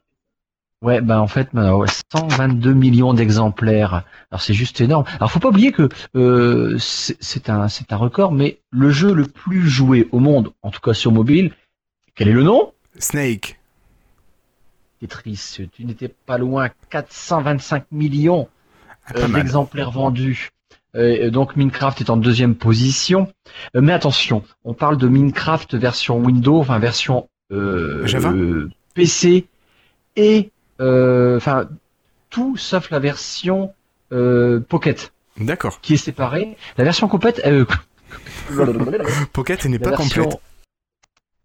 Ouais, bah en fait, bah, ouais, 122 millions d'exemplaires. Alors c'est juste énorme. Alors faut pas oublier que euh, c'est un c'est un record, mais le jeu le plus joué au monde, en tout cas sur mobile, quel est le nom? Snake. Tetris. Tu n'étais pas loin. 425 millions Ah, euh, d'exemplaires vendus. Euh, donc Minecraft est en deuxième position. Mais attention, on parle de Minecraft version Windows, enfin version Java PC et enfin tout sauf la version euh, Pocket D'accord. qui est séparée. La version complète, euh, Pocket n'est pas version, complète.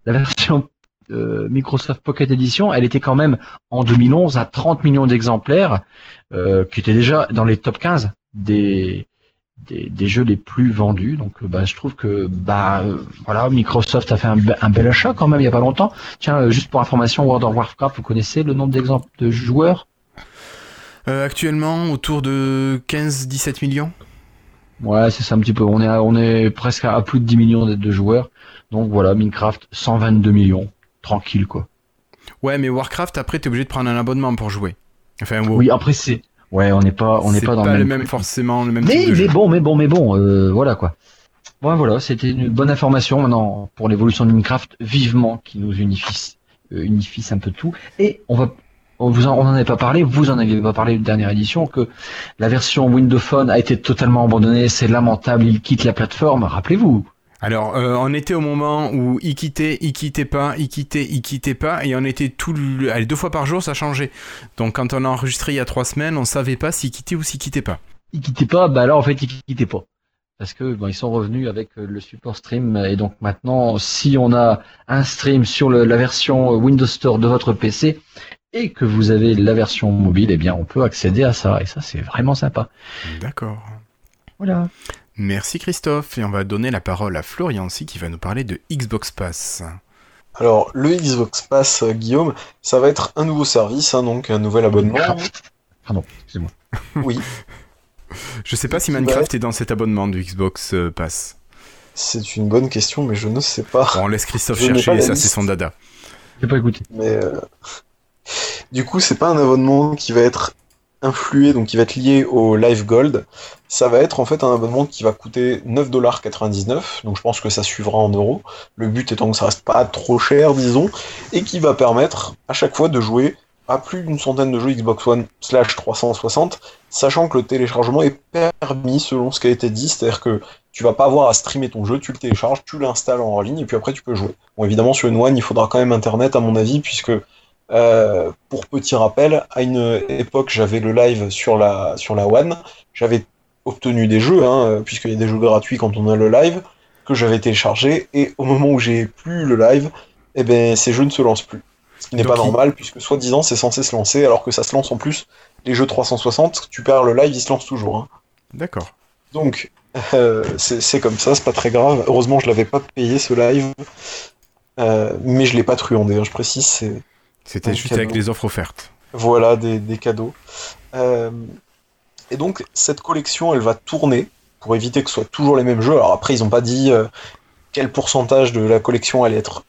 la version euh, Microsoft Pocket Edition, elle était quand même en 2011 à 30 millions d'exemplaires, euh, qui était déjà dans les top 15 des, des, des jeux les plus vendus. Donc, euh, bah, je trouve que bah euh, voilà, Microsoft a fait un, be- un bel achat quand même il y a pas longtemps. Tiens, euh, juste pour information, World of Warcraft, vous connaissez le nombre d'exemples de joueurs? Euh, actuellement, autour de 15-17 millions. Ouais, c'est ça un petit peu. On est à- on est presque à plus de 10 millions de, de joueurs. Donc voilà, Minecraft 122 millions, tranquille quoi. Ouais, mais Warcraft, après, t'es obligé de prendre un abonnement pour jouer. Enfin, WoW. Oui, après c'est ouais, on n'est pas on n'est pas dans le le même même, forcément, le même Mais, bon, mais bon, mais bon, euh, voilà quoi. Bon, voilà, c'était une bonne information maintenant pour l'évolution de Minecraft, vivement qui nous unifie, euh, unifie un peu tout. Et on va, on vous en, on en avait pas parlé, vous en aviez pas parlé de dernière édition, que la version Windows Phone a été totalement abandonnée, c'est lamentable, il quitte la plateforme, rappelez-vous. Alors, euh, on était au moment où il quittait, il quittait pas, il quittait, il quittait pas, et on était tout le... Allez, deux fois par jour, ça changeait. Donc, quand on a enregistré il y a trois semaines, on savait pas s'il quittait ou s'il quittait pas. Il quittait pas, bah alors en fait il quittait pas. Parce que bon, ils sont revenus avec euh, le support stream et donc maintenant si on a un stream sur le- la version Windows Store de votre PC et que vous avez la version mobile, eh bien on peut accéder à ça et ça c'est vraiment sympa. D'accord. Voilà. Merci Christophe, et on va donner la parole à Florian aussi qui va nous parler de Xbox Pass. Alors, le Xbox Pass, euh, Guillaume, ça va être un nouveau service, hein, donc un nouvel abonnement. Pardon, excusez-moi. Oui, Je sais pas si Minecraft est dans cet abonnement du Xbox euh, Pass. c'est une bonne question, mais je ne sais pas. Bon, on laisse Christophe Je n'ai chercher, ça c'est son dada. J'ai pas écouté. Mais euh, du coup, c'est pas un abonnement qui va être influé, donc qui va être lié au Live Gold. Ça va être en fait un abonnement qui va coûter 9,99$, donc je pense que ça suivra en euros. Le but étant que ça reste pas trop cher, disons, et qui va permettre à chaque fois de jouer à plus d'une centaine de jeux Xbox One slash 360, sachant que le téléchargement est permis selon ce qui a été dit, c'est-à-dire que tu vas pas avoir à streamer ton jeu, tu le télécharges, tu l'installes en ligne, et puis après tu peux jouer. Bon, évidemment, sur une One, il faudra quand même Internet, à mon avis, puisque, euh, pour petit rappel, à une époque, j'avais le live sur la, sur la One, j'avais obtenu des jeux, hein, puisqu'il y a des jeux gratuits quand on a le live, que j'avais téléchargé, et au moment où j'ai plus le live, eh ben, ces jeux ne se lancent plus. Ce qui n'est pas il- normal, puisque soi-disant, c'est censé se lancer, alors que ça se lance en plus. Les jeux 360, tu perds le live, ils se lancent toujours. hein. D'accord. Donc, euh, c'est c'est comme ça, c'est pas très grave. Heureusement, je l'avais pas payé ce live, Euh, mais je l'ai pas truandé. hein, je précise, c'est C'était juste cadeau. avec les offres offertes. voilà des, des cadeaux. Euh, et donc, cette collection, elle va tourner pour éviter que ce soit toujours les mêmes jeux. Alors après, ils ont pas dit euh, quel pourcentage de la collection allait être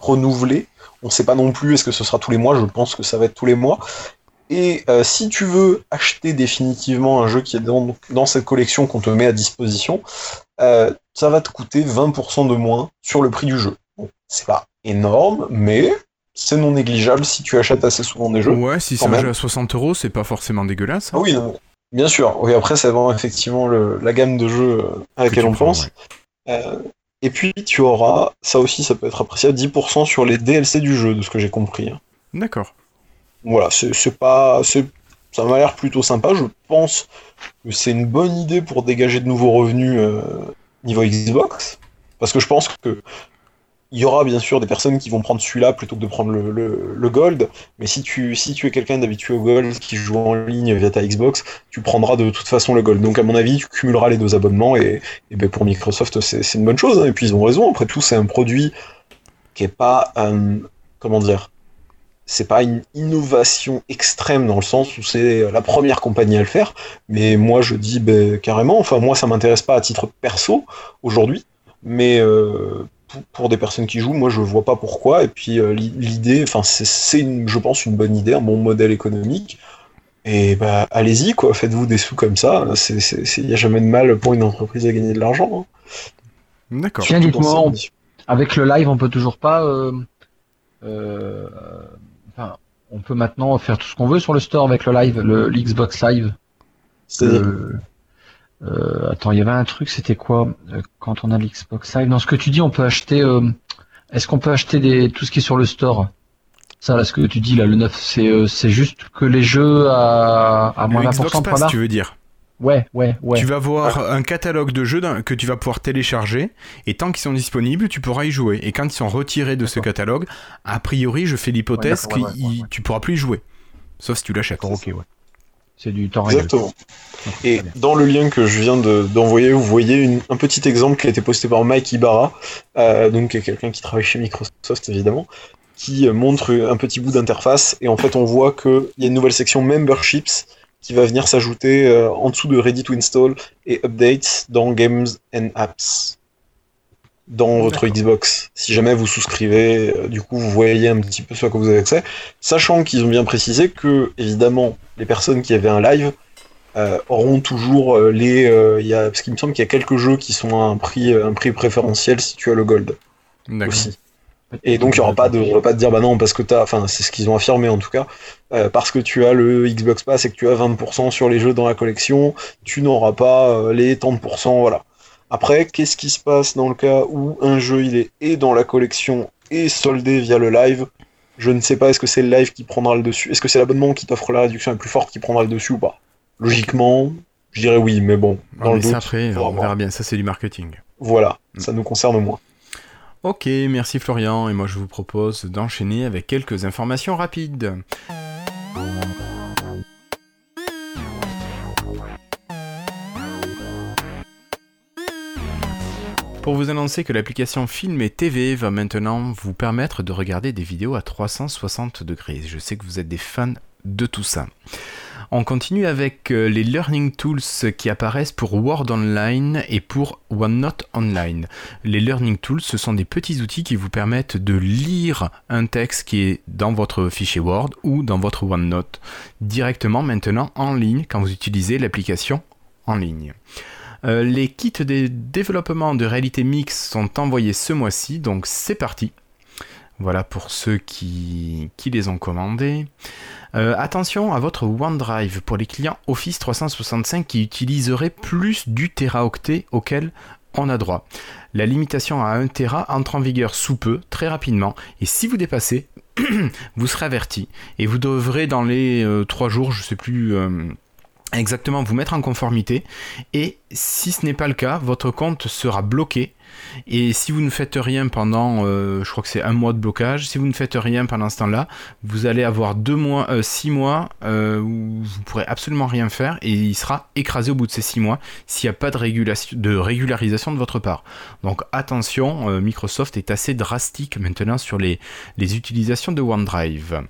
renouvelé. On sait pas non plus est-ce que ce sera tous les mois? Je pense que ça va être tous les mois. Et euh, si tu veux acheter définitivement un jeu qui est dans, dans cette collection qu'on te met à disposition, euh, ça va te coûter 20% de moins sur le prix du jeu. Bon, c'est pas énorme, mais c'est non négligeable si tu achètes assez souvent des jeux. Ouais, si c'est un même. jeu à 60 euros, c'est pas forcément dégueulasse. hein. Ah oui, non, bien sûr. Oui, après, c'est vraiment effectivement le- la gamme de jeux euh, à Que laquelle on prends, pense. ouais. Euh, et puis, tu auras, ça aussi, ça peut être appréciable, 10% sur les DLC du jeu, de ce que j'ai compris. hein. D'accord. Voilà, c'est pas. Ça m'a l'air plutôt sympa. Je pense que c'est une bonne idée pour dégager de nouveaux revenus euh, niveau Xbox. Parce que je pense que il y aura bien sûr des personnes qui vont prendre celui-là plutôt que de prendre le, gold, mais si tu, es quelqu'un d'habitué au gold qui joue en ligne via ta Xbox, tu prendras de toute façon le gold. Donc à mon avis, tu cumuleras les deux abonnements et, et ben pour Microsoft, c'est une bonne chose. Hein. Et puis ils ont raison. Après tout, c'est un produit qui est pas, euh, comment dire, c'est pas une innovation extrême dans le sens où c'est la première compagnie à le faire, mais moi je dis ben, carrément, enfin moi ça m'intéresse pas à titre perso aujourd'hui, mais euh, pour des personnes qui jouent, moi je vois pas pourquoi. Et puis euh, l'idée, enfin c'est, je pense, une bonne idée, un bon modèle économique. Et bah allez-y quoi, faites-vous des sous comme ça. Il n'y a jamais de mal pour une entreprise à gagner de l'argent. Hein. D'accord. Tiens, dites-moi, avec le live, on peut toujours pas. Euh, euh, enfin, on peut maintenant faire tout ce qu'on veut sur le store avec le live, le, Xbox Live. C'est-à-dire euh, attends, il y avait un truc, c'était quoi euh, quand on a l'Xbox Live? Dans ce que tu dis, on peut acheter. Euh, est-ce qu'on peut acheter des tout ce qui est sur le store? Ça, là, ce que tu dis là, le 9, c'est c'est juste que les jeux à, à moins pour Pass, tu veux dire? Ouais, ouais, ouais. Tu vas voir un catalogue de jeux que tu vas pouvoir télécharger et tant qu'ils sont disponibles, tu pourras y jouer. Et quand ils sont retirés de ce catalogue, a priori, je fais l'hypothèse que tu pourras plus y jouer. Sauf si tu l'achètes. Ok, ouais. C'est du temps Exactement. Et dans le lien que je viens d'envoyer, vous voyez un petit exemple qui a été posté par Mike Ibarra, euh, donc quelqu'un qui travaille chez Microsoft évidemment, qui montre un petit bout d'interface. Et en fait on voit qu'il y a une nouvelle section Memberships qui va venir s'ajouter euh, en dessous de Ready to Install et Updates dans Games and Apps dans votre Xbox. Si jamais vous souscrivez, euh, du coup, vous voyez un petit peu ce à quoi vous avez accès. Sachant qu'ils ont bien précisé que, évidemment, les personnes qui avaient un live euh, auront toujours euh, les. il y a, parce qu'il me semble qu'il y a quelques jeux qui sont à un prix, un prix préférentiel si tu as le gold. Aussi. Et donc il n'y aura pas de, on va pas te dire bah non parce que t'as, enfin c'est ce qu'ils ont affirmé en tout cas, parce que tu as le Xbox Pass et que tu as 20% sur les jeux dans la collection, tu n'auras pas les 30%, voilà. Après, qu'est-ce qui se passe dans le cas où un jeu il est et dans la collection et soldé via le live? Je ne sais pas, est-ce que c'est le live qui prendra le dessus? Est-ce que c'est l'abonnement qui t'offre la réduction la plus forte qui prendra le dessus ou pas? Logiquement, je dirais oui, mais bon, dans le doute, après, on verra bien, ça c'est du marketing. Voilà, mm. ça nous concerne moins. Ok, merci Florian, et moi je vous propose d'enchaîner avec quelques informations rapides. Pour vous annoncer que l'application Film et TV va maintenant vous permettre de regarder des vidéos à 360 degrés. Je sais que vous êtes des fans de tout ça. On continue avec euh, les Learning Tools qui apparaissent pour Word Online et pour OneNote Online. Les Learning Tools, ce sont des petits outils qui vous permettent de lire un texte qui est dans votre fichier Word ou dans votre OneNote directement maintenant en ligne quand vous utilisez l'application en ligne. Euh, les kits de développement de réalité mixte sont envoyés ce mois-ci, donc c'est parti. Voilà pour ceux qui, les ont commandés. Euh, attention à votre OneDrive pour les clients Office 365 qui utiliseraient plus du teraoctet auquel on a droit. La limitation à 1 Tera entre en vigueur sous peu, très rapidement, et si vous dépassez, vous serez averti. Et vous devrez dans les 3 euh, jours, je ne sais plus exactement vous mettre en conformité et si ce n'est pas le cas, votre compte sera bloqué et si vous ne faites rien pendant, euh, je crois que c'est un mois de blocage, si vous ne faites rien pendant ce temps-là, vous allez avoir deux mois, euh, six mois euh, où vous pourrez absolument rien faire et il sera écrasé au bout de ces six mois s'il n'y a pas de, régularisation de votre part. Donc attention, Microsoft est assez drastique maintenant sur les utilisations de OneDrive.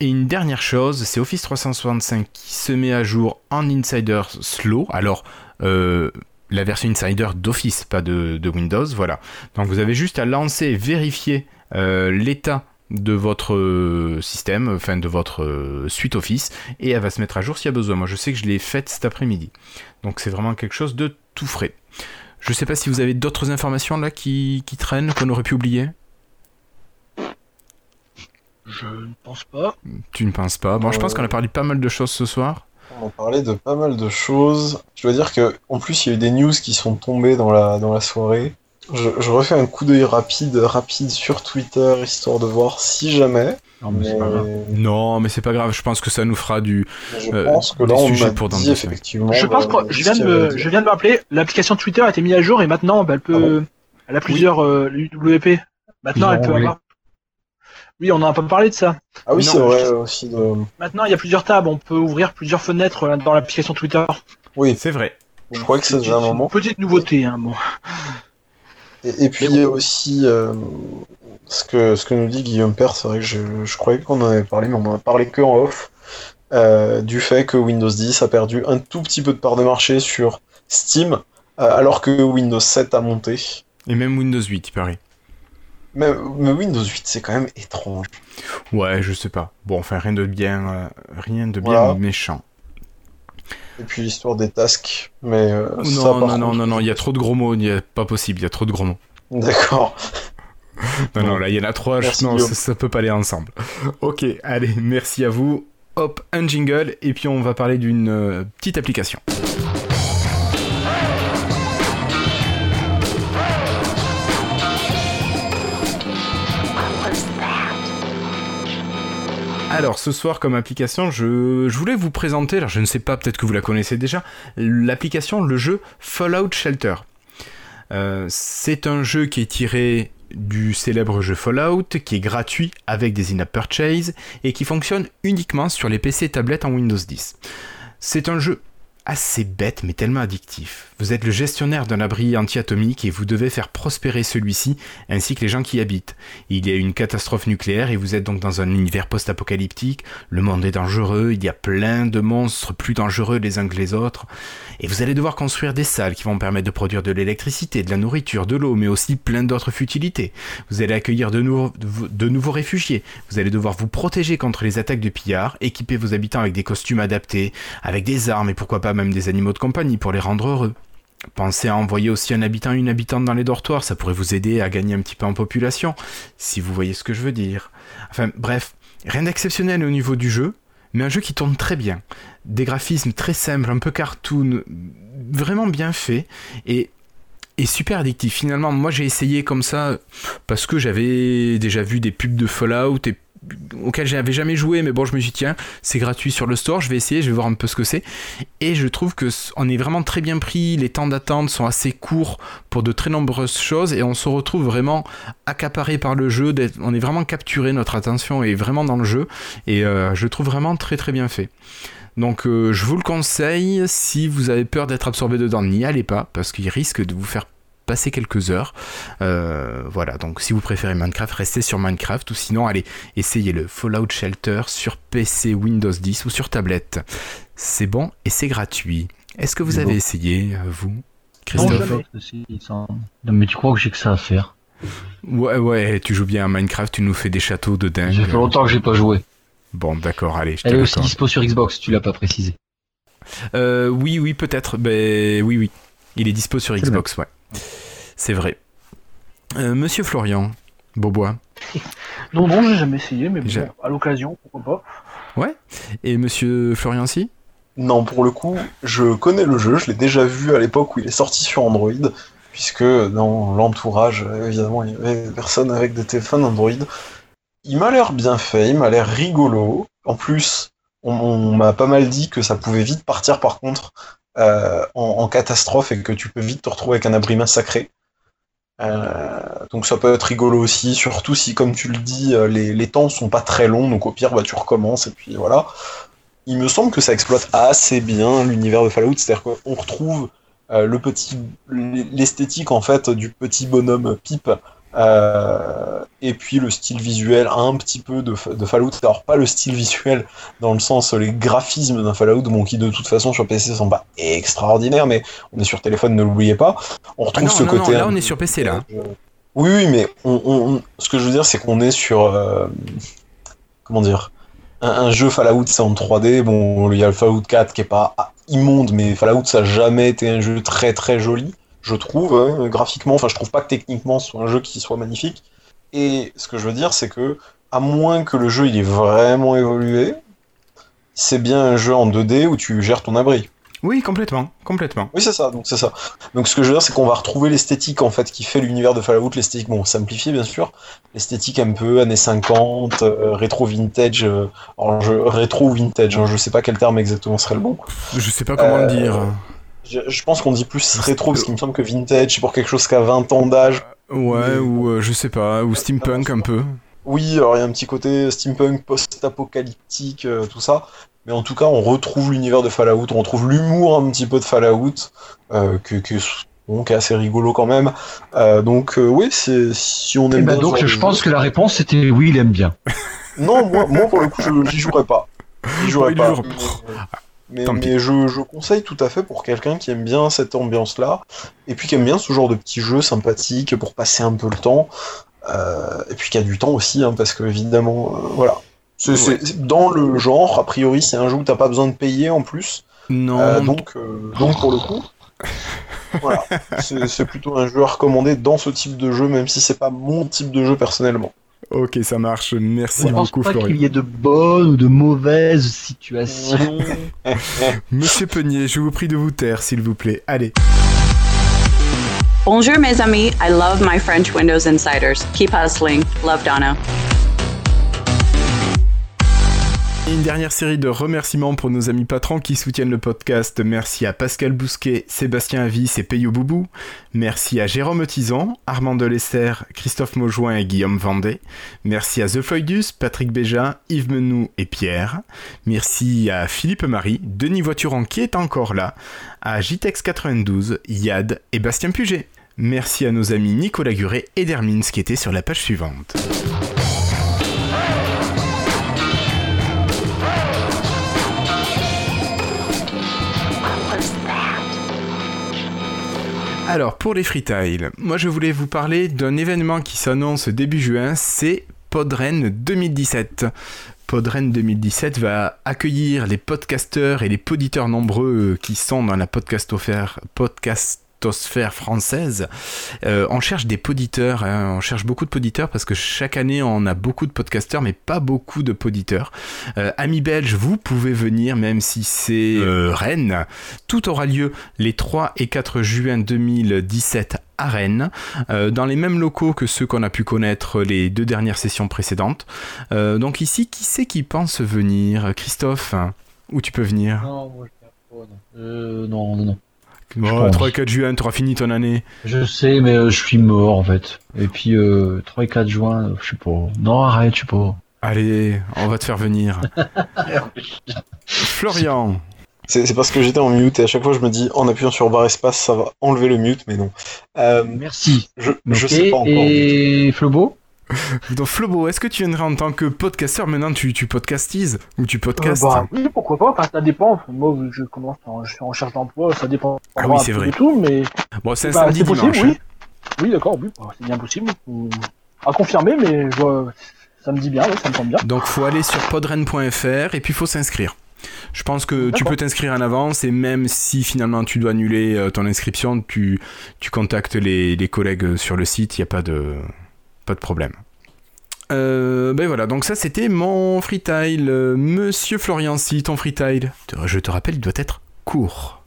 Et une dernière chose, c'est Office 365 qui se met à jour en Insider Slow. Alors, euh, la version Insider d'Office, pas de, Windows, voilà. Donc vous avez juste à lancer et vérifier euh, l'état de votre euh, système, enfin de votre suite Office, et elle va se mettre à jour s'il y a besoin. Moi je sais que je l'ai faite cet après-midi. Donc c'est vraiment quelque chose de tout frais. Je ne sais pas si vous avez d'autres informations là qui, qui traînent, qu'on aurait pu oublier? Je ne pense pas. Tu ne penses pas Bon, je pense qu'on a parlé de pas mal de choses ce soir. On a parlé de pas mal de choses. Je dois dire que, en plus, il y a eu des news qui sont tombées dans la, dans la soirée. Je, refais un coup d'œil rapide, rapide sur Twitter, histoire de voir si jamais. Non, mais, c'est pas grave. Non, mais c'est pas grave. Je pense que ça nous fera du. Je euh, pense que là, on a pour dit, effectivement. Je pense que je viens de me, je viens de m'appeler. L'application Twitter a été mise à jour et maintenant, bah, elle peut, ah elle a plusieurs euh, WP. Maintenant, elle peut avoir. Oui, on en a pas parlé de ça. Ah oui, c'est vrai je- aussi. De... Maintenant, il y a plusieurs tables. On peut ouvrir plusieurs fenêtres euh, dans l'application Twitter. Oui, C'est vrai. je crois que c'est déjà un moment. petite nouveauté. Hein, bon. Et, et puis il y a aussi euh, ce, que, ce que nous dit Guillaume Père, c'est vrai que je, je croyais qu'on en avait parlé, mais on en a parlé que en off, euh, du fait que Windows 10 a perdu un tout petit peu de part de marché sur Steam, euh, alors que Windows 7 a monté. Et même Windows 8, il paraît. Mais, mais Windows 8, c'est quand même étrange. Ouais, je sais pas. Bon, enfin, rien de bien, euh, rien de bien Voilà. méchant. Et puis l'histoire des tasks, mais euh, Non, ça, non, non, contre- non, non, il y a trop de gros mots, il y a pas possible, il y a trop de gros mots. D'accord. Non, Bon. non, là, il y en a trois, je- non, ça, ça peut pas aller ensemble. Ok, allez, merci à vous. Hop, un jingle, et puis on va parler d'une euh, petite application. Alors, ce soir, comme application, je, voulais vous présenter, alors je ne sais pas, peut-être que vous la connaissez déjà, l'application, le jeu Fallout Shelter. Euh, c'est un jeu qui est tiré du célèbre jeu Fallout, qui est gratuit avec des in-app purchase et qui fonctionne uniquement sur les PC et tablettes en Windows 10. C'est un jeu assez bête mais tellement addictif. Vous êtes le gestionnaire d'un abri anti-atomique et vous devez faire prospérer celui-ci ainsi que les gens qui y habitent. Il y a une catastrophe nucléaire et vous êtes donc dans un univers post-apocalyptique. Le monde est dangereux, il y a plein de monstres plus dangereux les uns que les autres. Et vous allez devoir construire des salles qui vont permettre de produire de l'électricité, de la nourriture, de l'eau, mais aussi plein d'autres futilités. Vous allez accueillir de, nouveaux- de nouveaux réfugiés. Vous allez devoir vous protéger contre les attaques de pillards, équiper vos habitants avec des costumes adaptés, avec des armes et pourquoi pas même des animaux de compagnie pour les rendre heureux. Pensez à envoyer aussi un habitant une habitante dans les dortoirs, ça pourrait vous aider à gagner un petit peu en population, si vous voyez ce que je veux dire. Enfin bref, rien d'exceptionnel au niveau du jeu, mais un jeu qui tourne très bien. Des graphismes très simples, un peu cartoon, vraiment bien fait, et, et super addictif. Finalement, moi j'ai essayé comme ça, parce que j'avais déjà vu des pubs de Fallout, et auxquels j'avais jamais joué, mais bon, je me suis dit, tiens, c'est gratuit sur le store, je vais essayer, je vais voir un peu ce que c'est. Et je trouve que on est vraiment très bien pris, les temps d'attente sont assez courts pour de très nombreuses choses, et on se retrouve vraiment accaparé par le jeu, on est vraiment capturé, notre attention est vraiment dans le jeu, et euh, je trouve vraiment très très bien fait. Donc euh, je vous le conseille, si vous avez peur d'être absorbé dedans, n'y allez pas, parce qu'il risque de vous faire passer quelques heures. Euh, voilà, donc si vous préférez Minecraft, restez sur Minecraft, ou sinon allez, essayez le Fallout Shelter sur PC, Windows 10 ou sur tablette. C'est bon et c'est gratuit. Est-ce que vous avez bon. essayé, euh, vous Christophe Non, mais tu crois que j'ai que ça à faire Ouais, ouais, tu joues bien à Minecraft, tu nous fais des châteaux de dingue. Ça fait longtemps que j'ai pas joué. Bon, d'accord, allez, je Elle est aussi dispo sur Xbox, tu l'as pas précisé. Euh, oui, oui, peut-être. Ben oui, oui. Il est dispo sur Xbox, ouais. C'est vrai. Euh, Monsieur Florian Beaubois Non, non, j'ai jamais essayé, mais bon, à l'occasion, pourquoi pas. et Monsieur Florian aussi Non, pour le coup, je connais le jeu, je l'ai déjà vu à l'époque où il est sorti sur Android, puisque dans l'entourage, évidemment, il y avait personne avec des téléphones Android. Il m'a l'air bien fait, il m'a l'air rigolo. En plus, on, on m'a pas mal dit que ça pouvait vite partir par contre euh, en, catastrophe et que tu peux vite te retrouver avec un abri massacré. Euh, donc ça peut être rigolo aussi, surtout si, comme tu le dis, euh, les, les temps sont pas très longs, donc au pire, bah, tu recommences et puis voilà il me semble que ça exploite assez bien l'univers de Fallout, c'est-à-dire qu'on retrouve le petit, l'esthétique en fait du petit bonhomme pipe, euh, et puis le style visuel un petit peu de, de Fallout. Alors pas le style visuel dans le sens les graphismes d'un Fallout, bon qui de toute façon sur PC sont pas extraordinaires, mais on est sur téléphone, ne l'oubliez pas. On Ah retrouve non, ce non, non, côté. là on est sur PC là. euh, Oui, oui, mais on, on- on- ce que je veux dire, c'est qu'on est sur. euh, comment dire un, un jeu Fallout, c'est en 3D. Bon, il y a le Fallout 4 qui est pas ah, immonde, mais Fallout, ça a jamais été un jeu très très joli, je trouve, hein, graphiquement. Enfin, je trouve pas que techniquement ce soit un jeu qui soit magnifique. Et ce que je veux dire, c'est que, à moins que le jeu il ait vraiment évolué, c'est bien un jeu en 2D où tu gères ton abri. Oui, complètement, complètement. Oui, c'est ça, donc c'est ça. Donc ce que je veux dire, c'est qu'on va retrouver l'esthétique en fait qui fait l'univers de Fallout, l'esthétique, bon, simplifiée bien sûr, l'esthétique un peu années 50, euh, rétro vintage, euh, alors je, rétro ou vintage, hein, je sais pas quel terme exactement serait le bon. Je sais pas comment Euh, le dire. Je, je pense qu'on dit plus rétro parce qu'il me semble que vintage c'est pour quelque chose qui a 20 ans d'âge. Ouais, Mais ou euh, je sais pas, ou steampunk un peu. Oui, alors il y a un petit côté steampunk, post-apocalyptique, euh, tout ça. Mais en tout cas, on retrouve l'univers de Fallout, on retrouve l'humour un petit peu de Fallout, euh, que, que, bon, qui est assez rigolo quand même. Euh, donc euh, oui, c'est si on aime Eh ben bien donc je pense jeu- que la réponse c'était oui, il aime bien. Non, moi, moi pour le coup, je- j'y jouerais pas. J'y jouerais Il pas. Mais, je, je conseille tout à fait pour quelqu'un qui aime bien cette ambiance-là, et puis qui aime bien ce genre de petits jeux sympathiques pour passer un peu le temps, euh, et puis qui a du temps aussi, hein, parce que évidemment, euh, voilà. C'est- c'est- dans le genre, a priori, c'est un jeu où t'as pas besoin de payer en plus, Non, euh, donc, donc pour le coup, voilà, c'est c'est plutôt un jeu à recommander dans ce type de jeu, même si c'est pas mon type de jeu personnellement. Ok, ça marche. Merci Je pense beaucoup, pas qu'il Florian. y ait de bonnes ou de mauvaises situations. Monsieur Peunier, je vous prie de vous taire, s'il vous plaît. Allez. Bonjour, mes amis. I love my French Windows Insiders. Keep hustling. Love Donna. Une dernière série de remerciements pour nos amis patrons qui soutiennent le podcast. Merci à Pascal Bousquet, Sébastien Avis et Peyo Boubou. Merci à Jérôme Tison, Armand Delesser, Christophe Maujoin et Guillaume Vendée. Merci à The Floydus, Patrick Béja, Yves Menou et Pierre. Merci à Philippe Marie, Denis Voituron qui est encore là, à JTEX92, Yad et Bastien Puget. Merci à nos amis Nicolas Guret et Dermins qui étaient sur la page suivante. Alors, pour les freetiles, moi je voulais vous parler d'un événement qui s'annonce début juin, c'est Podren 2017. Podren 2017 va accueillir les podcasteurs et les poditeurs nombreux qui sont dans la podcastosphère, podcastosphère française. Euh, on cherche des poditeurs, hein, on cherche beaucoup de poditeurs parce que chaque année on a beaucoup de podcasteurs mais pas beaucoup de poditeurs. Euh, amis belges, vous pouvez venir même si c'est euh, Rennes. Tout aura lieu les 3 et 4 juin 2017 à Rennes, euh, dans les mêmes locaux que ceux qu'on a pu connaître les deux dernières sessions précédentes. Euh, donc ici, qui c'est qui pense venir? Christophe Où tu peux venir? Non, moi, je pas, non. Euh, non, non, non. Oh, pense. 3 et 4 juin, tu auras fini ton année. Je sais, mais euh, je suis mort en fait. Et puis euh, 3 et 4 juin, euh, je sais pas. Non, arrête, je sais pas. Allez, on va te faire venir. Florian C'est parce que j'étais en mute et à chaque fois je me dis en appuyant sur barre espace ça va enlever le mute mais non. Euh, Merci. je, je sais pas encore. Et Flobo? Donc Flobo, est-ce que tu viendrais en tant que podcasteur Maintenant, tu, tu podcastises Ou tu Euh, podcastes bah, oui, pourquoi pas. Enfin, ça dépend. Moi, je commence, en, je suis en recherche d'emploi, ça dépend. Ah oui, c'est vrai. tout, mais Bon, c'est un bah, possible, dimanche. oui. Oui, d'accord, oui, bah, c'est bien possible. À confirmer, mais je ça me dit bien, ouais, ça me semble bien. Donc faut aller sur podren.fr et puis faut s'inscrire. Je pense que tu peux t'inscrire en avance et même si finalement tu dois annuler euh, ton inscription, tu, tu contactes les, les collègues sur le site, il n'y a pas de, pas de problème. Euh, ben voilà, donc ça c'était mon freetile. Euh, Monsieur Florian, si ton freetile, je te rappelle, il doit être court.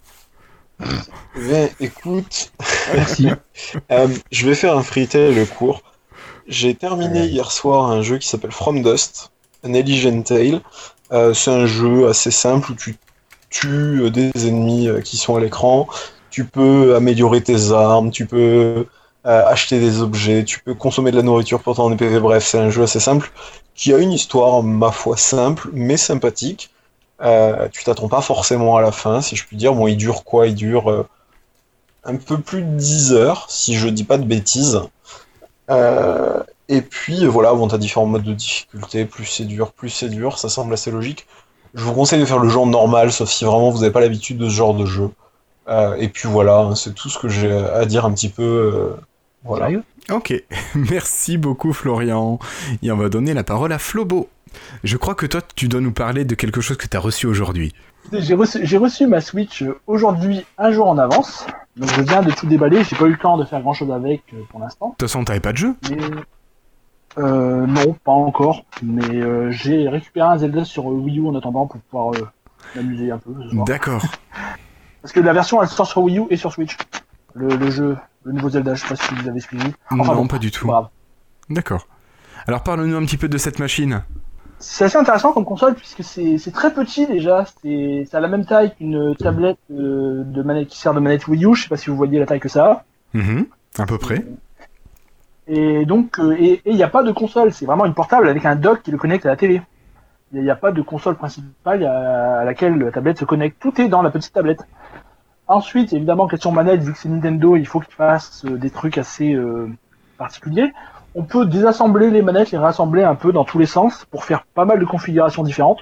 Mais écoute, Merci. euh, je vais faire un freetail court. J'ai terminé hier soir un jeu qui s'appelle From Dust, un Elysian Tale. Euh, c'est un jeu assez simple où tu tues des ennemis qui sont à l'écran. Tu peux améliorer tes armes, tu peux acheter des objets, tu peux consommer de la nourriture pour ton PV. Bref, c'est un jeu assez simple qui a une histoire, ma foi, simple mais sympathique. Euh, tu t'attends pas forcément à la fin, si je puis dire. Bon, il dure quoi? Il dure euh, un peu plus de 10 heures, si je dis pas de bêtises. Euh, et puis voilà, bon, t'as différents modes de difficulté, plus c'est dur, plus c'est dur, ça semble assez logique. Je vous conseille de faire le genre normal, sauf si vraiment vous n'avez pas l'habitude de ce genre de jeu. Et puis voilà, hein, c'est tout ce que j'ai à dire un petit peu. Voilà. Sérieux? Ok, merci beaucoup Florian. Et on va donner la parole à Flobo. Je crois que toi, tu dois nous parler de quelque chose que tu as reçu aujourd'hui. J'ai reçu, ma Switch euh, aujourd'hui, un jour en avance. Donc je viens de tout déballer. J'ai pas eu le temps de faire grand chose avec euh, pour l'instant. De toute façon, t'avais pas de jeu? Mais euh, non, pas encore. Mais euh, j'ai récupéré un Zelda sur Wii U en attendant pour pouvoir euh, m'amuser un peu. D'accord. Parce que la version elle sort sur Wii U et sur Switch. Le, le jeu, le nouveau Zelda, je sais pas si vous avez suivi. Enfin non, bon, pas du tout. D'accord. Alors parle-nous un petit peu de cette machine. C'est assez intéressant comme console puisque c'est très petit déjà. C'est a la même taille qu'une tablette euh, de manette qui sert de manette Wii U. Je sais pas si vous voyez la taille que ça a. Mhm, À peu près. Et donc, euh, et il n'y a pas de console, c'est vraiment une portable avec un dock qui le connecte à la télé. Il n'y a, pas de console principale à, à laquelle la tablette se connecte. Tout est dans la petite tablette. Ensuite, évidemment, question manette, vu que c'est Nintendo, il faut qu'il fasse euh, des trucs assez euh, particuliers. On peut désassembler les manettes, les rassembler un peu dans tous les sens pour faire pas mal de configurations différentes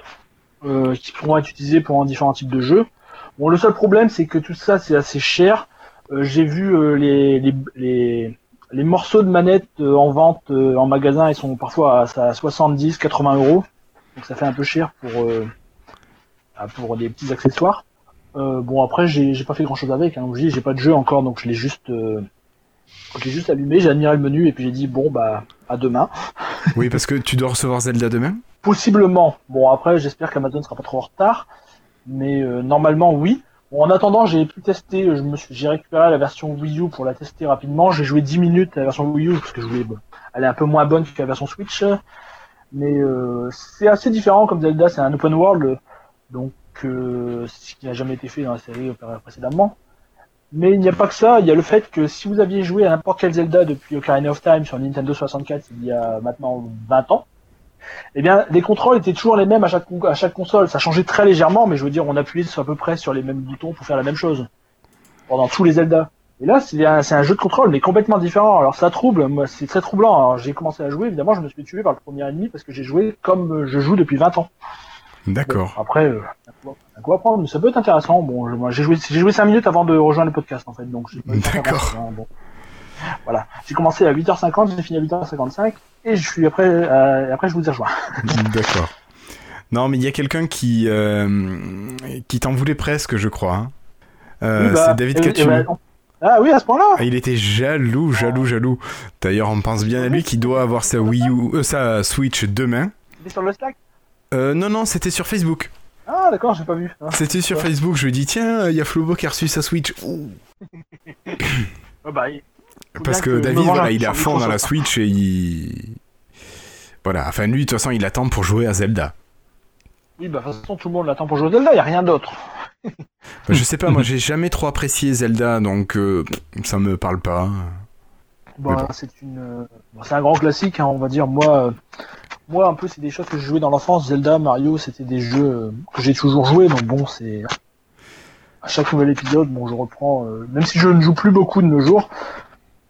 euh, qui pourront être utilisées pour différents types de jeux. Bon, le seul problème, c'est que tout ça, c'est assez cher. Euh, J'ai vu euh, les, les, les, les morceaux de manettes euh, en vente en magasin, ils sont parfois à, à 70, 80 euros. Donc ça fait un peu cher pour, euh, ah, pour des petits accessoires. Euh, bon après j'ai j'ai pas fait grand chose avec, hein. J'ai pas de jeu encore donc je l'ai juste euh, je l'ai juste allumé, j'ai admiré le menu et puis j'ai dit bon bah à demain. Oui, parce que tu dois recevoir Zelda demain Possiblement. Bon après j'espère qu'Amazon sera pas trop en retard, mais euh, normalement oui. Bon, en attendant j'ai pu tester, je me suis j'ai récupéré la version Wii U pour la tester rapidement. J'ai joué 10 minutes à la version Wii U parce que je voulais bon, elle est un peu moins bonne que la version Switch, mais c'est assez différent comme Zelda, c'est un open world donc euh, ce qui n'a jamais été fait dans la série précédemment. Mais il n'y a pas que ça, il y a le fait que si vous aviez joué à n'importe quel Zelda depuis Ocarina of Time sur Nintendo 64 il y a maintenant 20 ans, eh bien les contrôles étaient toujours les mêmes à chaque, console. Ça changeait très légèrement, mais je veux dire, on appuyait à peu près sur les mêmes boutons pour faire la même chose pendant tous les Zelda. Et là, c'est un, jeu de contrôle, mais complètement différent. Alors ça trouble, moi c'est très troublant. J'ai commencé à jouer, évidemment, je me suis tué par le premier ennemi parce que j'ai joué comme je joue depuis 20 ans. D'accord. Bon, après, euh, à prendre, mais ça peut être intéressant. Bon, moi, j'ai joué, j'ai joué 5 minutes avant de rejoindre le podcast, en fait, donc D'accord. hein, bon. Voilà. J'ai commencé à 8h50, j'ai fini à 8h55, et je suis après, euh, après je vous ai rejoint. D'accord. Non, mais il y a quelqu'un qui, euh, qui t'en voulait presque, je crois. hein. Euh, Oui, bah, c'est David Catu. bah, ah oui, à ce point-là Ah, il était jaloux, jaloux, jaloux. D'ailleurs, on pense bien à lui qui doit avoir sa Wii U, sa Switch demain. Il est sur le Slack Euh, non, non, c'était sur Facebook. Ah d'accord, j'ai pas vu. Ah, C'était sur. Facebook. Je lui dis tiens, il y a Flobo qui a reçu sa Switch. Ah bah, il- Parce que David, voilà, il est à fond dans la. Switch et il. Voilà, enfin lui, de toute façon, il attend pour jouer à Zelda. Oui, bah de toute façon, tout le monde l'attend pour jouer à Zelda, y a rien d'autre. Bah, je sais pas, moi j'ai jamais trop apprécié Zelda, donc euh, ça me parle pas. Bah, bon. c'est une, euh, bon, un grand classique, hein, on va dire. Moi, euh, moi un peu, c'est des choses que j'ai joué dans l'enfance. Zelda, Mario, c'était des jeux euh, que j'ai toujours joué. Donc bon, c'est à chaque nouvel épisode, bon, je reprends. euh, même si je ne joue plus beaucoup de nos jours,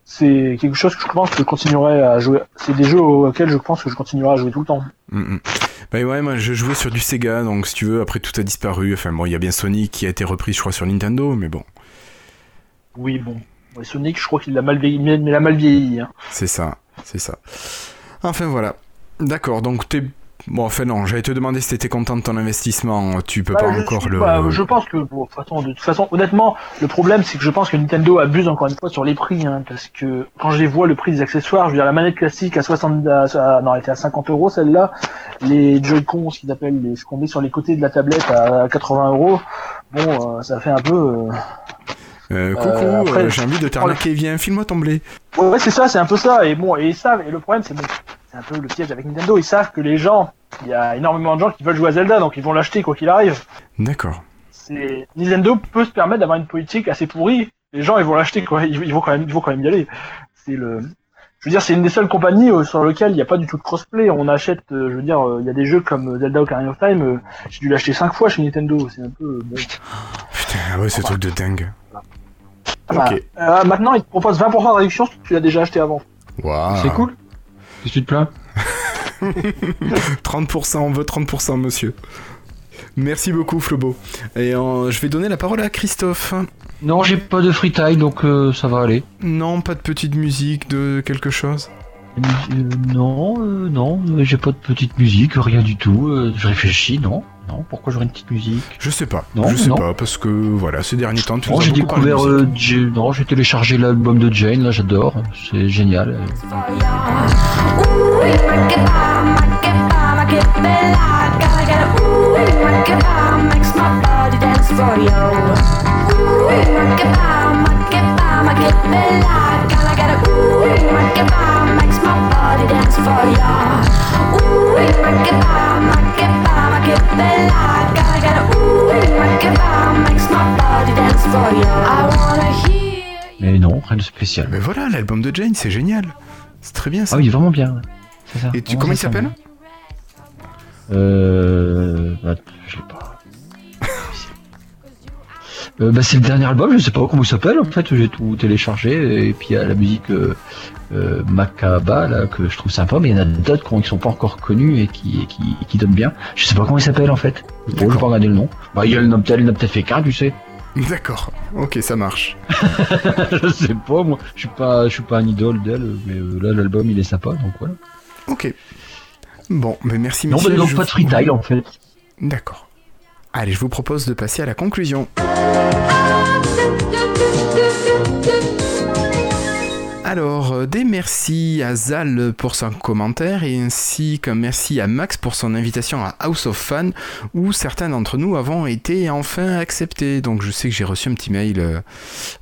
c'est quelque chose que je pense que je continuerai à jouer. C'est des jeux auxquels je pense que je continuerai à jouer tout le temps. Mm, mm. Bah ouais, moi je jouais sur du Sega, donc si tu veux, après tout a disparu. Enfin bon, il y a bien Sonic qui a été repris, je crois, sur Nintendo, mais bon, Oui, bon. Sonic, je crois qu'il a mal vieilli, mais il a mal vieilli. Hein. c'est ça, c'est ça. Enfin voilà. D'accord, donc t'es. Bon, enfin non, j'allais te demander si t'étais content de ton investissement, tu peux Bah, pas encore le. pas- je pense que, bon, de, toute façon, de toute façon, honnêtement, le problème, c'est que je pense que Nintendo abuse encore une fois sur les prix, hein, parce que quand je les vois le prix des accessoires, je veux dire, la manette classique à 60, à- à- non, elle était à 50 euros, celle-là, les Joy-Con, ce qu'ils appellent les, ce qu'on met sur les côtés de la tablette à 80 euros, bon, euh, ça fait un peu, euh, Euh, coucou, j'ai envie de t'arnaquer, viens, file-moi ton blé. ouais, ouais, c'est ça, c'est un peu ça, et bon, et savent, et le problème, c'est bon, un peu le piège avec Nintendo, ils savent que les gens, il y a énormément de gens qui veulent jouer à Zelda, donc ils vont l'acheter quoi qu'il arrive. D'accord. c'est Nintendo peut se permettre d'avoir une politique assez pourrie. Les gens ils vont l'acheter quoi, ils, ils vont quand même, ils vont quand même y aller. C'est le, je veux dire, c'est une des seules compagnies euh, sur lesquelles il n'y a pas du tout de crossplay. On achète, euh, je veux dire, euh, il y a des jeux comme Zelda Ocarina of Time, euh, j'ai dû l'acheter cinq fois chez Nintendo. C'est un peu euh, bon. Putain, ouais, ce truc de dingue. Voilà. Ok. Euh, maintenant, ils te proposent 20% de réduction si tu l'as déjà acheté avant. C'est cool. Qu'est-ce que tu te plains 30%, on veut 30%, monsieur. Merci beaucoup, Flobo. Et je vais donner la parole à Christophe. Non, j'ai pas de free time, donc euh, ça va aller. Non, pas de petite musique, de quelque chose? Euh, non, euh, non, j'ai pas de petite musique, rien du tout. je réfléchis, non, non. Pourquoi j'aurais une petite musique Je sais pas. Non, je sais non. pas, parce que voilà, ces derniers temps, tu j'ai découvert. euh, non, j'ai téléchargé l'album de Jane, là, j'adore. C'est génial. Mais non, rien de spécial. Mais voilà, l'album de Jane, c'est génial. C'est très bien ça. Ah oui, vraiment bien. C'est ça. Et tu, comment il s'appelle Euh. Bah, je sais pas. Euh, bah, c'est le dernier album, je sais pas comment il s'appelle en fait, j'ai tout téléchargé et puis il y a la musique euh, euh, Macaba là que je trouve sympa, mais il y en a d'autres qui, ont- qui sont pas encore connus et qui, qui, qui donnent bien. Je sais pas comment il s'appelle en fait. Bon, je vais pas regarder le nom. Bah il y a le le Noptel fait qu'un, tu sais. D'accord. Ok, ça marche. je sais pas moi, je suis pas, je suis pas un idole d'elle, mais euh, là l'album il est sympa donc voilà. Ok. Bon, mais merci Non, bah, donc je pas de freestyle en fait. D'accord. Allez, je vous propose de passer à la conclusion. Alors, euh, des merci à Zal pour son commentaire et ainsi qu'un merci à Max pour son invitation à House of Fun où certains d'entre nous avons été enfin acceptés. Donc je sais que j'ai reçu un petit mail euh,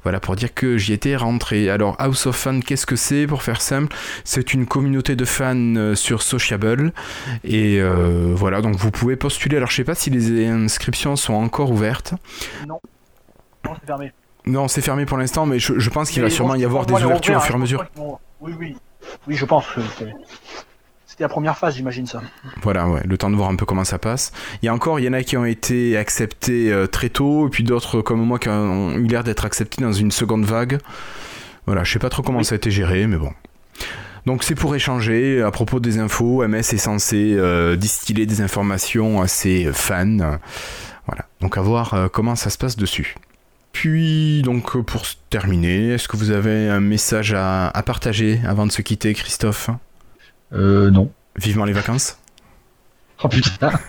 voilà, pour dire que j'y étais rentré. Alors House of Fun, qu'est-ce que c'est Pour faire simple, c'est une communauté de fans euh, sur Sociable et voilà, donc vous pouvez postuler. Alors je sais pas si les inscriptions sont encore ouvertes. Non, c'est fermé. Non, c'est fermé pour l'instant, mais je, je pense qu'il va sûrement y avoir des ouvertures au fur et à mesure. Oui, oui. Oui, je pense c'était la première phase, j'imagine ça. Voilà, ouais, le temps de voir un peu comment ça passe. Il y a encore, il y en a qui ont été acceptés euh, très tôt, et puis d'autres comme moi qui ont eu l'air d'être acceptés dans une seconde vague. Voilà, je sais pas trop comment ça a été géré, mais bon. Donc c'est pour échanger à propos des infos. MS est censé euh, distiller des informations à ses fans. Voilà, donc à voir euh, comment ça se passe dessus. Puis, donc, pour terminer, est-ce que vous avez un message à, à partager avant de se quitter, Christophe? Euh non. Vivement les vacances Oh putain.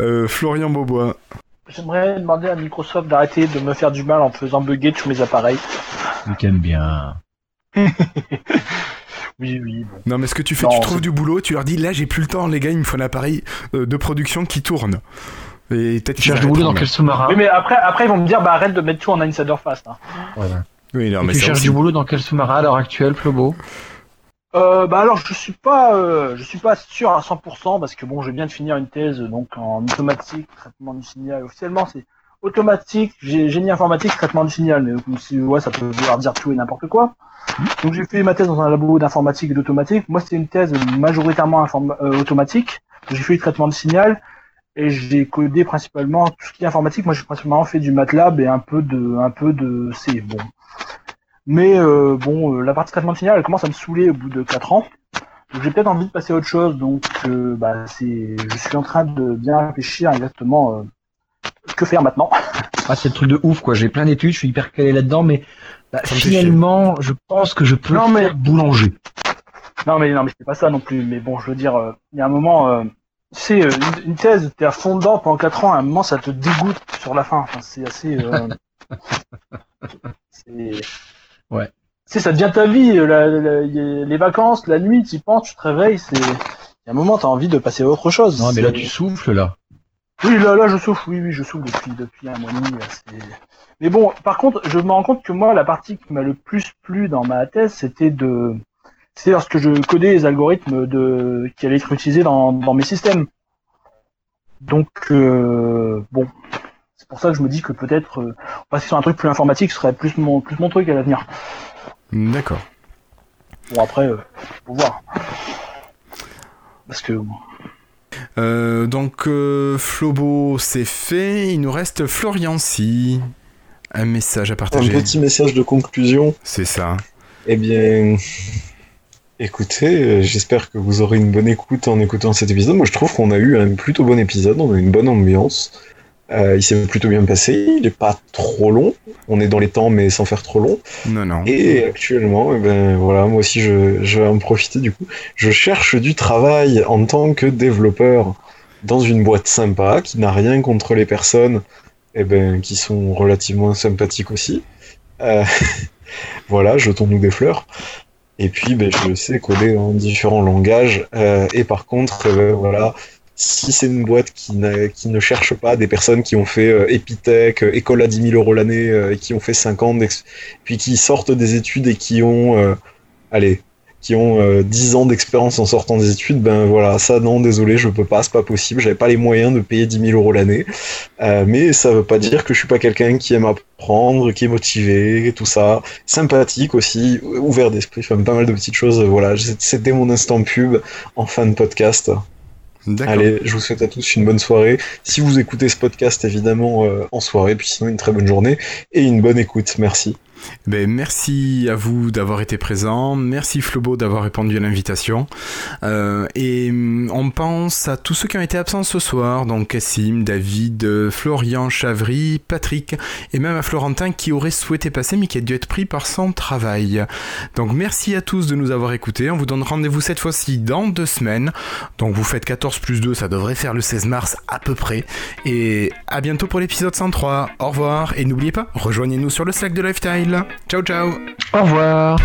Euh, Florian Beaubois. J'aimerais demander à Microsoft d'arrêter de me faire du mal en faisant bugger tous mes appareils. Je t'aime bien. Oui, oui, bon. Non, mais ce que tu fais, Non, tu trouves du boulot, tu leur dis là, j'ai plus le temps, les gars, il me faut un appareil euh, de production qui tourne. Et peut-être Tu cherches du boulot dans quel sous-marin Oui, mais après, après, ils vont me dire, bah arrête de mettre tout en insider. Hein. Voilà. Oui, non, mais Tu cherches aussi. du boulot dans quel sous-marin à l'heure actuelle, Flobo Euh, bah alors, je suis pas, euh, je suis pas sûr à 100% parce que bon, je viens de finir une thèse donc en automatique, traitement du signal. Officiellement, c'est automatique, gé- génie informatique, traitement du signal. Mais comme si, ouais, ça peut vouloir dire tout et n'importe quoi. Donc j'ai fait ma thèse dans un labo d'informatique et d'automatique. Moi, c'était une thèse majoritairement euh, automatique. J'ai fait du traitement de signal et j'ai codé principalement tout ce qui est informatique. Moi, j'ai principalement fait du MATLAB et un peu de, un peu de C. Bon. Mais euh, bon, euh, la partie traitement de signal, elle commence à me saouler au bout de 4 ans. Donc j'ai peut-être envie de passer à autre chose. Donc euh, bah, c'est, je suis en train de bien réfléchir exactement euh, que faire maintenant. Ah, c'est le truc de ouf, quoi. J'ai plein d'études, je suis hyper calé là-dedans, mais bah, finalement, je pense que je peux Non, mais- faire boulanger. Non mais non mais c'est pas ça non plus. Mais bon, je veux dire, euh, il y a un moment, euh, c'est euh, une, une thèse, t'es à fond dedans pendant 4 ans. À un moment, ça te dégoûte sur la fin. Enfin, c'est assez. Euh, c'est. Ouais. Tu sais, ça devient ta vie. euh, la- les vacances, la nuit, tu y penses, tu te réveilles. C'est. Il y a un moment, t'as envie de passer à autre chose. Non, mais là, C'est- tu souffles, là. Oui, là, là, je souffle. Oui, oui, je souffle depuis, depuis un mois et demi. c'est- Mais bon, par contre, je me rends compte que moi, la partie qui m'a le plus plu dans ma thèse, c'était de, c'est lorsque je codais les algorithmes de qui allaient être utilisés dans, dans mes systèmes. Donc, euh, bon, c'est pour ça que je me dis que peut-être euh, passer sur un truc plus informatique serait plus mon, plus mon truc à l'avenir. D'accord. Bon, après, euh, faut voir. Parce que Euh, donc, euh, Flobo, c'est fait. Il nous reste Florian si. Un message à Un partager. petit message de conclusion. C'est ça. Eh bien, écoutez, euh, j'espère que vous aurez une bonne écoute en écoutant cet épisode. Moi, je trouve qu'on a eu un plutôt bon épisode, on a eu une bonne ambiance. Euh, il s'est plutôt bien passé, il n'est pas trop long. On est dans les temps, mais sans faire trop long. Non, non. Et actuellement, eh ben voilà, moi aussi, je, je vais en profiter du coup. Je cherche du travail en tant que développeur dans une boîte sympa qui n'a rien contre les personnes, eh ben, qui sont relativement sympathiques aussi. Euh, voilà, jetons-nous des fleurs. Et puis, ben, je sais coder en différents langages. Euh, et par contre, ben, voilà, si c'est une boîte qui, qui ne cherche pas des personnes qui ont fait euh, Epitech, euh, école à 10 000 euros l'année, euh, et qui ont fait 5 ans puis qui sortent des études et qui ont, euh, allez, qui ont euh, 10 ans d'expérience en sortant des études, ben voilà, ça non, désolé, je peux pas, c'est pas possible, j'avais pas les moyens de payer 10 000 euros l'année. Euh, mais ça veut pas dire que je suis pas quelqu'un qui aime apprendre, qui est motivé, tout ça, sympathique aussi, ouvert d'esprit, enfin pas mal de petites choses. Voilà, c'était mon instant pub en fin de podcast. Allez, je vous souhaite à tous une bonne soirée. Si vous écoutez ce podcast, évidemment, euh, en soirée, puis sinon une très bonne journée et une bonne écoute. Merci. Ben, merci à vous d'avoir été présent. Merci Flobo d'avoir répondu à l'invitation. Euh, et mm, on pense à tous ceux qui ont été absents ce soir. Donc Cassim, David, Florian, Chavry, Patrick et même à Florentin qui aurait souhaité passer mais qui a dû être pris par son travail. Donc merci à tous de nous avoir écoutés. On vous donne rendez-vous cette fois-ci dans deux semaines. Donc vous faites 14 plus 2, ça devrait faire le 16 mars à peu près. Et à bientôt pour l'épisode 103. Au revoir et n'oubliez pas, rejoignez-nous sur le Slack de Ciao, ciao. Au revoir.